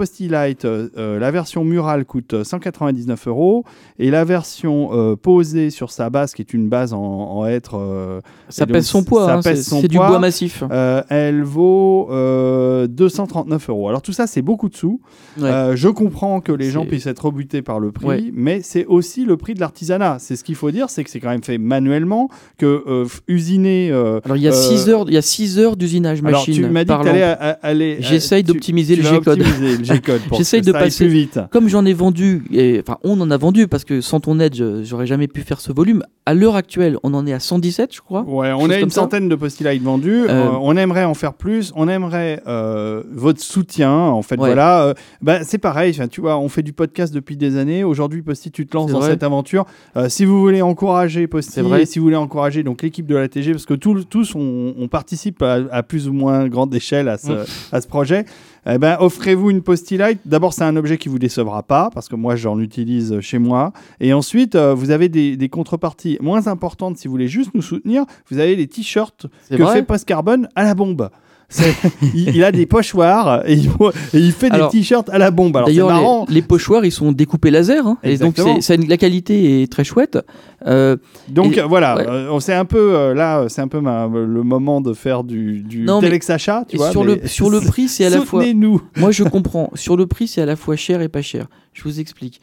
euh, la version murale coûte euh, 199 euros et la version posée sur sa base, qui est une base en, en hêtre, euh, Ça donc, pèse son poids. hein, c'est du bois massif. elle vaut euh, 239 euros. Alors tout ça, c'est beaucoup de sous. Ouais. Je comprends que les gens puissent être rebutés par le prix, mais c'est aussi le prix de l'artisanat. C'est ce qu'il faut dire, c'est que c'est quand même fait manuellement, que euh, usiner. euh, Alors il y a euh, 6 heures, il y a six heures d'usinage alors machine. tu m'as dit que t'allais aller. J'essaye euh, d'optimiser le G-code. J'essaye de passer- plus vite. Comme j'en ai vendu, et, enfin on en a vendu parce que sans ton aide, je- j'aurais jamais pu faire ce volume. À l'heure actuelle, on en est à 117, je crois. Ouais, on a une ça. centaine de post-it vendus. Euh, Euh, on aimerait en faire plus. On aimerait euh, votre soutien. En fait, Ouais. voilà. Euh, bah, c'est pareil. Tu vois, on fait du podcast depuis des années. Aujourd'hui, Posti, tu te lances dans vrai. cette aventure. Euh, si vous voulez encourager Posti, si vous voulez encourager donc l'équipe de la TG, parce que tout- tous on, on participe à, à plus ou moins grande échelle à ce, Mm. à ce projet. Eh ben, offrez-vous une Posti Light. D'abord, c'est un objet qui vous décevra pas, parce que moi, j'en utilise chez moi. Et ensuite, euh, vous avez des, des contreparties moins importantes si vous voulez juste nous soutenir. Vous avez les t-shirts que fait Post Carbone à la bombe. Il, il a des pochoirs et il, et il fait Alors, des t-shirts à la bombe. D'ailleurs, les, les pochoirs, ils sont découpés laser, hein, et donc ça- la qualité est très chouette. Euh, Donc et- voilà, ouais. euh, c'est un peu euh, là, c'est un peu ma- le moment de faire du, du Non, mais- achat, tu vois. sur, mais- le, sur le prix, c'est à la fois. Soutenez-nous. Moi, je comprends. Sur le prix, c'est à la fois cher et pas cher. Je vous explique.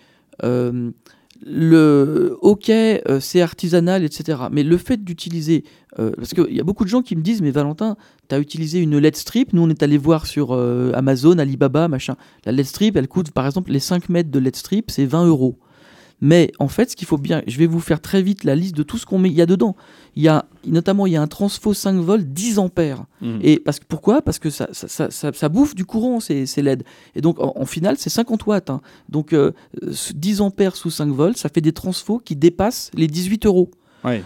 Le ok, euh, c'est artisanal, etc. Mais le fait d'utiliser, euh, parce qu'il y a beaucoup de gens qui me disent, mais Valentin, tu as utilisé une LED strip. Nous, on est allé voir sur euh, Amazon, Alibaba, machin. La LED strip, elle coûte, par exemple, les 5 mètres de LED strip, c'est 20 euros. Mais en fait, ce qu'il faut bien, je vais vous faire très vite la liste de tout ce qu'on met. Il y a dedans. Il y a notamment il y a un transfo 5 volts 10 ampères. Mm. Et parce que pourquoi? Parce que ça, ça, ça, ça- ça bouffe du courant ces, ces LED. Et donc en, en finale c'est 50 watts. hein. Donc euh, euh, 10 ampères sous 5 volts, ça fait des transfos qui dépassent les 18 euros.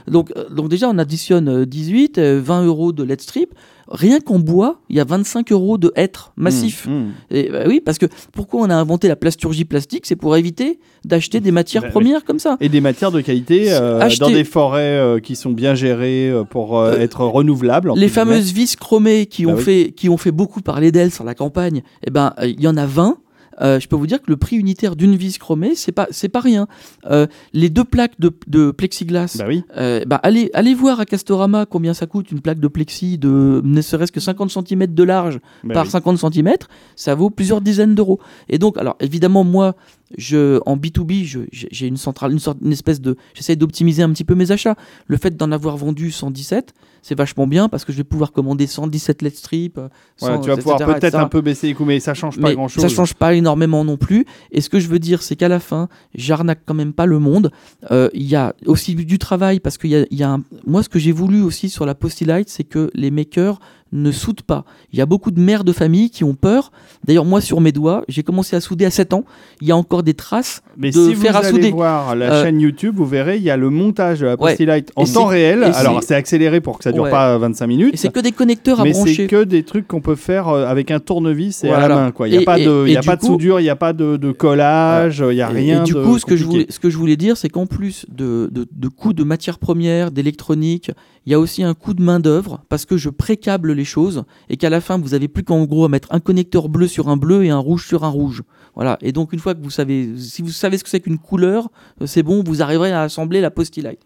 Donc, euh, donc déjà on additionne euh, 18, euh, 20 euros de LED strip. Rien qu'en bois, il y a 25 euros de hêtre massif. Mm, mm. Et bah oui, parce que pourquoi on a inventé la plasturgie plastique? C'est pour éviter d'acheter des matières Bah oui. premières comme ça. Et des matières de qualité euh, Acheter- dans des forêts euh, qui sont bien gérées euh, pour euh, Euh, être renouvelables. Les fameuses vis chromées qui, Bah ont oui. fait, qui ont fait beaucoup parler d'elles sur la campagne, eh ben, euh, il y en a 20. Euh, je peux vous dire que le prix unitaire d'une vis chromée, c'est pas, c'est pas rien. Euh, les deux plaques de, de plexiglas, Bah oui. euh, bah, allez, allez voir à Castorama combien ça coûte une plaque de plexi de ne serait-ce que 50 cm de large Bah par oui. 50 cm, ça vaut plusieurs dizaines d'euros. Et donc, alors évidemment, moi, je, en B2B, je- j'ai une centrale, une sorte, une espèce de, j'essaie d'optimiser un petit peu mes achats. Le fait d'en avoir vendu 117, c'est vachement bien parce que je vais pouvoir commander 117 LED strip. euh, Voilà, 100, tu vas pouvoir peut-être un peu baisser les coûts, mais ça change pas Mais grand chose. ça change pas énormément non plus. Et ce que je veux dire, c'est qu'à la fin, j'arnaque quand même pas le monde. Euh, Il y a aussi du travail parce qu'il y a, il y a un- moi ce que j'ai voulu aussi sur la Posty Light, c'est que les makers ne soudent pas. Il y a beaucoup de mères de famille qui ont peur. D'ailleurs, moi, sur mes doigts, j'ai commencé à souder à 7 ans. Il y a encore des traces Mais de si vous à allez souder. voir la Euh, chaîne YouTube, vous verrez, il y a le montage de la Ouais. En temps réel. Alors, c'est accéléré pour que ça dure Ouais. pas 25 minutes. Et c'est que des connecteurs à mais brancher. c'est que des trucs qu'on peut faire euh, avec un tournevis et à la main. quoi. Il n'y a Et- pas de, y a pas de soudure, il n'y a pas de, de collage, il n'y a rien Et du de coup, ce que, je voulais, compliqué. ce que je voulais dire, c'est qu'en plus de, de, de coûts de matières premières, d'électronique, il y a aussi un coût de main-d'œuvre parce que je précable choses et qu'à la fin, vous avez plus qu'en gros à mettre un connecteur bleu sur un bleu et un rouge sur un rouge. Voilà. Et donc, une fois que vous savez, si vous savez ce que c'est qu'une couleur, euh, c'est bon, vous arriverez à assembler la Postilight.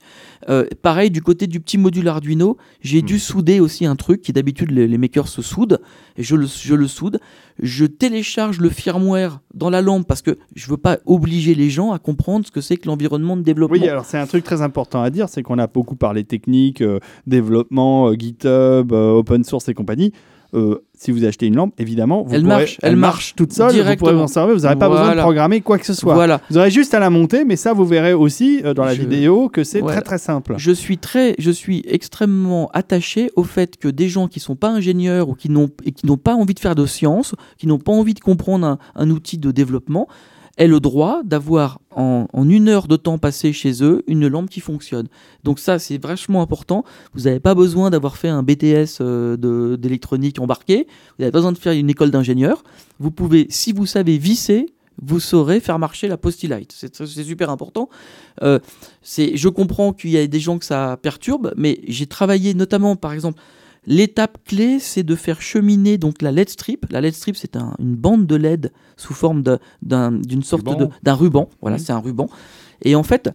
Euh, pareil, du côté du petit module Arduino, j'ai dû souder aussi un truc qui d'habitude les, les makers se soudent. Et je le, je le soude. Je télécharge le firmware dans la lampe parce que je veux pas obliger les gens à comprendre ce que c'est que l'environnement de développement. Oui, alors c'est un truc très important à dire, c'est qu'on a beaucoup parlé technique, euh, développement, euh, GitHub, open source et compagnie. Euh, si vous achetez une lampe, évidemment, vous Elle pourrez- marche, elle elle marche marche toute seule, vous pourrez vous en servir, vous n'aurez pas besoin de programmer quoi que ce soit. Voilà. Vous aurez juste à la monter, mais ça, vous verrez aussi euh, dans la Je- vidéo que c'est Voilà. très très simple. Je suis très, je suis extrêmement attaché au fait que des gens qui sont pas ingénieurs ou qui n'ont et qui n'ont pas envie de faire de science, qui n'ont pas envie de comprendre un, un outil de développement, aient le droit d'avoir en, une heure de temps passé chez eux une lampe qui fonctionne. Donc ça, c'est vachement important. Vous n'avez pas besoin d'avoir fait un BTS euh, d'électronique embarqué. Vous n'avez pas besoin de faire une école d'ingénieur. Vous pouvez, si vous savez visser, vous saurez faire marcher la Postilight. C'est super important. Euh, je comprends qu'il y a des gens que ça perturbe, mais j'ai travaillé notamment, par exemple, l'étape clé, c'est de faire cheminer donc la LED strip. La LED strip, c'est un- une bande de LED sous forme d'une sorte d'un ruban. Voilà, Mhm. c'est un ruban. Et en fait,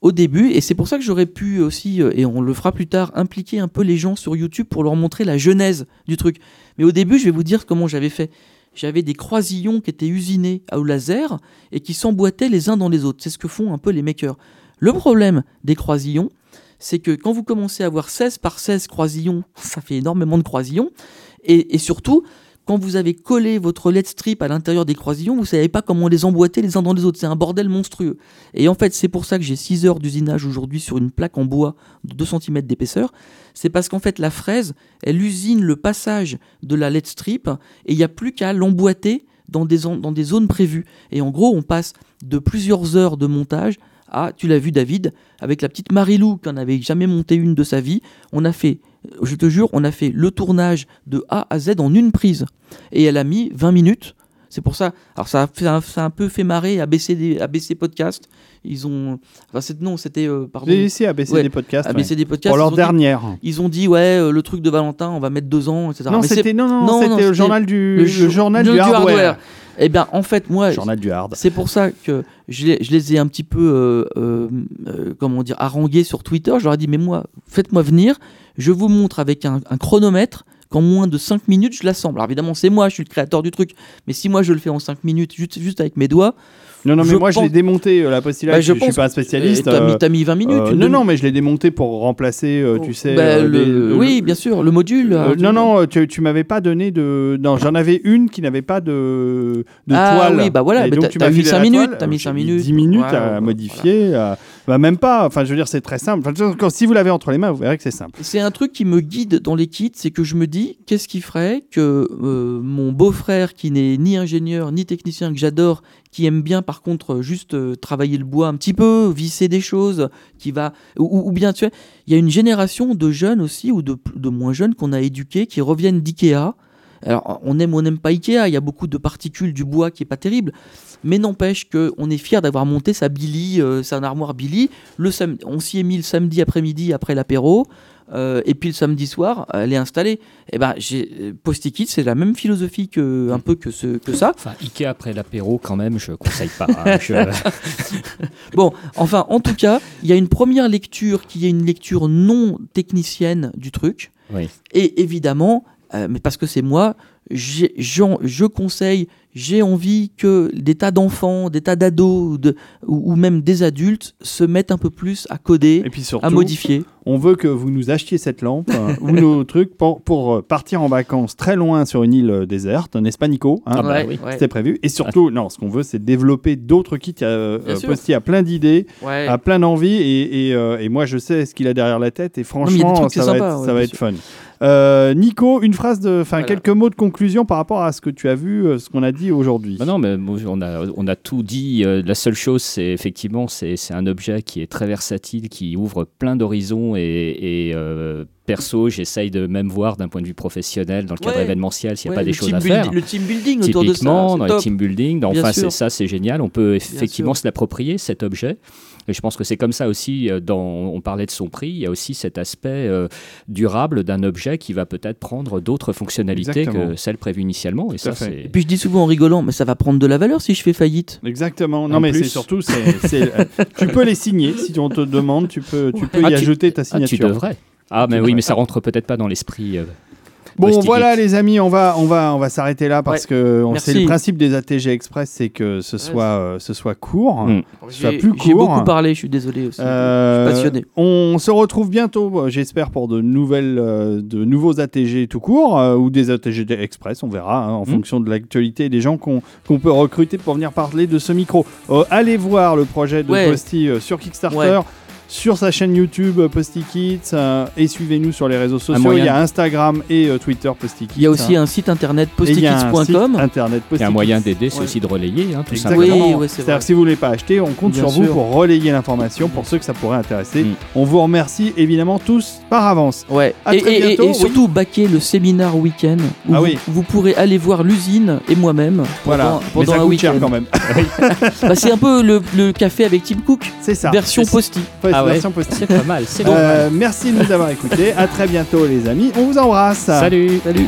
au début, et c'est pour ça que j'aurais pu aussi, euh, et on le fera plus tard, impliquer un peu les gens sur YouTube pour leur montrer la genèse du truc. Mais au début, je vais vous dire comment j'avais fait. J'avais des croisillons qui étaient usinés au laser et qui s'emboîtaient les uns dans les autres. C'est ce que font un peu les makers. Le problème des croisillons, c'est que quand vous commencez à avoir 16 par 16 croisillons, ça fait énormément de croisillons. Et, surtout, quand vous avez collé votre LED strip à l'intérieur des croisillons, vous ne savez pas comment les emboîter les uns dans les autres. C'est un bordel monstrueux. Et en fait, c'est pour ça que j'ai 6 heures d'usinage aujourd'hui sur une plaque en bois de 2 cm d'épaisseur. C'est parce qu'en fait, la fraise, elle usine le passage de la LED strip et il n'y a plus qu'à l'emboîter dans des, dans des zones prévues. Et en gros, on passe de plusieurs heures de montage à, tu l'as vu David, avec la petite Marilou qui n'avait jamais monté une de sa vie, on a fait, je te jure, on a fait le tournage de A à Z en une prise. Et elle a mis 20 minutes. C'est pour ça. Alors ça a, fait, ça a un peu fait marrer ABC, des- ABC Podcast. Ils ont. Enfin, non, c'était. euh, pardon. J'ai ici ABC Ouais, des podcasts. ouais. ABC des podcasts. Pour leur ils ont dit- dernière. ils ont dit, ouais, euh, le truc de Valentin, on va mettre deux ans, etc. Non, c'était non, non, c'était le journal du, le le jour- journal du du hardware. hardware. Eh bien, en fait, moi, Journal du hard. c'est pour ça que je les, je les ai un petit peu, euh, euh, euh, comment dire, harangués sur Twitter. Je leur ai dit, mais moi, faites-moi venir, je vous montre avec un, un chronomètre qu'en moins de 5 minutes, je l'assemble. Alors évidemment, c'est moi, je suis le créateur du truc. Mais si moi, je le fais en 5 minutes, juste, juste avec mes doigts, Non, non, mais je moi je l'ai démonté euh, la postillate. Bah, je, je suis pas un euh, spécialiste. t'as euh, mis, t'as mis 20 minutes. euh, non, non, mais je l'ai démonté pour remplacer, euh, tu sais. Bah, euh, le- des- oui, bien sûr, le module. Euh, euh, non, non, tu, tu m'avais pas donné de. Non, j'en avais une qui n'avait pas de, de Ah toile. oui, bah voilà, mais donc, tu m'as mis filé cinq la minutes, toile. t'as mis J'ai cinq minutes. 10 minutes à modifier. à- bah, même pas. Enfin, je veux dire, c'est très simple. Enfin, si vous l'avez entre les mains, vous verrez que c'est simple. C'est un truc qui me guide dans les kits, c'est que je me dis, qu'est-ce qui ferait que euh, mon beau-frère, qui n'est ni ingénieur ni technicien, que j'adore, qui aime bien par contre euh, juste euh, travailler le bois un petit peu, visser des choses, qui va, ou, ou bien tu sais, il y a une génération de jeunes aussi ou de, de moins jeunes qu'on a éduqués qui reviennent d'Ikea. Alors on aime ou on n'aime pas Ikea, il y a beaucoup de particules du bois qui est pas terrible, mais n'empêche qu'on est fier d'avoir monté sa Billy, euh, sa armoire Billy. Le on s'y est mis le samedi après-midi après l'apéro. Euh, et puis le samedi soir, elle est installée. Et ben, j'ai euh, Post-it, c'est la même philosophie que un peu que ce que ça. Enfin, Ikea après l'apéro, quand même, je conseille pas. hein. Je- Bon, enfin, en tout cas, il y a une première lecture qui est une lecture non technicienne du truc. Oui. Et évidemment, euh, mais parce que c'est moi, j'ai- j'en- je conseille, j'ai envie que des tas d'enfants, des tas d'ados ou, de- ou- ou même des adultes se mettent un peu plus à coder, Et puis à modifier. on veut que vous nous achetiez cette lampe euh, ou nos trucs pour, pour euh, partir en vacances très loin sur une île euh, déserte, n'est-ce pas, Nico hein? Ah bah Ouais, oui. ouais, C'était prévu. Et surtout, non, ce qu'on veut, c'est développer d'autres kits. Euh. Posty a plein d'idées, ouais. a plein d'envies, et, et, euh, et moi, je sais ce qu'il a derrière la tête. Et franchement, ça va sympa, être, ouais, ça va être fun. Euh, Nico, une phrase de, enfin Voilà. quelques mots de conclusion par rapport à ce que tu as vu, euh, ce qu'on a dit aujourd'hui. Bah non, mais on a, on a tout dit. Euh, la seule chose, c'est effectivement, c'est c'est un objet qui est très versatile, qui ouvre plein d'horizons et, et, euh, perso, j'essaye de même voir d'un point de vue professionnel, dans le cadre Ouais. événementiel, s'il n'y a Ouais, pas des le choses à faire. Le team building autour de ça, Typiquement, dans top. les team building, enfin, ça c'est génial. On peut effectivement se l'approprier cet objet. Et je pense que c'est comme ça aussi. euh, Dans, on parlait de son prix, il y a aussi cet aspect euh, durable d'un objet qui va peut-être prendre d'autres fonctionnalités Exactement. que celles prévues initialement. Et ça, puis je dis souvent en rigolant, mais ça va prendre de la valeur si je fais faillite. Exactement. Non, En mais plus- c'est surtout, c'est, c'est- euh, tu peux les signer si on te demande, tu peux, tu peux Ah, y tu- ajouter ta ah, tu signature. devrais. Ah, mais oui, mais ça rentre peut-être pas dans l'esprit. euh, Bon, voilà les amis, on va, on va, on va s'arrêter là parce Ouais. que on- le principe des ATG Express, c'est que ce soit, euh, ce soit court. Mm. soit plus j'ai court. beaucoup parlé, je suis désolé aussi. Euh, je suis passionné. On se retrouve bientôt, euh, j'espère, pour de nouvelles, euh, de nouveaux ATG tout court euh, ou des ATG Express. On verra hein, en Mm. fonction de l'actualité et des gens qu'on qu'on peut recruter pour venir parler de ce micro. Euh, allez voir le projet de Ouais. Posty euh, sur Kickstarter. Sur sa chaîne YouTube euh, Posty Kids euh, et suivez-nous sur les réseaux sociaux. Il y a Instagram et euh, Twitter Posty Kids. Il y a aussi hein. un site internet postikids.com. internet Il y a un moyen d'aider, c'est Ouais. aussi de relayer, hein, tout Exactement. simplement. Oui, ouais, c'est C'est-à-dire si vous ne voulez pas acheter, on compte Bien sur vous pour relayer l'information pour ceux que ça pourrait intéresser. Mm. On vous remercie évidemment tous par avance. Ouais. À Et, très et- et- bientôt, et oui. surtout baquer le séminaire week-end où Ah vous, oui. vous pourrez aller voir l'usine et moi-même Voilà, pendant, mais ça un week-end. quand même. Bah, c'est un peu le, le café avec Tim Cook, C'est ça. version posti. Ah ouais. version Posty. C'est pas mal, c'est bon. Euh, merci de nous avoir écoutés. À très bientôt les amis. On vous embrasse. Salut Salut.